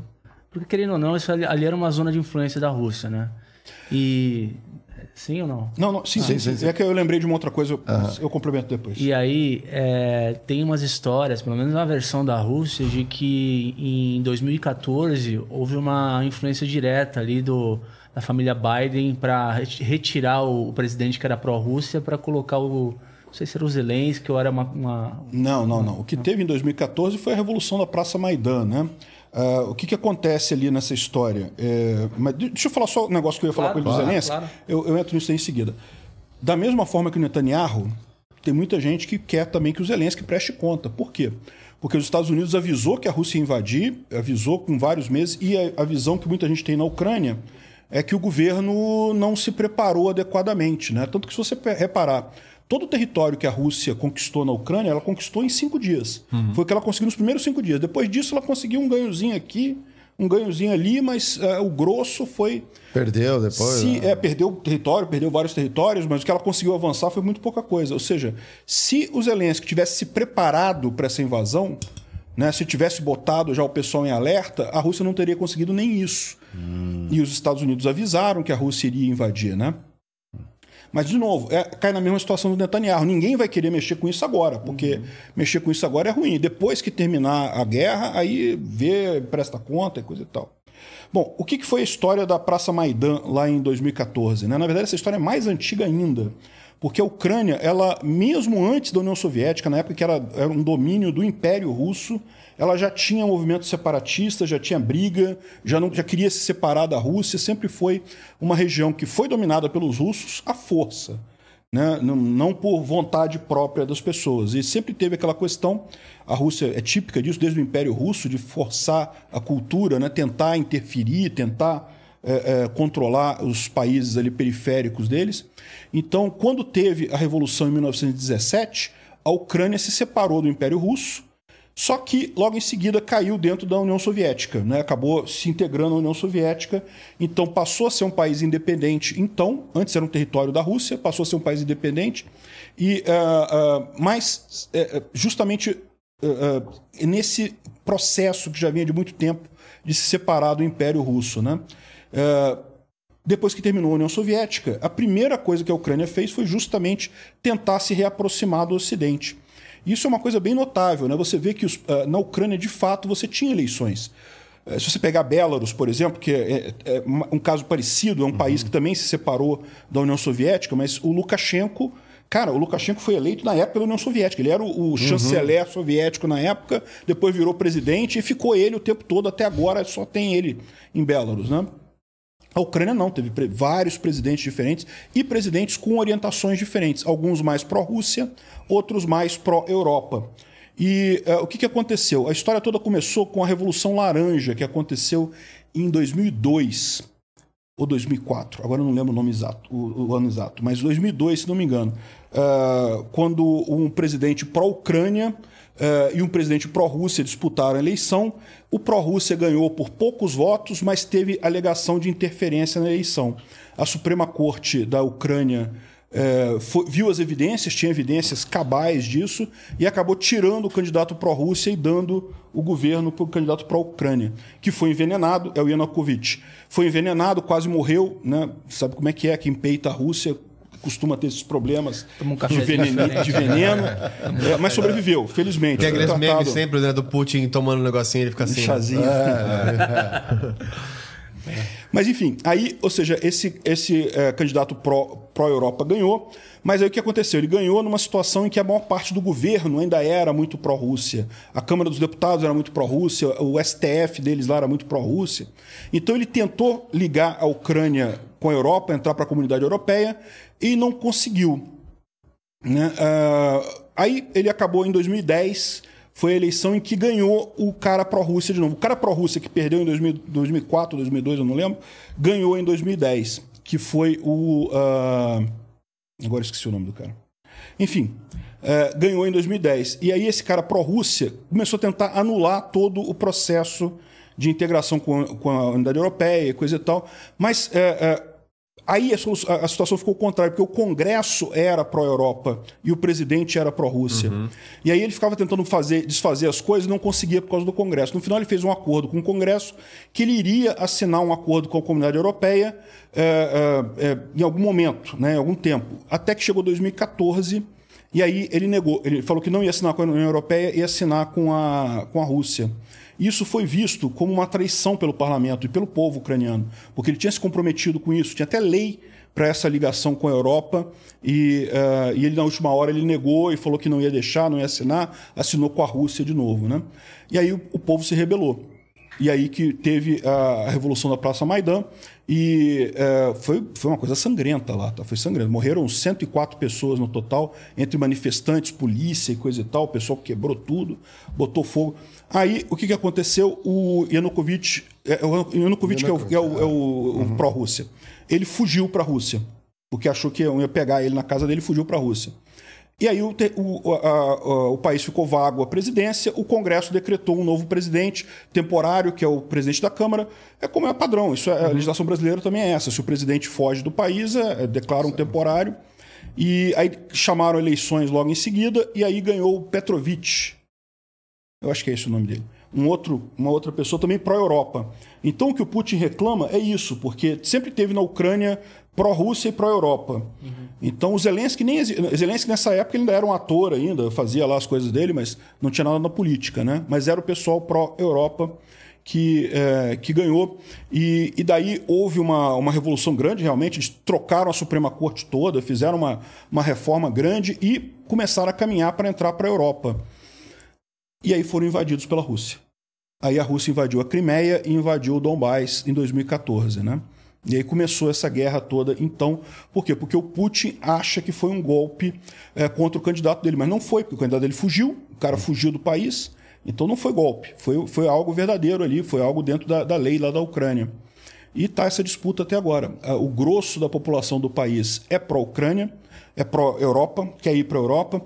Porque, querendo ou não, isso ali, ali era uma zona de influência da Rússia, né? E Sim ou não? Não, não sim, ah, sim, sim, sim, É que eu lembrei de uma outra coisa, eu, eu complemento depois. E aí, é, tem umas histórias, pelo menos uma versão da Rússia, de que em 2014 houve uma influência direta ali do, da família Biden para retirar o, o, presidente que era pró-Rússia para colocar o. Não sei se era o Zelensky ou era uma. uma não, não, não. O que teve em 2014 foi a Revolução da Praça Maidan, né? Uh, o que, que acontece ali nessa história? É, mas deixa eu falar só um negócio que eu ia falar claro, com ele do Zelensky. Claro. Eu, eu entro nisso aí em seguida. Da mesma forma que o Netanyahu, tem muita gente que quer também que o Zelensky preste conta. Por quê? Porque os Estados Unidos avisou que a Rússia ia invadir, avisou com vários meses, e a, a visão que muita gente tem na Ucrânia é que o governo não se preparou adequadamente. Né? Tanto que se você reparar, todo o território que a Rússia conquistou na Ucrânia, ela conquistou em cinco dias. Uhum. Foi o que ela conseguiu nos primeiros cinco dias. Depois disso, ela conseguiu um ganhozinho aqui, um ganhozinho ali, mas uh, o grosso foi. Perdeu depois? Se, né? é, perdeu território, perdeu vários territórios, mas o que ela conseguiu avançar foi muito pouca coisa. Ou seja, se o Zelensky tivesse se preparado para essa invasão, né, se tivesse botado já o pessoal em alerta, a Rússia não teria conseguido nem isso. Hum. E os Estados Unidos avisaram que a Rússia iria invadir, né? Mas, de novo, é, cai na mesma situação do Netanyahu. Ninguém vai querer mexer com isso agora, porque uhum. mexer com isso agora é ruim. Depois que terminar a guerra, aí vê, presta conta e coisa e tal. Bom, o que foi a história da Praça Maidan lá em 2014? Né? Na verdade, essa história é mais antiga ainda. Porque a Ucrânia, ela, mesmo antes da União Soviética, na época que era, era um domínio do Império Russo, ela já tinha movimento separatista, já tinha briga, já, não, já queria se separar da Rússia, sempre foi uma região que foi dominada pelos russos à força. Né? Não, não, por vontade própria das pessoas. E sempre teve aquela questão, a Rússia é típica disso desde o Império Russo, de forçar a cultura, né? tentar interferir, tentar é, é, controlar os países ali periféricos deles. Então, quando teve a Revolução em 1917, a Ucrânia se separou do Império Russo só que logo em seguida caiu dentro da União Soviética, né? acabou se integrando à União Soviética, então passou a ser um país independente. Então, antes era um território da Rússia, passou a ser um país independente. E, uh, uh, mas, uh, justamente nesse processo que já vinha de muito tempo de se separar do Império Russo. Né? Depois que terminou a União Soviética, a primeira coisa que a Ucrânia fez foi justamente tentar se reaproximar do Ocidente. Isso é uma coisa bem notável. Né? Você vê que os, uh, na Ucrânia, de fato, você tinha eleições. Uh, se você pegar Belarus, por exemplo, que é, é, é um caso parecido, é um uhum. país que também se separou da União Soviética, mas o Lukashenko. Cara, o Lukashenko foi eleito na época da União Soviética. Ele era o, o uhum. chanceler soviético na época, depois virou presidente e ficou ele o tempo todo, até agora só tem ele em Belarus, né? A Ucrânia não, teve vários presidentes diferentes e presidentes com orientações diferentes, alguns mais pró-Rússia, outros mais pró-Europa. E uh, o que, que aconteceu? A história toda começou com a Revolução Laranja, que aconteceu em 2002 ou 2004, agora eu não lembro o nome exato, o, o ano exato, mas 2002, se não me engano, uh, quando um presidente pró-Ucrânia uh, e um presidente pró-Rússia disputaram a eleição. O pró-Rússia ganhou por poucos votos, mas teve alegação de interferência na eleição. A Suprema Corte da Ucrânia uh, foi, viu as evidências, tinha evidências cabais disso, e acabou tirando o candidato pró-Rússia e dando o governo para o candidato pró-Ucrânia, que foi envenenado, é o Yanukovych. Foi envenenado, quase morreu, né? sabe como é que é, quem peita a Rússia costuma ter esses problemas um de, veneno, de veneno é, mas sobreviveu, felizmente. Tem aqueles memes sempre né, do Putin tomando um negocinho, ele fica assim. Um né? chazinho. É, é. Mas enfim, aí, ou seja, esse, esse é, candidato pró-Europa pró ganhou, mas aí o que aconteceu? Ele ganhou numa situação em que a maior parte do governo ainda era muito pró-Rússia. A Câmara dos Deputados era muito pró-Rússia, o STF deles lá era muito pró-Rússia. Então ele tentou ligar a Ucrânia com a Europa, entrar para a comunidade europeia, e não conseguiu. Né? Uh, aí ele acabou em 2010, foi a eleição em que ganhou o cara pró-Rússia de novo. O cara pró-Rússia que perdeu em 2000, 2004, 2002, eu não lembro, ganhou em 2010, que foi o. Uh, agora esqueci o nome do cara. Enfim, uh, ganhou em 2010. E aí esse cara pró-Rússia começou a tentar anular todo o processo de integração com a, com a unidade europeia, coisa e tal. Mas Aí a, situação ficou contrária, porque o Congresso era pró-Europa e o presidente era pró-Rússia. E aí ele ficava tentando fazer, desfazer as coisas e não conseguia por causa do Congresso. No final, ele fez um acordo com o Congresso que ele iria assinar um acordo com a comunidade europeia é, é, em algum momento, né, em algum tempo. Até que chegou 2014 e aí ele negou. Ele falou que não ia assinar com a União Europeia, ia assinar com a, com a Rússia. Isso foi visto como uma traição pelo parlamento e pelo povo ucraniano, porque ele tinha se comprometido com isso, tinha até lei para essa ligação com a Europa, e, eh, e ele na última hora ele negou e falou que não ia deixar, não ia assinar, assinou com a Rússia de novo. Né? E aí o, o povo se rebelou. E aí que teve a, a Revolução da Praça Maidan, e eh, foi, foi uma coisa sangrenta lá, tá? foi sangrento. Morreram 104 pessoas no total, entre manifestantes, polícia e coisa e tal, o pessoal quebrou tudo, botou fogo. Aí, o que, que aconteceu? O Yanukovych, é, o Yanukovych, que é o, é o- é o- o pró-Rússia, ele fugiu para a Rússia, porque achou que iam pegar ele na casa dele e fugiu para a Rússia. E aí o, o- a- a- o país ficou vago à presidência, o Congresso decretou um novo presidente temporário, que é o presidente da Câmara. É como é padrão, isso é, a legislação brasileira também é essa. Se o presidente foge do país, é, é, declara um temporário. E aí chamaram eleições logo em seguida, e aí ganhou o Petrovich. Eu acho que é esse o nome dele. Um outro, uma outra pessoa também pró-Europa. Então o que o Putin reclama é isso, porque sempre teve na Ucrânia pró-Rússia e pró-Europa. Então o Zelensky nem Zelensky nessa época ele ainda era um ator ainda, fazia lá as coisas dele, mas não tinha nada na política, né? Mas era o pessoal pró-Europa que, eh, que ganhou. E, e daí houve uma, uma revolução grande, realmente. Eles trocaram a Suprema Corte toda, fizeram uma, uma reforma grande e começaram a caminhar para entrar para a Europa. E aí foram invadidos pela Rússia. Aí a Rússia invadiu a Crimeia e invadiu o Donbass em 2014, né? E aí começou essa guerra toda. Então, por quê? Porque o Putin acha que foi um golpe eh, contra o candidato dele, mas não foi, porque o candidato dele fugiu, o cara fugiu do país, então não foi golpe, foi, foi algo verdadeiro ali, foi algo dentro da, da lei lá da Ucrânia. E está essa disputa até agora. Ah, O grosso da população do país é pró-Ucrânia, é pró-Europa, quer ir para a Europa.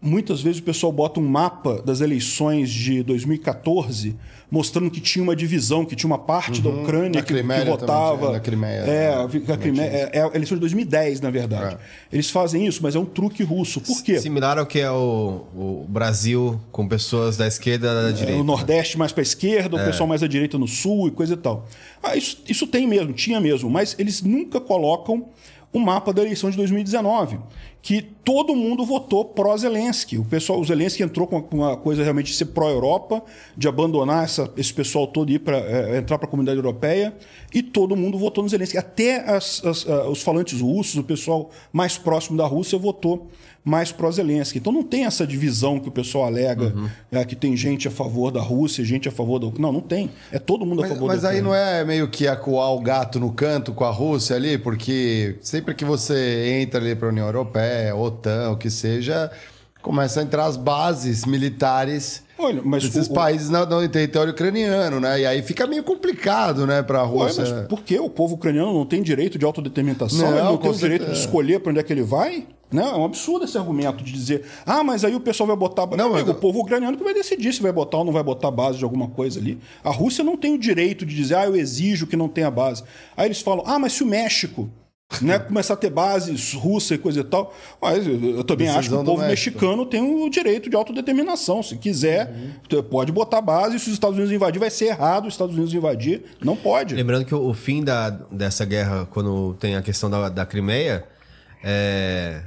Muitas vezes o pessoal bota um mapa das eleições de 2014 mostrando que tinha uma divisão, que tinha uma parte da Ucrânia que, que votava. tinha, na Crimeia. É, a, vi- a Crimeia, é, é a eleição de 2010, na verdade. Eles fazem isso, mas é um truque russo. Por quê? Similar ao que é o, o Brasil com pessoas da esquerda e da É, direita. o Nordeste mais para a esquerda, o pessoal mais à direita no Sul e coisa e tal. Ah, isso, isso tem mesmo, tinha mesmo, mas eles nunca colocam o mapa da eleição de 2019, que todo mundo votou pró-Zelensky. O pessoal, o Zelensky entrou com uma coisa realmente de ser pró-Europa, de abandonar essa- esse pessoal todo e ir pra, eh, entrar para a comunidade europeia, e todo mundo votou no Zelensky. Até as- as- os falantes russos, o pessoal mais próximo da Rússia, votou mais pró-Zelensky. Então não tem essa divisão que o pessoal alega, é, que tem gente a favor da Rússia, gente a favor da. Não, não tem. É todo mundo a Mas, favor mas da aí Ucrânia. não é meio que acuar o gato no canto com a Rússia ali, porque sempre que você entra ali para a União Europeia, OTAN, o que seja, começa a entrar as bases militares Olha, mas desses o- o- países no, no território ucraniano, né? E aí fica meio complicado, né, para a Ué, Rússia. mas por que o povo ucraniano não tem direito de autodeterminação? Não, Ele não tem o direito de escolher para onde é que ele vai? Não, é um absurdo esse argumento de dizer, ah, mas aí o pessoal vai botar. Não, Não, mas- o povo ucraniano que vai decidir se vai botar ou não vai botar base de alguma coisa ali. A Rússia não tem o direito de dizer, ah, eu exijo que não tenha base. Aí eles falam, ah, mas se o México. Né, começar a ter bases russa e coisa e tal. Mas eu eu também acho que Decisão o povo México. mexicano tem o direito de autodeterminação. Se quiser, Uhum. pode botar base. Se os Estados Unidos invadir, vai ser errado os Estados Unidos invadir. Não pode. Lembrando que o, o fim da, dessa guerra, quando tem a questão da, da Crimeia, é,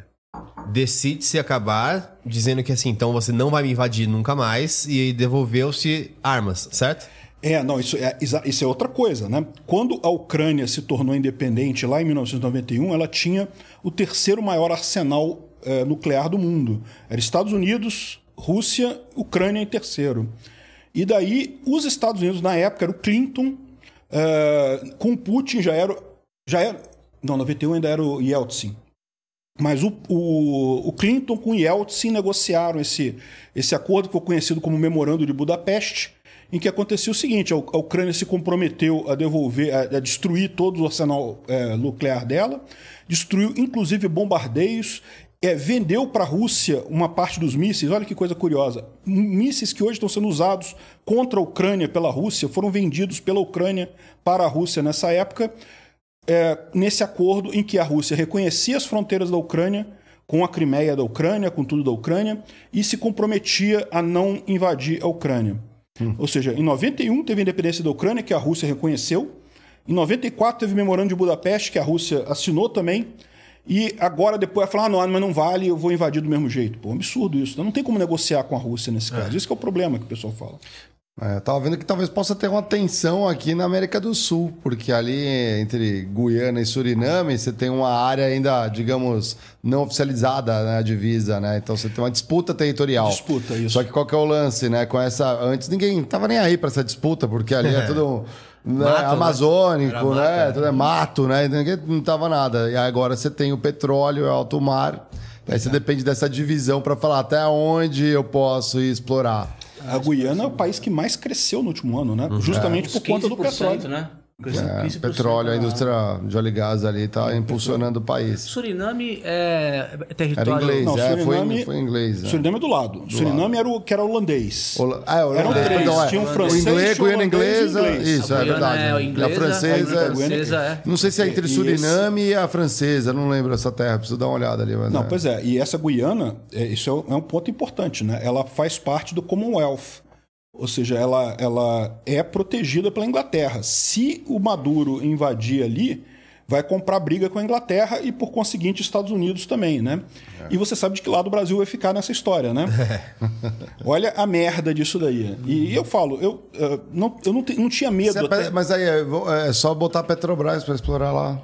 decide-se acabar dizendo que assim, então você não vai me invadir nunca mais e devolveu-se armas, certo? É, não, isso é, isso é outra coisa, né? Quando a Ucrânia se tornou independente lá em 1991, ela tinha o terceiro maior arsenal eh, nuclear do mundo. Era Estados Unidos, Rússia, Ucrânia em terceiro. E daí, os Estados Unidos, na época, era o Clinton, eh, com Putin já era, já era. Não, 91 ainda era o Yeltsin. Mas o, o, o Clinton com o Yeltsin negociaram esse, esse acordo que foi conhecido como Memorando de Budapeste, em que acontecia o seguinte: a, Ucrânia se comprometeu a devolver, a, destruir todo o arsenal eh, nuclear dela, destruiu inclusive bombardeios, eh, vendeu para a Rússia uma parte dos mísseis. Olha que coisa curiosa: mísseis que hoje estão sendo usados contra a Ucrânia pela Rússia foram vendidos pela Ucrânia para a Rússia nessa época é, nesse acordo em que a Rússia reconhecia as fronteiras da Ucrânia, com a Crimeia da Ucrânia, com tudo da Ucrânia, e se comprometia a não invadir a Ucrânia. Ou seja, em 91 teve a independência da Ucrânia, que a Rússia reconheceu. Em 94 teve o Memorando de Budapeste, que a Rússia assinou também. E agora depois vai falar, ah, não, mas não vale, eu vou invadir do mesmo jeito. Pô, é absurdo isso. Não tem como negociar com a Rússia nesse caso. Isso que é o problema que o pessoal fala. É, eu tava vendo que talvez possa ter uma tensão aqui na América do Sul, porque ali entre Guiana e Suriname você tem uma área ainda, digamos, não oficializada, né, a divisa, né? Então você tem uma disputa territorial. Disputa, isso. Só que qual que é o lance, né? Com essa. Antes ninguém tava nem aí para essa disputa, porque ali é tudo. né, né? amazônico, né? é. Tudo é mato, né? Ninguém não tava nada. E agora você tem o petróleo, o alto mar. Aí você depende dessa divisão para falar até onde eu posso ir explorar. A Guiana é o país que mais cresceu no último ano, né? Uhum. Justamente por conta do 15%, petróleo. né? É, 15%. petróleo, a indústria de óleo e gás ali está impulsionando o país. Suriname é é Era território. inglês, Não, é, foi, Suriname- foi inglês. né? Suriname é do lado. Suriname Era o que era holandês. Hola- Ah, é, o Eram holandês, três, perdão, é. tinha um O francês, inglês, tinha um Guiana e inglesa, inglês. isso, A é verdade. é o e a inglesa, francesa, a francesa é. não sei se é entre E Suriname e a francesa, não lembro essa terra, preciso dar uma olhada ali. Mas Não, é. pois é. E essa Guiana, é, isso é é um ponto importante, né? Ela faz parte do Commonwealth. Ou seja, ela, ela é protegida pela Inglaterra. Se o Maduro invadir ali, vai comprar briga com a Inglaterra e, por conseguinte, Estados Unidos também, né? E você sabe de que lado o Brasil vai ficar nessa história, né? Olha a merda disso daí. E eu falo, eu, eh, não, eu não, não tinha medo. É até- Mas aí é, é só botar Petrobras para explorar lá.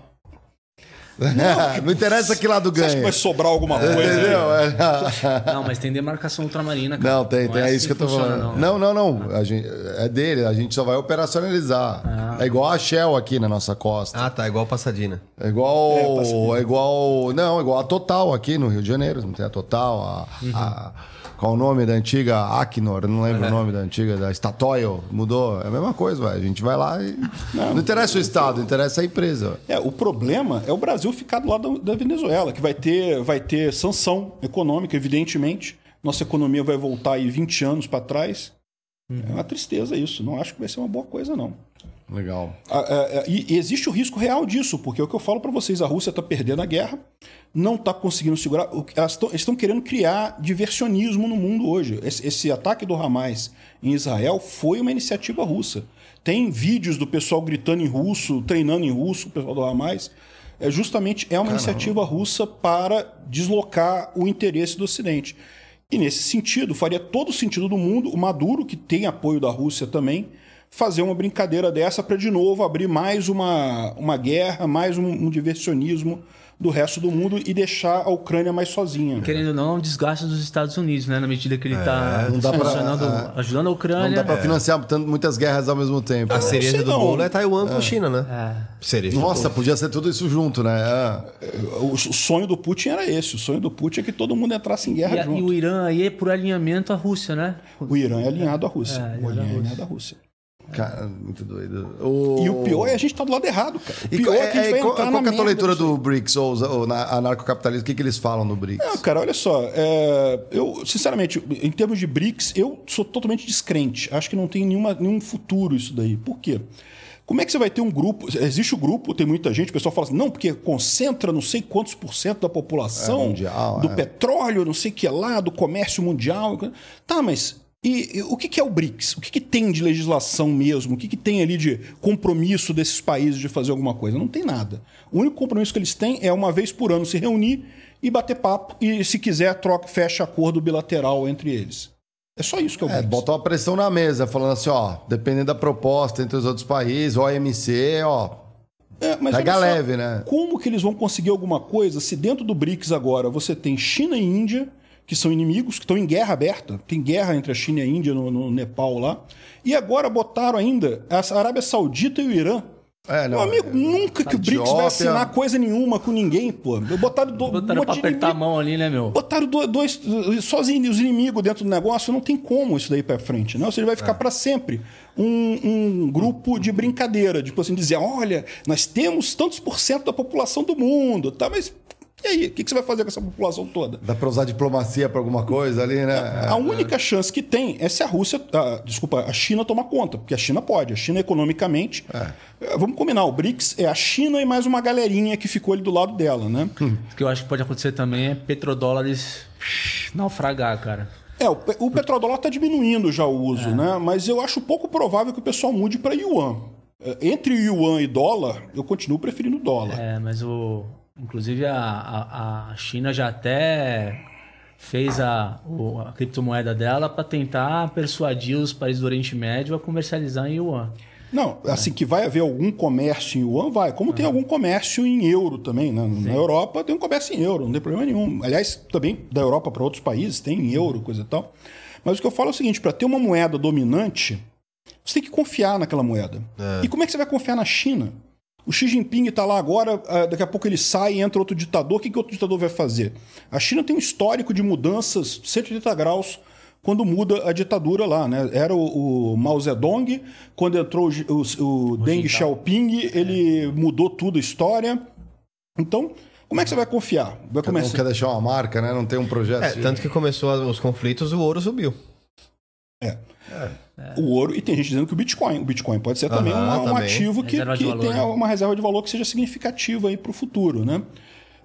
Não, interessa que lado Você acha que ganha. vai sobrar alguma coisa? Entendeu? É. Não, mas tem demarcação ultramarina. cara. Não, tem, tem. é É, assim isso que eu tô funciona, falando. Não, não, não. A gente, é dele, a gente só vai operacionalizar. É igual a Shell aqui na nossa costa. Ah, tá. Igual Passadina. É igual. É, Pacific. É, igual. Não, é igual a Total aqui no Rio de Janeiro. Não tem a Total, a. a- qual o nome da antiga Acnor? Não lembro o nome da antiga, da Statoil. Mudou. É a mesma coisa, vai. A gente vai lá e. Não, interessa o Estado, interessa a empresa. É, o problema é o Brasil ficar do lado da da Venezuela, que vai ter, vai ter sanção econômica, evidentemente. Nossa economia vai voltar aí 20 anos para trás. É uma tristeza isso. Não acho que vai ser uma boa coisa, não. Legal. Ah, ah, ah, E existe o risco real disso, porque é o que eu falo para vocês: a Rússia está perdendo a guerra, não está conseguindo segurar. Elas estão- eles estão querendo criar diversionismo no mundo hoje. Esse, esse ataque do Hamas em Israel foi uma iniciativa russa. Tem vídeos do pessoal gritando em russo, treinando em russo, o pessoal do Hamas. É justamente é uma iniciativa russa para deslocar o interesse do Ocidente. E nesse sentido, faria todo o sentido do mundo o Maduro, que tem apoio da Rússia também, fazer uma brincadeira dessa para de novo abrir mais uma, uma guerra, mais um, um diversionismo do resto do mundo e deixar a Ucrânia mais sozinha. Querendo ou não, é um desgaste dos Estados Unidos, né? Na medida que ele está não pra- funcionando, é. ajudando a Não Ucrânia. dá pra financiar tanto- muitas guerras ao mesmo tempo. A cereja sei do não. bolo é Taiwan com China, né? É. Cereja. Nossa, podia ser tudo isso junto, né? É. O, sonho do Putin era esse. O sonho do Putin é que todo mundo entrasse em guerra E, junto. e o Irã aí é por alinhamento à Rússia, né? O Irã é alinhado à Rússia. É, o alinhado Irã é alinhado à Rússia. Cara, muito doido. E o pior é a gente estar do lado errado, cara. O E pior qual, é que a gente vai qual- entrar qual na é a tua leitura do BRICS ou, ou na anarcocapitalismo? O que, que eles falam no BRICS? Não, cara, olha só. é, eu, sinceramente, em termos de BRICS, eu sou totalmente descrente. Acho que não tem nenhuma, nenhum futuro isso daí. Por quê? Como é que você vai ter um grupo? Existe o grupo, tem muita gente, o pessoal fala assim, não, porque concentra não sei quantos por cento da população, É, mundial, do é. petróleo, não sei o que lá, do comércio mundial. Tá, mas e, o que, é o BRICS? O que, tem de legislação mesmo? O que, tem ali de compromisso desses países de fazer alguma coisa? Não tem nada. O único compromisso que eles têm é uma vez por ano se reunir e bater papo e, se quiser, troca, fecha acordo bilateral entre eles. É só isso que é o É, BRICS. botou uma pressão na mesa, falando assim, ó, dependendo da proposta entre os outros países, OMC, ó, É, mas pega leve, né? Como que eles vão conseguir alguma coisa se dentro do BRICS agora você tem China e Índia, que são inimigos, que estão em guerra aberta, tem guerra entre a China e a Índia no, no Nepal lá, e agora botaram ainda a Arábia Saudita e o Irã. É, Meu amigo, nunca que o BRICS vai assinar coisa nenhuma com ninguém, pô. Botaram, do, Botaram um pra apertar a inimigo- mão ali, né, meu? Botaram do- dois, só os in- os inimigos dentro do negócio, não tem como isso daí pra frente, né? Ou seja, vai ficar pra sempre um, um grupo de brincadeira, tipo assim, dizer, olha, nós temos tantos por cento da população do mundo, tá? Mas E aí, o que, que você vai fazer com essa população toda? Dá pra usar diplomacia pra alguma coisa ali, né? A única chance que tem é se a Rússia, a, desculpa, a China tomar conta, porque a China pode. A China economicamente, é, vamos combinar, o BRICS é a China e mais uma galerinha que ficou ali do lado dela, né? O que eu acho que pode acontecer também é petrodólares naufragar, cara. É, o, o petrodólar está diminuindo já o uso, né? Mas eu acho pouco provável que o pessoal mude para yuan. É, Entre yuan e dólar, eu continuo preferindo dólar. É, mas o. Inclusive a, a, a China já até fez a, o- a criptomoeda dela para tentar persuadir os países do Oriente Médio a comercializar em yuan. Não, assim, que vai haver algum comércio em yuan, vai. Como tem algum comércio em euro também, né? Na Europa tem um comércio em euro, não tem problema nenhum. Aliás, também da Europa para outros países tem em euro, coisa e tal. Mas o que eu falo é o seguinte, para ter uma moeda dominante, você tem que confiar naquela moeda. E como é que você vai confiar na China? O Xi Jinping está lá agora, ah, daqui a pouco ele sai e entra outro ditador. O que, que outro ditador vai fazer? A China tem um histórico de mudanças 180 graus quando muda a ditadura lá, né? Era o, o Mao Zedong, quando entrou o, o, o Deng Xiaoping, ele mudou tudo a história. Então, como é que você vai confiar? Vai Não começar... quer deixar uma marca, né? Não tem um projeto. É, tanto que começou os conflitos, o ouro subiu. O ouro, e tem gente dizendo que o Bitcoin. O Bitcoin pode ser também Aham, um, um também. ativo que, que valor, tenha né? uma reserva de valor que seja significativa aí para o futuro, né?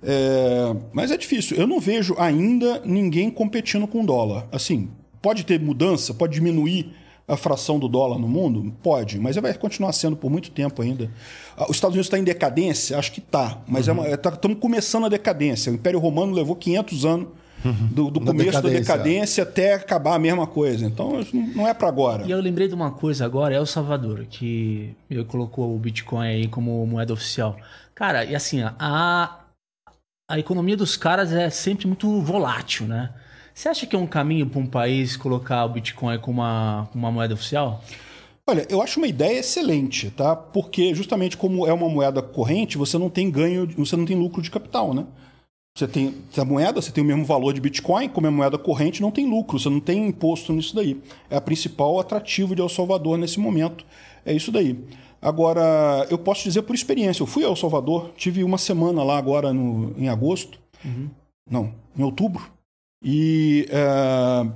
É, mas é difícil. Eu não vejo ainda ninguém competindo com o dólar. Assim, pode ter mudança, pode diminuir a fração do dólar no mundo? Pode, mas vai continuar sendo por muito tempo ainda. Ah, Os Estados Unidos está em decadência? Acho que está, mas Uhum. é estamos começando a decadência. O Império Romano levou 500 anos do, do começo da decadência. decadência até acabar a mesma coisa. Então, isso não é para agora. E eu lembrei de uma coisa agora, é o Salvador, que ele colocou o Bitcoin aí como moeda oficial. Cara, e assim, a, a economia dos caras é sempre muito volátil, né? Você acha que é um caminho para um país colocar o Bitcoin como uma, uma moeda oficial? Olha, eu acho uma ideia excelente, tá? Porque justamente como é uma moeda corrente, você não tem ganho, você não tem lucro de capital, né? Você tem a moeda, você tem o mesmo valor de Bitcoin, como é moeda corrente, não tem lucro, você não tem imposto nisso daí. É a principal atrativo de El Salvador nesse momento. É isso daí. Agora, eu posso dizer por experiência, eu fui a El Salvador, tive uma semana lá agora no, em agosto. Não, em outubro. E eh,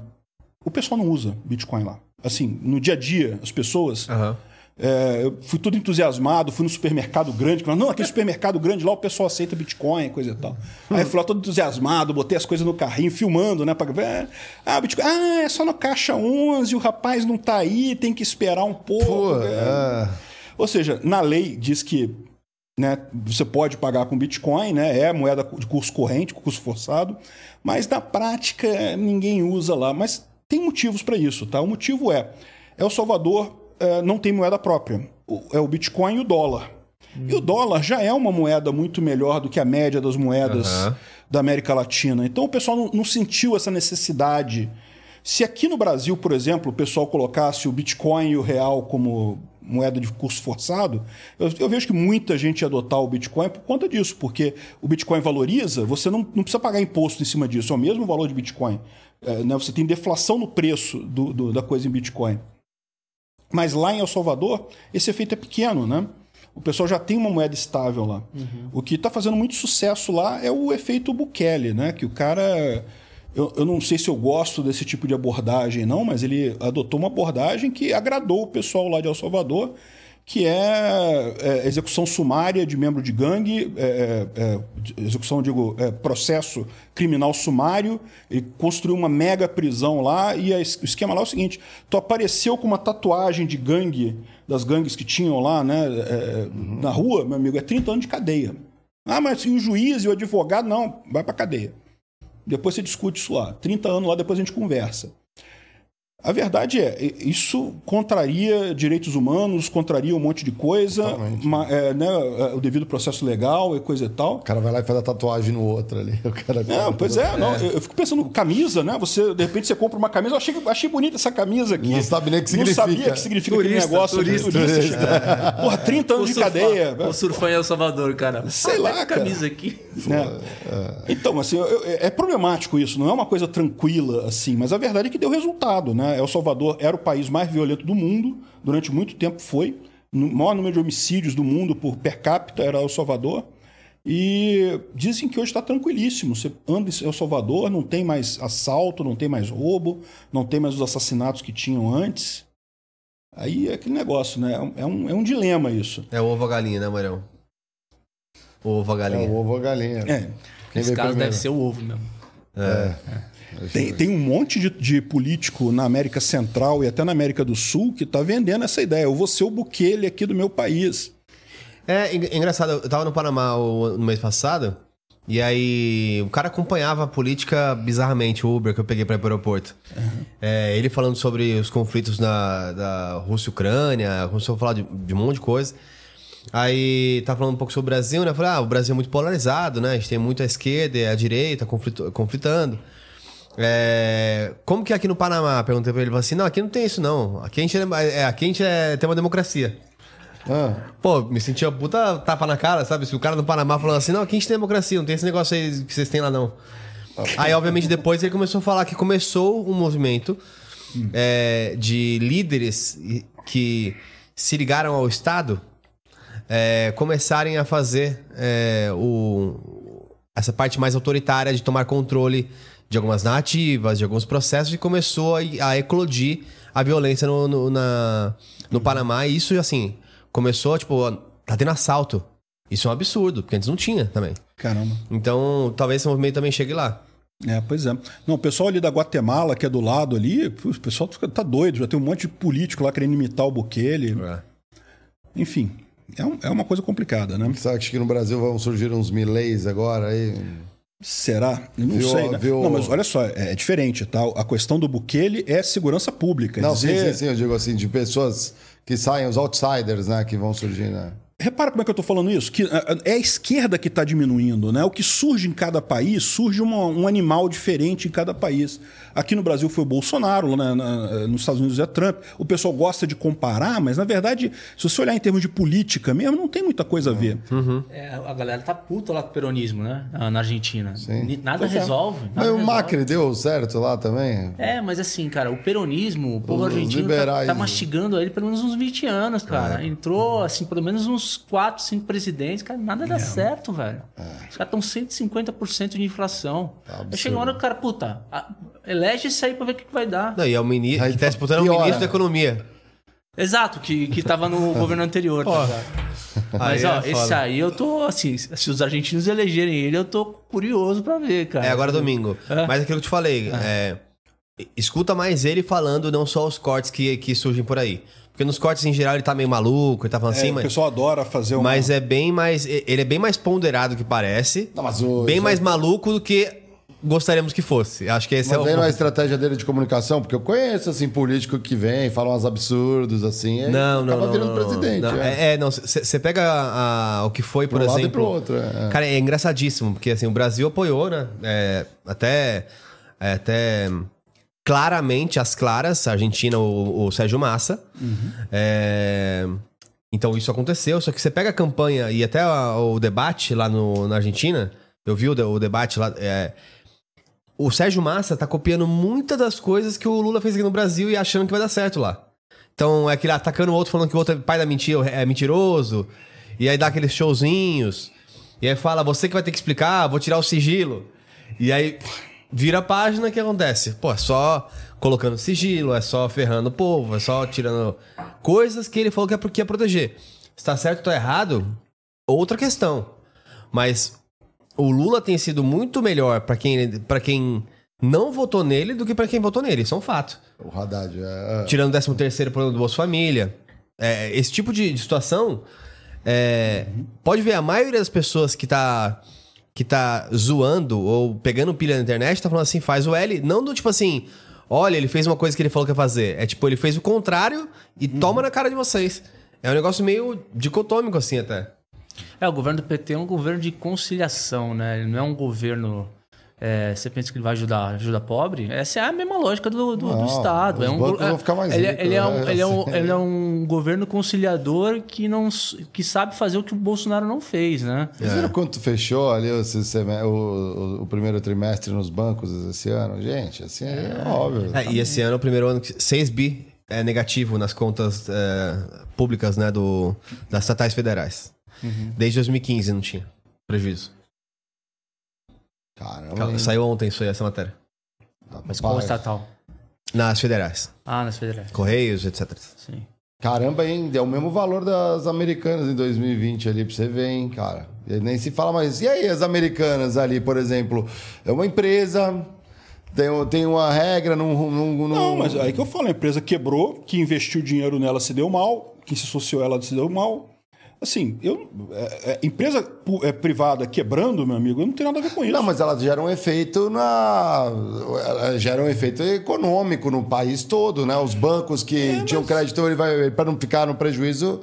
o pessoal não usa Bitcoin lá. Assim, no dia a dia, as pessoas. Aham. É, eu fui todo entusiasmado, fui no supermercado grande, falando, não, aquele supermercado grande lá o pessoal aceita Bitcoin, coisa e tal. Aí eu fui lá todo entusiasmado, botei as coisas no carrinho, filmando, né? Pra ver. Ah, Bitcoin, ah, é só no caixa 11, o rapaz não tá aí, tem que esperar um pouco. Pô, É. é. Ou seja, na lei diz que né, você pode pagar com Bitcoin, né, é moeda de curso corrente, curso forçado, mas na prática ninguém usa lá. Mas tem motivos para isso, tá? O motivo é, El Salvador eh, não tem moeda própria, O- é o Bitcoin e o dólar. E o dólar já é uma moeda muito melhor do que a média das moedas Aham. da América Latina. Então o pessoal não, não sentiu essa necessidade. Se aqui no Brasil, por exemplo, o pessoal colocasse o Bitcoin e o real como moeda de curso forçado, eu, eu vejo que muita gente ia adotar o Bitcoin por conta disso, porque o Bitcoin valoriza, você não, não precisa pagar imposto em cima disso, é o mesmo valor de Bitcoin. É, né, você tem deflação no preço do- do- da coisa em Bitcoin. Mas lá em El Salvador, esse efeito é pequeno, né? O pessoal já tem uma moeda estável lá. O que está fazendo muito sucesso lá é o efeito Bukele, né? Que o cara. Eu, eu não sei se eu gosto desse tipo de abordagem, não, mas ele adotou uma abordagem que agradou o pessoal lá de El Salvador, que é, é, execução sumária de membro de gangue, é, é, é, execução, digo, é, processo criminal sumário, ele construiu uma mega prisão lá e o esquema lá é o seguinte, tu apareceu com uma tatuagem de gangue, das gangues que tinham lá, né, é, na rua, meu amigo, é 30 anos de cadeia. Ah, mas e o juiz e o advogado? Não, vai pra cadeia. Depois você discute isso lá. 30 anos lá, depois a gente conversa. A verdade é, isso contraria direitos humanos, contraria um monte de coisa, ma- é, né, o devido processo legal e coisa e tal. O cara vai lá e faz a tatuagem no outro ali. O cara Não, pois é, não, eu eu fico pensando, camisa, né? Você, de repente, você compra uma camisa, eu achei, achei bonita essa camisa aqui. Não sabe nem o que Não significa. sabia que significa aquele Turista, negócio. turista. turista. Porra, 30 anos de cadeia. Ou surfar em El Salvador, cara. Sei Ah, lá, cara. camisa aqui. né? Então, assim, eu- eu- é problemático isso, não é uma coisa tranquila assim, mas a verdade é que deu resultado, né? El Salvador era o país mais violento do mundo, durante muito tempo foi. O maior número de homicídios do mundo por per capita era El Salvador. E dizem que hoje está tranquilíssimo. Você anda em El Salvador, não tem mais assalto, não tem mais roubo, não tem mais os assassinatos que tinham antes. Aí é aquele negócio, né? É um, é um dilema isso. É o ovo a galinha, né, Marão? O ovo a É galinha. o ovo ou a galinha. É. Quem Nesse caso primeiro? deve ser o ovo mesmo. Tem, tem um monte de, de político na América Central e até na América do Sul que está vendendo essa ideia. Eu vou ser o Bukele aqui do meu país. É, en- engraçado, eu tava no Panamá o- no mês passado, e aí o cara acompanhava a política bizarramente, o Uber que eu peguei pra ir pro aeroporto. É, ele falando sobre os conflitos na, da Rússia e Ucrânia, começou a falar de, de um monte de coisa. Aí tá falando um pouco sobre o Brasil, né? Falei, ah, o Brasil é muito polarizado, né? A gente tem muito a esquerda e a direita conflito- conflitando. É, como que é aqui no Panamá? Perguntei pra ele, falou assim, não, aqui não tem isso não. Aqui a gente, é, é, aqui a gente é, tem uma democracia. Ah, Pô, me sentia puta tapa na cara, sabe? Se o cara do Panamá falando assim, não, aqui a gente tem democracia, não tem esse negócio aí que vocês têm lá, não. Aí, obviamente, depois ele começou a falar que começou um movimento é, de líderes que se ligaram ao Estado é, começarem a fazer é, o, essa parte mais autoritária de tomar controle de algumas narrativas, de alguns processos, e começou a, a eclodir a violência no, no, na- no Panamá. E isso, assim, começou, tipo, tá tendo assalto. Isso é um absurdo, porque antes não tinha também. Caramba. Então, talvez esse movimento também chegue lá. É, pois é. Não, o pessoal ali da Guatemala, que é do lado ali, o pessoal tá doido. Já tem um monte de político lá querendo imitar o Bukele. Enfim, é, um- é uma coisa complicada, né? você acha que no Brasil vão surgir uns mileis agora aí? Será? Eu não Viu- sei. Né? viu- Não, mas olha só, é, é diferente, tá? A questão do Bukele é segurança pública. Não, dizer... sim, sim, sim, eu digo assim, de pessoas que saem, os outsiders, né, que vão surgir, né? Repara como é que eu tô falando isso? Que ah, é a esquerda que está diminuindo, né? O que surge em cada país, surge uma- um animal diferente em cada país. Aqui no Brasil foi o Bolsonaro, né? Na- nos Estados Unidos é Trump. O pessoal gosta de comparar, mas na verdade, se você olhar em termos de política mesmo, não tem muita coisa a ver. É, a galera tá puta lá com o peronismo, né? Na na Argentina. Ni- Nada Pois é. resolve. nada Mas o resolve. Macri deu certo lá também? É, mas assim, cara, o peronismo, o povo Os argentino tá, tá né? mastigando ele pelo menos uns 20 anos, cara. Entrou, assim, pelo menos uns 4, 5 presidentes, cara, nada dá certo, velho. Os caras estão 150% de inflação. Aí chega uma hora que o cara, puta, elege isso aí pra ver o que, que vai dar. Não, e é o ministro. Aí que tá disputando o ministro da Economia. Exato, que, que tava no governo anterior, tá? Mas, Aí ó, é esse foda. aí eu tô, assim, se os argentinos elegerem ele, eu tô curioso pra ver, cara. É agora domingo. É. Mas aquilo que eu te falei, é, escuta mais ele falando, não só os cortes que, que surgem por aí. Porque nos cortes, em geral, ele tá meio maluco, ele tá falando É, assim, o mas. pessoal adora fazer uma. Mas é bem mais. Ele é bem mais ponderado que parece. Não, mas o- bem mais maluco do que gostaríamos que fosse. Acho que esse Mas é o. é a estratégia dele de comunicação? Porque eu conheço, assim, político que vem, fala uns absurdos, assim, Não, não, acaba não. virando não, presidente. Não, é. é, é, não. Você pega a- a- o que foi, por Pro lado e exemplo. pro outro, é. Cara, é engraçadíssimo, porque assim, o Brasil apoiou, né? É, até. é, até claramente, as claras, a Argentina, o, o Sérgio Massa. É, então isso aconteceu, só que você pega a campanha e até a- o debate lá no, na Argentina, eu vi o, o debate lá. é, o Sérgio Massa tá copiando muitas das coisas que o Lula fez aqui no Brasil e achando que vai dar certo lá. Então é aquele atacando o outro, falando que o outro é pai da mentira, é mentiroso. E aí dá aqueles showzinhos. E aí fala, você que vai ter que explicar, vou tirar o sigilo. E aí vira a página, o que acontece? Pô, é só colocando sigilo, é só ferrando o povo, é só tirando coisas que ele falou que é porque ia proteger. Se tá certo ou tá errado, outra questão. Mas o Lula tem sido muito melhor pra quem, pra quem não votou nele do que pra quem votou nele. Isso é um fato. O Haddad, é. é. Tirando o 13 terceiro plano do Bolsa Família. É, esse tipo de, de situação, é, pode ver, a maioria das pessoas que tá, que tá zoando ou pegando pilha na internet tá falando assim, faz o L, não do tipo assim, olha, ele fez uma coisa que ele falou que ia fazer. É tipo, ele fez o contrário e toma na cara de vocês. É um negócio meio dicotômico assim até. É, o governo do PT é um governo de conciliação, né? Ele não é um governo. É, você pensa que ele vai ajudar, ajuda pobre? Essa é a mesma lógica do, do, do Não, Estado. os é um, mais ele, é- ele, é um, né? ele, é um, Assim. ele é um governo conciliador que, não, que sabe fazer o que o Bolsonaro não fez, né? Vocês viram quanto fechou ali o, o- o primeiro trimestre nos bancos esse ano? Gente, assim, é, óbvio. É, e esse ano é o primeiro ano que 6 bi é negativo nas contas é, públicas né, do, das estatais federais. Desde 2015 não tinha. prejuízo. Caramba. hein? Saiu ontem isso aí, essa matéria. Mas qual Rapaz. estatal? Nas federais. Ah, nas federais. Correios, etc. Sim. Caramba, hein? É o mesmo valor das americanas em 2020 ali, pra você ver, hein, cara. E nem se fala mais. E aí, as americanas ali, por exemplo? É uma empresa, tem, tem uma regra, não. Não, não, mas aí que eu falo, a empresa quebrou, que investiu dinheiro nela se deu mal, quem se associou a ela se deu mal. Assim, eu, é, é, empresa é, privada quebrando, meu amigo, eu não tenho nada a ver com isso. Não, mas elas geram um efeito na. Elas geram um efeito econômico no país todo, né? Os bancos que tinham crédito, ele vai, para não ficar no prejuízo,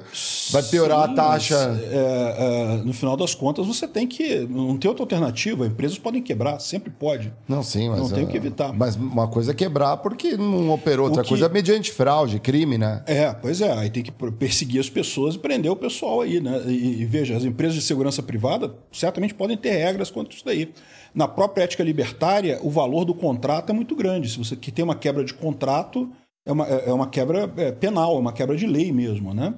vai piorar Sim, a taxa. mas, é, é, no final das contas, você tem que. Não tem outra alternativa. Empresas podem quebrar, sempre pode. Não, sim, mas. Não tem o que evitar. Mas uma coisa é quebrar porque não operou, outra que- coisa é mediante fraude, crime, né? É, pois é. Aí tem que perseguir as pessoas e prender o pessoal aí, né? E, e veja, as empresas de segurança privada certamente podem ter regras quanto isso daí. Na própria ética libertária, o valor do contrato é muito grande. Se você que tem uma quebra de contrato, é uma, é é uma quebra é, penal, é uma quebra de lei mesmo, né?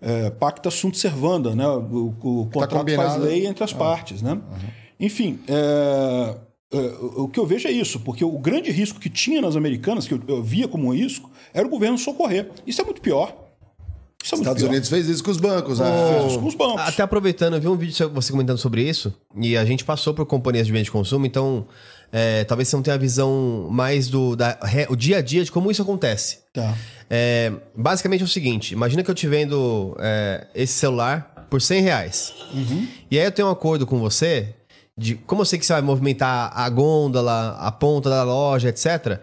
É, pacta sunt servanda, né? O, o contrato faz combinado. lei entre as partes, né? Enfim, é, é, o que eu vejo é isso, porque o grande risco que tinha nas americanas, que eu, eu via como um risco, era o governo socorrer. Isso é muito pior. Muito Estados pior. Unidos fez isso com os bancos, né? Fez isso com os bancos. Até aproveitando, eu vi um vídeo seu- você comentando sobre isso, e a gente passou por companhias de bens de consumo, então é, talvez você não tenha a visão mais do da, re- o dia a dia de como isso acontece. Tá. É, basicamente é o seguinte: imagina que eu te vendo é, esse celular por 100 reais. E aí eu tenho um acordo com você de como eu sei que você vai movimentar a gôndola, a ponta da loja, etc.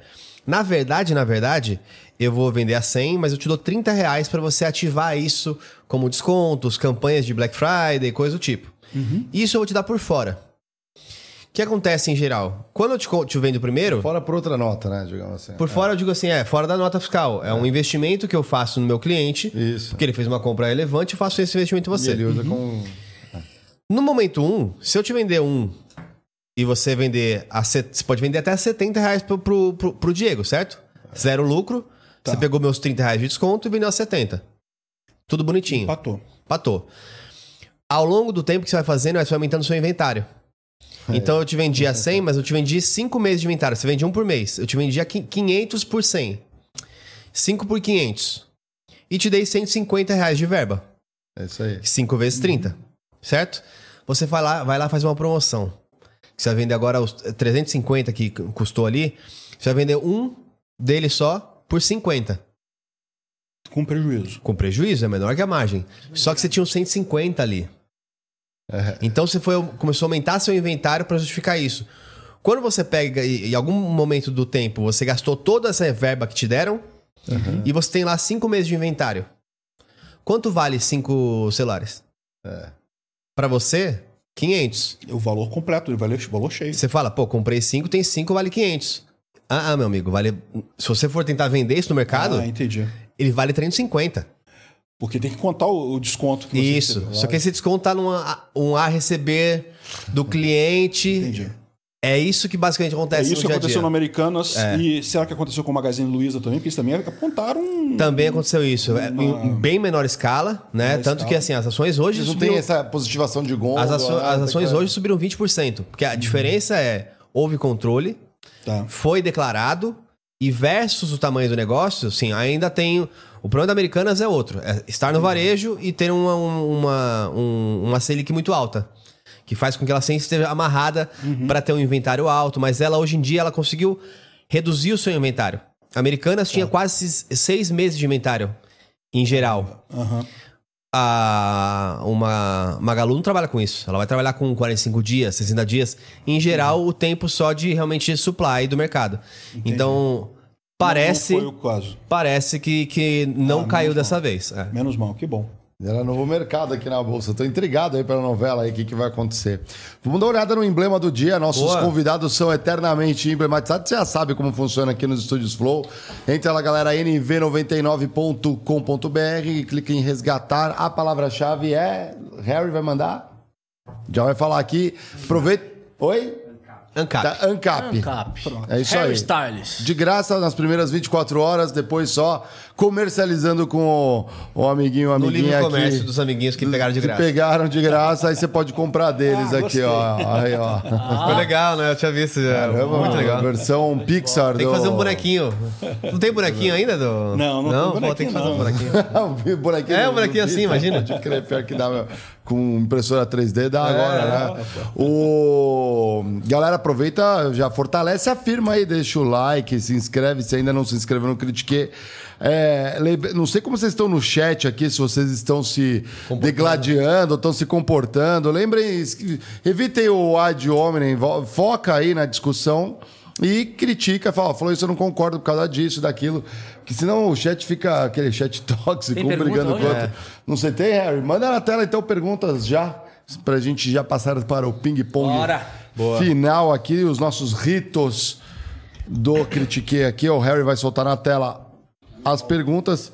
Na verdade, na verdade, eu vou vender a 100, mas eu te dou 30 reais para você ativar isso como descontos, campanhas de Black Friday, coisa do tipo. Isso eu vou te dar por fora. O que acontece em geral? Quando eu te, te vendo primeiro, Fora por outra nota, né? Digamos assim. por fora eu digo assim, é, fora da nota fiscal. É, um investimento que eu faço no meu cliente. Isso. Porque ele fez uma compra relevante, eu faço esse investimento em E você. ele usa com. No momento um, se eu te vender um e você vender a você pode vender até 70 reais pro, pro, pro, pro Diego, certo? Zero lucro. Você pegou meus 30 reais de desconto e vendeu a 70. Tudo bonitinho. Empatou. Patou. Ao longo do tempo que você vai fazendo, você vai aumentando o seu inventário. Então eu te vendi a 100, mas eu te vendi 5 meses de inventário. Você vende um por mês. Eu te vendi a qui- 500 por 100. 5 por 500. E te dei 150 reais de verba. É isso aí. 5 vezes 30. Certo? Você vai lá, vai lá faz uma promoção. Você vai vender agora os 350 que custou ali. Você vai vender um dele só por 50. Com prejuízo. Com prejuízo, é menor que a margem. Só que você tinha uns 150 ali. Então você foi, começou a aumentar seu inventário para justificar isso. Quando você pega, em algum momento do tempo, você gastou toda essa verba que te deram, e você tem lá cinco meses de inventário. Quanto vale cinco celulares? Para você, 500. O valor completo, o valor, o valor cheio. Você fala, pô, comprei cinco, tem cinco, vale 500. Ah, ah, meu amigo, vale. Se você for tentar vender isso no mercado, Ah, entendi. ele vale 350. Porque tem que contar o, desconto que você Isso. recebeu. Só que esse desconto tá num a, um a receber do cliente. Entendi. É isso que basicamente É acontece isso no que aconteceu dia. no Americanas. E será que aconteceu com o Magazine Luiza também? Porque eles também apontaram. um- Também aconteceu isso. É, Uma- Em bem menor escala, né? Menor Tanto escala. que assim, as ações hoje Eles não subiram. têm essa positivação de gôndola. As, aço- né? as ações Tem que- hoje subiram 20%. Porque a diferença é: houve controle, Tá. foi declarado, e versus o tamanho do negócio, sim, ainda tem. O problema da Americanas é outro: é estar no varejo e ter uma, uma, um- uma Selic muito alta. Que faz com que ela sempre esteja amarrada para ter um inventário alto, mas ela hoje em dia ela conseguiu reduzir o seu inventário. Americanas tinha quase seis meses de inventário, em geral. Aham. A, uma Magalu não trabalha com isso. Ela vai trabalhar com 45 dias, 60 dias. Em geral, o tempo só de realmente supply do mercado. Então, parece, Não parece que, que não Ah, caiu dessa vez. É. Menos mal, que bom. Era novo mercado aqui na Bolsa. Tô intrigado aí pela novela aí, o que, que vai acontecer. Vamos dar uma olhada no emblema do dia. Nossos Boa. convidados são eternamente emblematizados. Você já sabe como funciona aqui nos estúdios Flow. Entra lá, galera, nv99.com.br e clica em resgatar. A palavra-chave é. Harry vai mandar? Já vai falar aqui. Aproveita. Oi? Ancap. Da Ancap. Ancap. É isso Harry aí. Styles. De graça nas primeiras 24 horas, depois só comercializando com o, o amiguinho, o No amiguinho livre aqui. comércio dos amiguinhos que pegaram de Que graça. pegaram de graça, aí você pode comprar deles Ah, aqui, gostei. ó. Aí, ó. Foi legal, né? Eu tinha visto. já. Caramba, Muito legal. Versão Pixar. Tem que fazer um bonequinho. Não tem bonequinho ainda? Do... Não, não tem Pô, tem que fazer um não. bonequinho. o bonequinho É, um bonequinho assim, imagina. Pode crer, pior que dá meu. Com impressora 3D dá É. agora, né? O galera aproveita, já fortalece a firma aí, deixa o like, se inscreve se ainda não se inscreveu no Critique. É, não sei como vocês estão no chat aqui, se vocês estão se degladiando, estão se comportando. Lembrem, evitem o ad hominem, foca aí na discussão e critica, fala, falou isso, eu não concordo por causa disso, daquilo. Porque senão o chat fica aquele chat tóxico, um brigando com o outro. É. Não sei, tem, Harry? Manda na tela então perguntas já, pra gente já passar para o ping-pong final aqui, os nossos ritos do Critique aqui. O Harry vai soltar na tela as perguntas.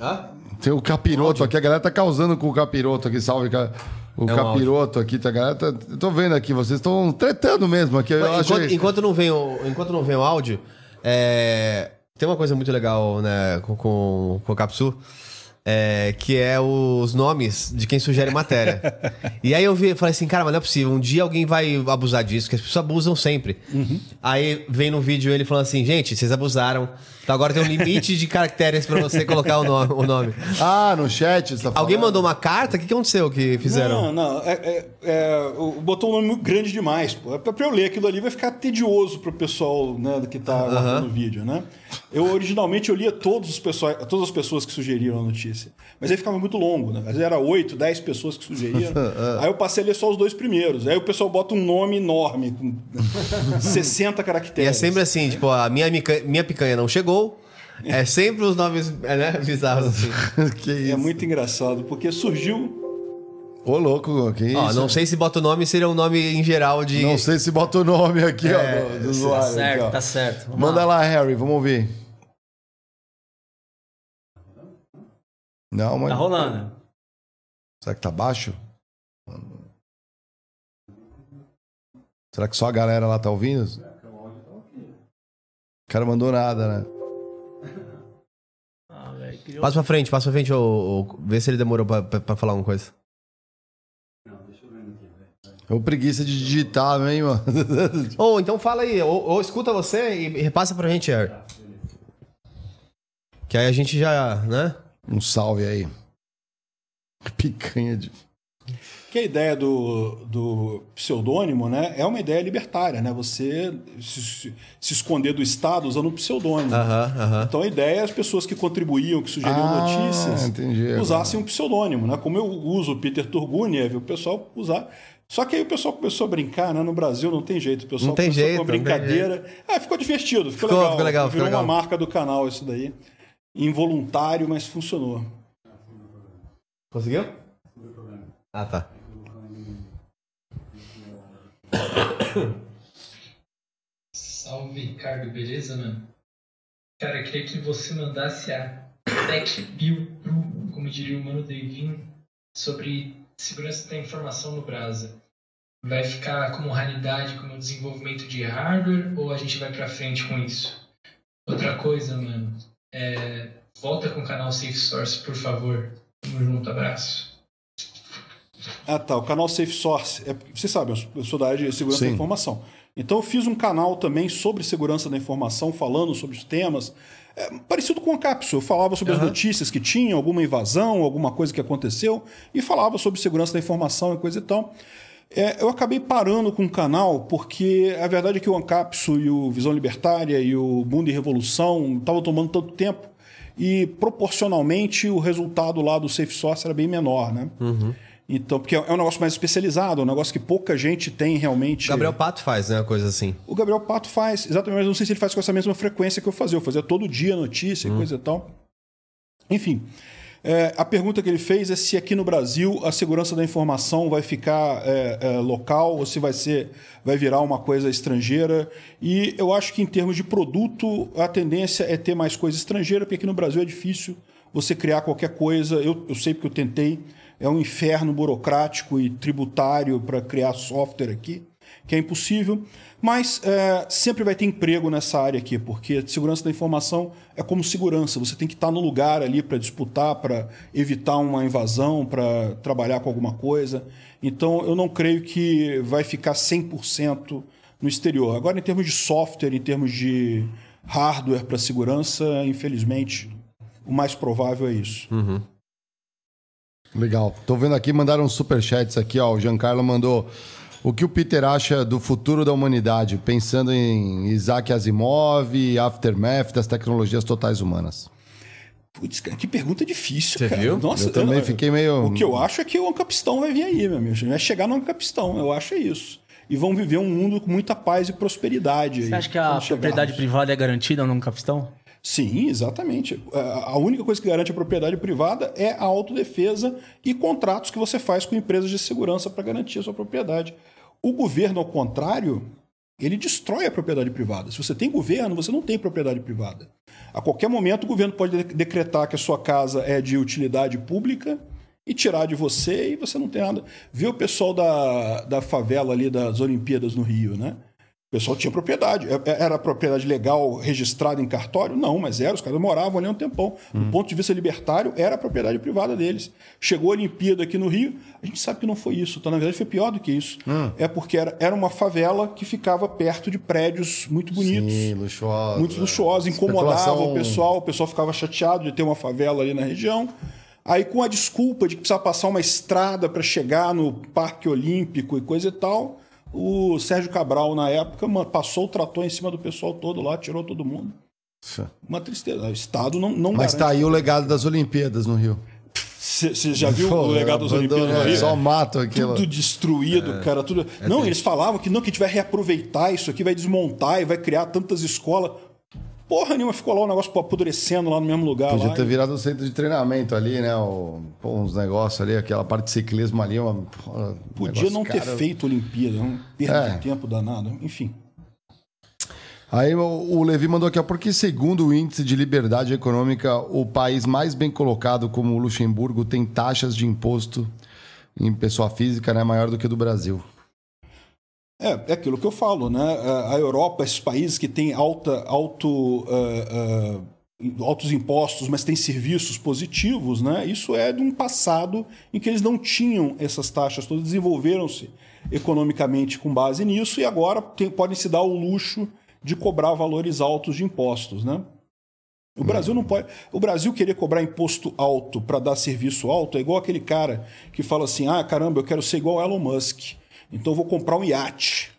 Hã? Tem o capiroto aqui, a galera tá causando com o capiroto aqui, salve. ca- O É um capiroto aqui, tá, galera tá, tô vendo aqui, vocês estão tretando mesmo aqui. Eu Enquanto, achei... enquanto não vem o, enquanto não vem o áudio, é, tem uma coisa muito legal né, com, com, com o Capsu, é, que é os nomes de quem sugere matéria. e aí eu vi, falei assim, cara, mas não é possível, um dia alguém vai abusar disso, que as pessoas abusam sempre. Aí vem no vídeo ele falando assim, gente, vocês abusaram, então agora tem um limite de caracteres pra você colocar o nome. O nome. Ah, no chat você tá Alguém falando? mandou uma carta? O que aconteceu que fizeram? Não, não. É, é- é, botou um nome muito grande demais. Pô. É Pra eu ler aquilo ali vai ficar tedioso pro pessoal né, que tá guardando o vídeo, né? Eu originalmente eu lia todos os pessoal, todas as pessoas que sugeriram a notícia. Mas aí ficava muito longo, né? Às vezes era 8, 10 pessoas que sugeriram. aí eu passei a ler só os dois primeiros. Aí o pessoal bota um nome enorme, com 60 E caracteres. é sempre assim, tipo, a minha, minha picanha não chegou. É sempre os nomes é, né, bizarros assim. que É isso? muito engraçado, porque surgiu. Ô, louco, que isso? Ó, não sei se bota o nome, seria um nome em geral de. Não sei se bota o nome aqui, É, ó, do, do Tá usuário. aqui, certo, ó. tá certo. Vamos Manda lá. lá, Harry, vamos ouvir. Não, mas. Tá rolando. Será que tá baixo? Será que só a galera lá tá ouvindo? O cara mandou nada, né? Passa pra frente, passa pra frente, ô, ô, vê se ele demorou pra, pra, pra falar uma coisa. Eu preguiça de digitar, hein, mano? Ou então fala aí, ou, ou escuta você e e repassa pra gente, Harry. Que aí a gente já, né? Um salve aí. Picanha de. Que a ideia do, do pseudônimo né, é uma ideia libertária, né? Você se, se- esconder do Estado usando um pseudônimo. Aham, aham. Então a ideia é as pessoas que contribuíam, que sugeriam Ah, notícias, entendi. usassem um pseudônimo, né? Como eu uso o Peter Turguniev, o pessoal usar. Só que aí o pessoal começou a brincar, né? No Brasil não tem jeito. O pessoal Não tem começou jeito, com uma brincadeira. Ah, ficou divertido, ficou, Ficou- legal. ficou legal, ficou Virou legal. uma marca do canal isso daí. Involuntário, mas funcionou. Conseguiu? Ah, tá. Salve, Ricardo, beleza, mano? Cara, queria que você mandasse a Tech Bill Pro, como diria o Mano Devinho, sobre segurança da informação no Brasa. Vai ficar como raridade, como desenvolvimento de hardware, ou a gente vai pra frente com isso? Outra coisa, mano, é, volta com o canal Safe Source, por favor. Tamo junto, abraço. Ah, tá. O canal Safe Source. É, você sabe, eu sou- da área de segurança Sim. da informação. Então eu fiz um canal também sobre segurança da informação, falando sobre os temas. É, parecido com a Cápsula. Eu falava sobre as notícias que tinham, alguma invasão, alguma coisa que aconteceu, e falava sobre segurança da informação e coisa e tal. É, eu acabei parando com o canal porque a verdade é que o Ancapso e o Visão Libertária e o Mundo e Revolução estavam tomando tanto tempo e proporcionalmente o resultado lá do Safe Source era bem menor, né? Então, porque é um negócio mais especializado, um negócio que pouca gente tem realmente. Gabriel Pato faz, né? Uma coisa assim. O Gabriel Pato faz, exatamente, mas não sei se ele faz com essa mesma frequência que eu fazia. Eu fazia todo dia notícia e coisa e tal. Enfim, é, a pergunta que ele fez é se aqui no Brasil a segurança da informação vai ficar é, é, local ou se vai ser, vai virar uma coisa estrangeira. E eu acho que em termos de produto a tendência é ter mais coisa estrangeira, porque aqui no Brasil é difícil você criar qualquer coisa. Eu, eu sei porque eu tentei é um inferno burocrático e tributário para criar software aqui, que é impossível. Mas é, sempre vai ter emprego nessa área aqui, porque segurança da informação é como segurança. Você tem que estar no lugar ali para disputar, para evitar uma invasão, para trabalhar com alguma coisa. Então, eu não creio que vai ficar 100% no exterior. Agora, em termos de software, em termos de hardware para segurança, infelizmente, o mais provável é isso. Legal. Tô vendo aqui, mandaram superchats aqui, ó. O Giancarlo mandou. O que o Peter acha do futuro da humanidade, pensando em Isaac Asimov e Aftermath das tecnologias totais humanas? Putz, cara, que pergunta difícil, Você cara. viu? Nossa, Eu também fiquei meio- O que eu acho é que o Ancapistão vai vir aí, meu amigo. Vai chegar no Ancapistão, eu acho é isso. E vão viver um mundo com muita paz e prosperidade. Você aí, acha que a propriedade privada é garantida no capistão? Sim, exatamente. A a única coisa que garante a propriedade privada é a autodefesa e contratos que você faz com empresas de segurança para garantir a sua propriedade. O governo, ao contrário, ele destrói a propriedade privada. Se você tem governo, você não tem propriedade privada. A qualquer momento, o governo pode de- decretar que a sua casa é de utilidade pública e tirar de você e você não tem nada. Vê o pessoal da, da favela ali das Olimpíadas no Rio, né? O pessoal tinha propriedade. É- é- Era propriedade legal registrada em cartório? Não, mas era. Os caras moravam ali há um tempão. Do ponto de vista libertário, era a propriedade privada deles. Chegou a Olimpíada aqui no Rio, a gente sabe que não foi isso. Então, na verdade, foi pior do que isso. É porque era, era uma favela que ficava perto de prédios muito bonitos. Sim, luxuosa. Muito luxuosa, incomodava Especulação- o pessoal, o pessoal ficava chateado de ter uma favela ali na região. Aí, com a desculpa de que precisava passar uma estrada para chegar no Parque Olímpico e coisa e tal, o Sérgio Cabral, na época, passou o trator em cima do pessoal todo lá, tirou todo mundo. Uma tristeza. O Estado não, não Mas tá aí o legado das Olimpíadas no Rio. Você já viu Pô, o legado das Olimpíadas no é, Rio? Só mato aquilo. Tudo destruído, cara. Tudo... não, eles falavam que não, que a gente vai reaproveitar isso aqui, vai desmontar e vai criar tantas escolas. Porra nenhuma, ficou lá o negócio apodrecendo lá no mesmo lugar. Podia lá. ter virado um centro de treinamento ali, né? O, pô, uns negócios ali, aquela parte de ciclismo ali. Uma, pô, Podia não ter feito Olimpíada, um perda É. de tempo danado. Enfim. Aí o, Levi mandou aqui, ó, porque segundo o índice de liberdade econômica, o país mais bem colocado como o Luxemburgo tem taxas de imposto em pessoa física né, maior do que do Brasil. É, é aquilo que eu falo, né? A Europa, esses países que têm alta, alto, ah, ah, altos impostos, mas têm serviços positivos, né? Isso é de um passado em que eles não tinham essas taxas todas, desenvolveram-se economicamente com base nisso e agora tem- podem se dar o luxo de cobrar valores altos de impostos, né? O Brasil não pode. O Brasil querer cobrar imposto alto para dar serviço alto é igual aquele cara que fala assim: ah, caramba, eu quero ser igual Elon Musk. Então eu vou comprar um iate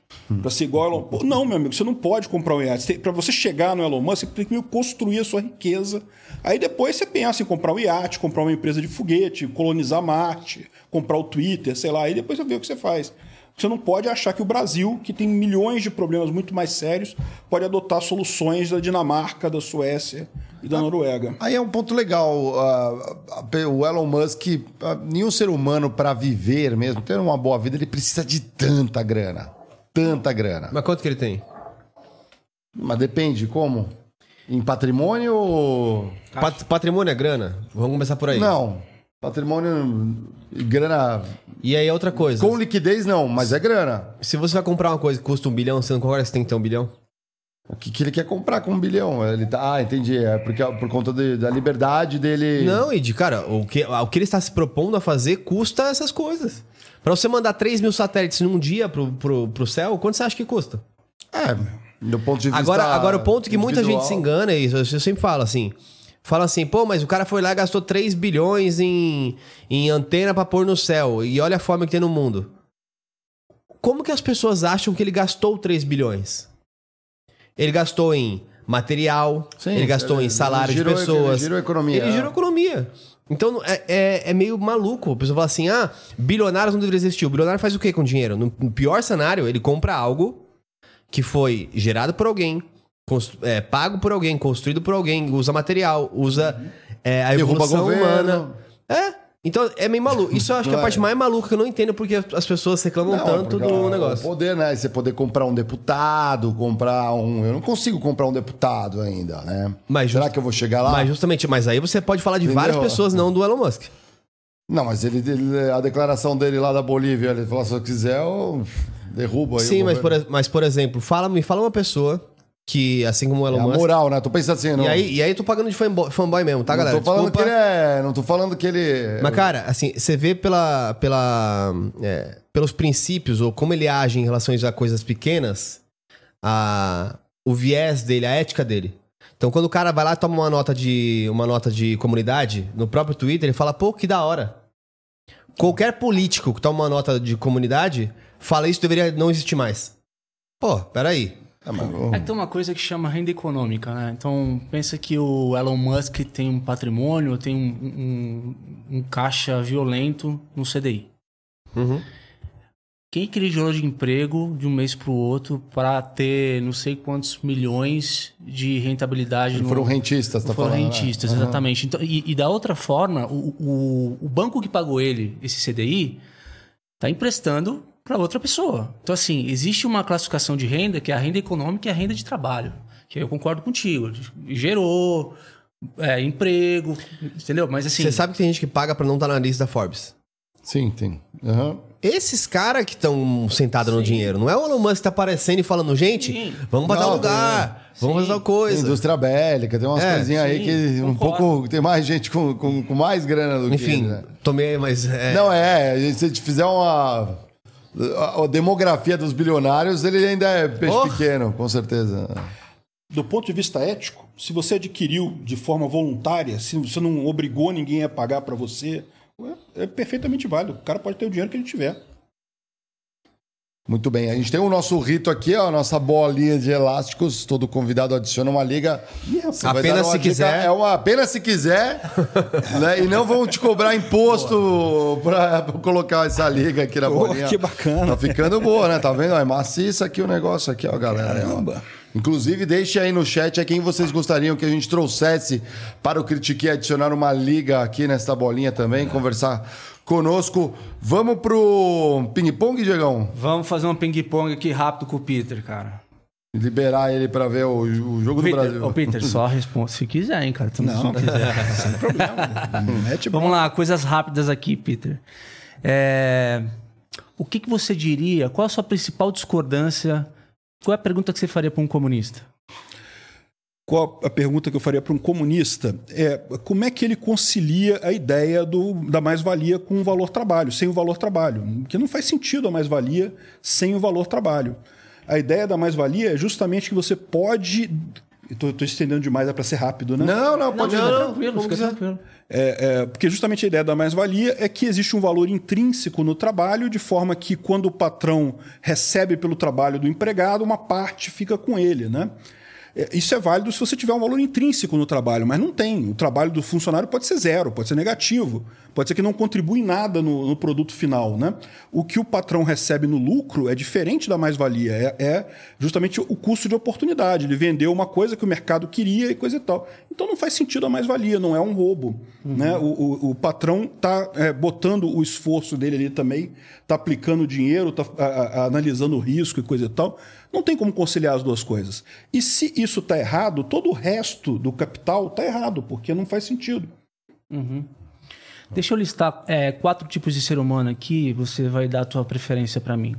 para ser igual Elon Pô, Não, meu amigo, você não pode comprar um iate. Para você chegar no Elon Musk, você tem que construir a sua riqueza. Aí depois você pensa em comprar um iate, comprar uma empresa de foguete, colonizar Marte, comprar o Twitter, sei lá. Aí depois você vê o que você faz. Você não pode achar que o Brasil, que tem milhões de problemas muito mais sérios, pode adotar soluções da Dinamarca, da Suécia e da Noruega. Aí é um ponto legal. ah, o Elon Musk, ah, nenhum ser humano para viver mesmo, ter uma boa vida, ele precisa de tanta grana. Tanta grana. Mas quanto que ele tem? Mas depende, como? Em patrimônio ou. Pat- patrimônio é grana? Vamos começar por aí. Não. Patrimônio e grana. E aí outra coisa. Com liquidez, não, mas é grana. Se você vai comprar uma coisa que custa um bilhão, você não concorda que você tem que ter um bilhão? O que, que ele quer comprar com um bilhão? Ele tá... Ah, entendi. É porque, por conta de- da liberdade dele. Não, e de cara, o que, o que ele está se propondo a fazer custa essas coisas. Pra você mandar 3 mil satélites num dia pro, pro, pro céu, quanto você acha que custa? É, do ponto de vista. Agora, agora o ponto que muita gente individual- se engana é isso. Eu sempre falo assim. Fala assim, pô, mas o cara foi lá e gastou 3 bilhões em, em antena pra pôr no céu. E olha a fome que tem no mundo. Como que as pessoas acham que ele gastou 3 bilhões? Ele gastou em material, Sim, ele gastou ele- em salário girou- de pessoas. ele girou economia. Ele girou economia. Então é, é, é meio maluco. A pessoa fala assim: ah, bilionários não deveriam existir. O bilionário faz o que com dinheiro? No, no pior cenário, ele compra algo que foi gerado por alguém, é, pago por alguém, construído por alguém, usa material, usa é, a evolução humana. É. Então é meio maluco. Isso eu acho que é a É. parte mais maluca que eu não entendo porque as pessoas reclamam Não, tanto do o negócio. poder, né? Você poder comprar um deputado, comprar um. Eu não consigo comprar um deputado ainda, né? Mas Será just- que eu vou chegar lá? Mas justamente, mas aí você pode falar de várias Entendeu? pessoas, não do Elon Musk. Não, mas ele, ele- a declaração dele lá da Bolívia, ele falou: se eu quiser, eu derrubo aí. Sim, o mas por, governo." ex- mas por exemplo, fala, me fala uma pessoa que, assim como o É Elon a Musk. moral, né? Tô pensando assim, não. E aí, e aí tô pagando de fanboy, fanboy mesmo, tá, não galera? tô falando Desculpa. que ele é. Não tô falando que ele. Mas, cara, assim, você vê pela, pela, é, pelos princípios ou como ele age em relação a coisas pequenas, a, o viés dele, a ética dele. Então, quando o cara vai lá e toma uma nota de uma nota de comunidade no próprio Twitter, ele fala, pô, que da hora. Qualquer político que toma uma nota de comunidade fala isso deveria não existir mais. Pô, peraí. É, mas- É tem uma coisa que chama renda econômica, né? Então, pensa que o Elon Musk tem um patrimônio, tem um, um- um caixa violento no CDI. Uhum. Quem que ele gerou de emprego de um mês para o outro para ter não sei quantos milhões de rentabilidade no... Foram rentistas, tá foram falando? né? rentistas, Aham. exatamente. Então, e, e da outra forma, o, o, o banco que pagou ele, esse CDI, está emprestando para outra pessoa. Então, assim, existe uma classificação de renda que é a renda econômica e a renda de trabalho. Que eu concordo contigo. Gerou é, emprego, entendeu? Mas assim. Você sabe que tem gente que paga pra não estar na lista da Forbes. Sim, tem. Aham. Esses caras que estão sentados no dinheiro, não é o Elon Musk que tá aparecendo e falando, gente, Sim. vamos pra tal lugar, vamos fazer tal Tem coisa. Indústria bélica, tem umas É, coisinhas aí sim, que um concordo. pouco. Tem mais gente com, com, com mais grana do que Enfim, né? tomei, mas. É, Não, é. Se a gente fizer uma. A, a demografia dos bilionários, ele ainda é peixe Oh. pequeno, com certeza. Do ponto de vista ético, se você adquiriu de forma voluntária, se você não obrigou ninguém a pagar para você, é, é perfeitamente válido. O cara pode ter o dinheiro que ele tiver. Muito bem. A gente tem o nosso rito aqui, ó, a nossa bolinha de elásticos. Todo convidado adiciona uma liga. Você Apenas se dica- quiser. É uma apenas se quiser. né? E não vão te cobrar imposto pra colocar essa liga aqui na Pô, bolinha. que bacana. Tá ficando boa, né? Tá vendo? É maciça aqui o negócio aqui, ó, galera. Caramba. Ó. Inclusive, deixe aí no chat quem vocês gostariam que a gente trouxesse para o Critique adicionar uma liga aqui nesta bolinha também, conversar conosco. Vamos pro ping-pong, Diegão? Vamos fazer um ping-pong aqui rápido com o Peter, cara. Liberar ele para ver o, o jogo do Peter, Brasil. ô, Peter, só responde se quiser, hein, cara. Tu Não, não quiser. sem problema. Mete Vamos lá, coisas rápidas aqui, Peter. É, O que, que você diria? Qual a sua principal discordância? Qual é a pergunta que você faria para um comunista? Qual a pergunta que eu faria para um comunista? É como é que ele concilia a ideia do, da mais-valia com o valor trabalho, sem o valor trabalho? Porque não faz sentido a mais-valia sem o valor trabalho. A ideia da mais-valia é justamente que você pode. Estou estendendo demais, é para ser rápido, né? Não, não, pode fica não, tranquilo, fica tranquilo. É, é, porque justamente a ideia da mais-valia é que existe um valor intrínseco no trabalho, de forma que quando o patrão recebe pelo trabalho do empregado, uma parte fica com ele, né? É, Isso é válido se você tiver um valor intrínseco no trabalho, mas não tem. O trabalho do funcionário pode ser zero, pode ser negativo, pode ser que não contribui em nada no, no produto final. Né? O que o patrão recebe no lucro é diferente da mais-valia, é, é justamente o custo de oportunidade. Ele vendeu uma coisa que o mercado queria e coisa e tal. Então não faz sentido a mais-valia, não é um roubo. Né? O, o- o patrão está botando o esforço dele ali também, está aplicando dinheiro, está analisando o risco e coisa e tal. Não tem como conciliar as duas coisas. E se isso está errado, todo o resto do capital está errado, porque não faz sentido. Deixa eu listar é, quatro tipos de ser humano aqui, você vai dar a tua preferência para mim.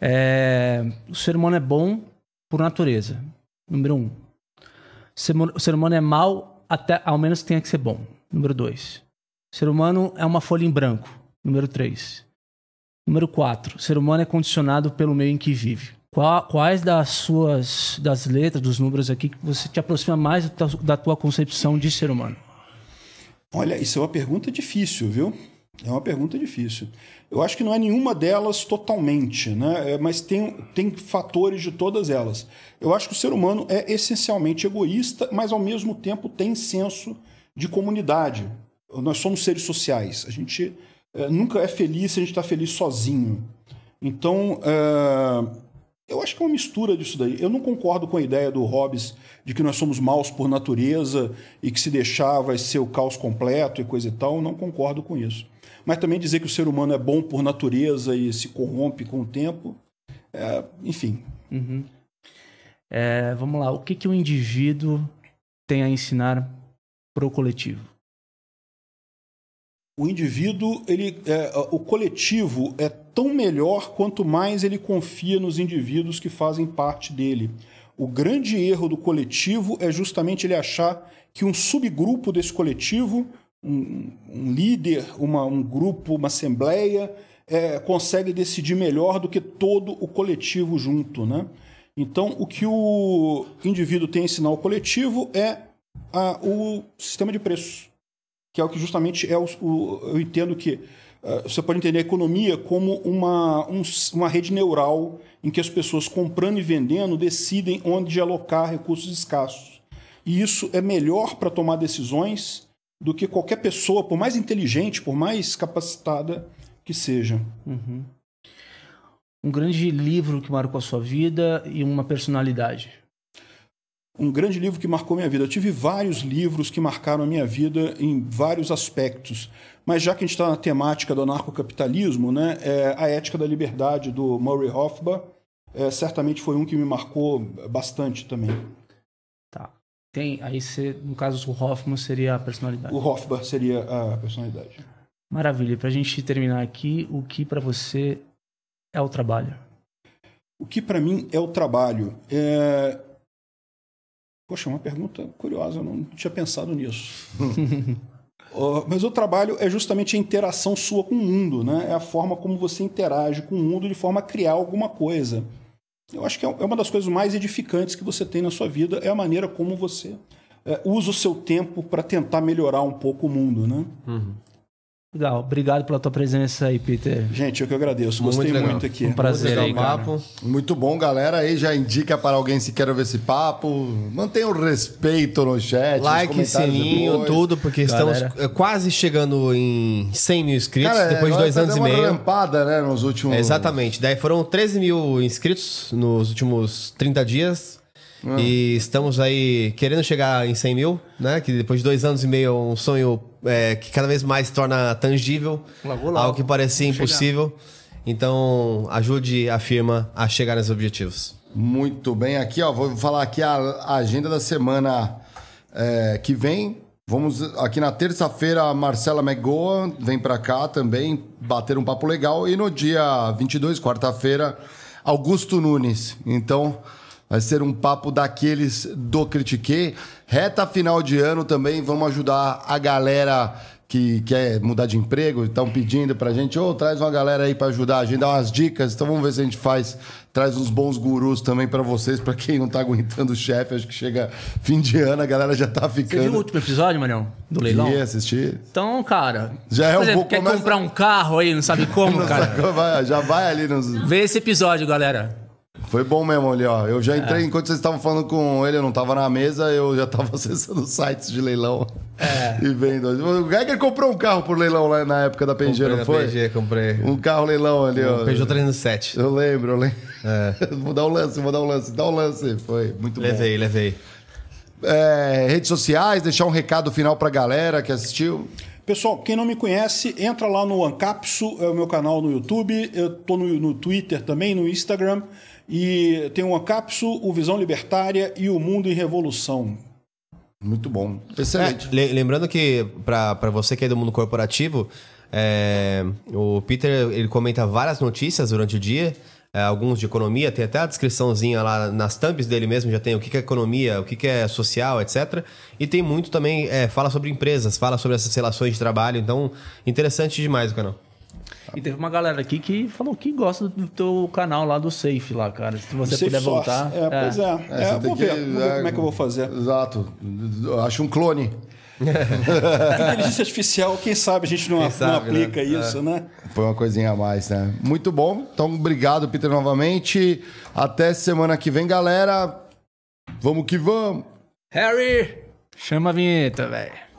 É, o ser humano é bom por natureza, número um. O ser humano- o ser humano é mal, até, ao menos tenha que ser bom, número dois. O ser humano é uma folha em branco, número três. Número quatro, o ser humano é condicionado pelo meio em que vive. Qua- Quais das suas das letras, dos números aqui, que você te aproxima mais da tua- concepção de ser humano? Olha, isso é uma pergunta difícil, viu? É uma pergunta difícil. Eu acho que não é nenhuma delas totalmente, né? É, mas tem, tem fatores de todas elas. Eu acho que o ser humano é essencialmente egoísta, mas ao mesmo tempo tem senso de comunidade. Nós somos seres sociais. A gente eh, nunca é feliz se a gente está feliz sozinho. Então, eh, eu acho que é uma mistura disso daí. Eu não concordo com a ideia do Hobbes de que nós somos maus por natureza e que se deixar vai ser o caos completo e coisa e tal. Não concordo com isso. Mas também dizer que o ser humano é bom por natureza e se corrompe com o tempo, é, enfim. É, vamos lá, o que, que o indivíduo tem a ensinar pro coletivo? o indivíduo, ele, é, o coletivo é tão melhor quanto mais ele confia nos indivíduos que fazem parte dele. O grande erro do coletivo é justamente ele achar que um subgrupo desse coletivo, um, um líder, uma, um grupo, uma assembleia, é, consegue decidir melhor do que todo o coletivo junto. Né? Então, o que o indivíduo tem a ensinar ao coletivo é a, o sistema de preços, que é o que justamente é o, o eu entendo que você pode entender a economia como uma, um, uma rede neural em que as pessoas comprando e vendendo decidem onde alocar recursos escassos. E isso é melhor para tomar decisões do que qualquer pessoa, por mais inteligente, por mais capacitada que seja. Uhum. Um grande livro que marcou a sua vida e uma personalidade um grande livro que marcou minha vida. Eu tive vários livros que marcaram a minha vida em vários aspectos. Mas já que a gente está na temática do anarcocapitalismo, né, é, a ética da liberdade do Murray Rothbard é, certamente foi um que me marcou bastante também. Tá. Tem, aí você, no caso, o Hoffman seria a personalidade. O Rothbard seria a personalidade. Maravilha. Para a gente terminar aqui, o que para você é o trabalho? O que para mim é o trabalho? É, Poxa, uma pergunta curiosa, eu não tinha pensado nisso. mas o trabalho é justamente a interação sua com o mundo, né? É a forma como você interage com o mundo de forma a criar alguma coisa. Eu acho que é, é uma das coisas mais edificantes que você tem na sua vida, é a maneira como você é, usa o seu tempo para tentar melhorar um pouco o mundo, né? Uhum. Legal, obrigado pela tua presença aí, Peter. Gente, eu que agradeço. Gostei muito, muito aqui. Um prazer aí, papo. Muito bom, galera. Aí já indica para alguém se quer ver esse papo. Mantenha o respeito no chat. Like, sininho, depois. tudo, porque galera. estamos eh, quase chegando em 100 mil inscritos Cara, depois de dois anos e meio. uma rampada, né, nos últimos... Exatamente. Daí foram 13 mil inscritos nos últimos 30 dias. Ah. E estamos aí querendo chegar em 100 mil, né? Que depois de dois anos e meio é um sonho é, que cada vez mais se torna tangível. Logo, logo. Algo que parecia impossível. Chegar. Então, ajude a firma a chegar nesses objetivos. Muito bem. Aqui, ó, vou falar aqui a agenda da semana é, que vem. Vamos aqui na terça-feira, a Marcela Megoa vem para cá também bater um papo legal. E no dia 22, quarta-feira, Augusto Nunes. Então, Vai ser um papo daqueles do Critique. Reta final de ano também, vamos ajudar a galera que quer mudar de emprego, estão pedindo pra gente, ô, oh, traz uma galera aí para ajudar a gente, dá umas dicas. Então vamos ver se a gente faz, traz uns bons gurus também para vocês, para quem não tá aguentando o chefe, acho que chega fim de ano, a galera já tá ficando. Você viu o último episódio, Marião? Do leilão? Vi, assisti. Então, cara, já é um exemplo, pouco quer mais... comprar um carro aí, não sabe como, não cara? Sabe, já vai ali nos Vê esse episódio, galera. Foi bom mesmo ali, ó. Eu já entrei, é. enquanto vocês estavam falando com ele, eu não tava na mesa, eu já tava acessando sites de leilão. É. E vendo. O Geiger comprou um carro por leilão lá na época da PNG, não foi? PNG, comprei. Um carro leilão ali, um ó. Peugeot 307. Eu lembro, eu lembro. É. vou dar um lance, vou dar um lance. Dá um lance. Foi muito levei, bom. Levei, levei. É, redes sociais, deixar um recado final pra galera que assistiu. Pessoal, quem não me conhece, entra lá no Ancapso, é o meu canal no YouTube. Eu tô no, no Twitter também, no Instagram. E tem uma cápsula, o Visão Libertária e o Mundo em Revolução. Muito bom. Excelente. É, lembrando que, para você que é do mundo corporativo, é, o Peter ele comenta várias notícias durante o dia. É, alguns de economia, tem até a descriçãozinha lá nas thumbs dele mesmo, já tem o que é economia, o que é social, etc. E tem muito também, é, fala sobre empresas, fala sobre essas relações de trabalho, então interessante demais o canal. E teve uma galera aqui que falou que gosta do teu canal lá do Safe lá, cara. Se você puder voltar. É, pois é. é. é vou, ver, que, vou ver como é que eu vou fazer. Exato. Acho um clone. Inteligência artificial, quem sabe a gente não, sabe, não aplica né? isso, é. né? Foi uma coisinha a mais, né? Muito bom. Então, obrigado, Peter, novamente. Até semana que vem, galera. Vamos que vamos. Harry, chama a vinheta, velho.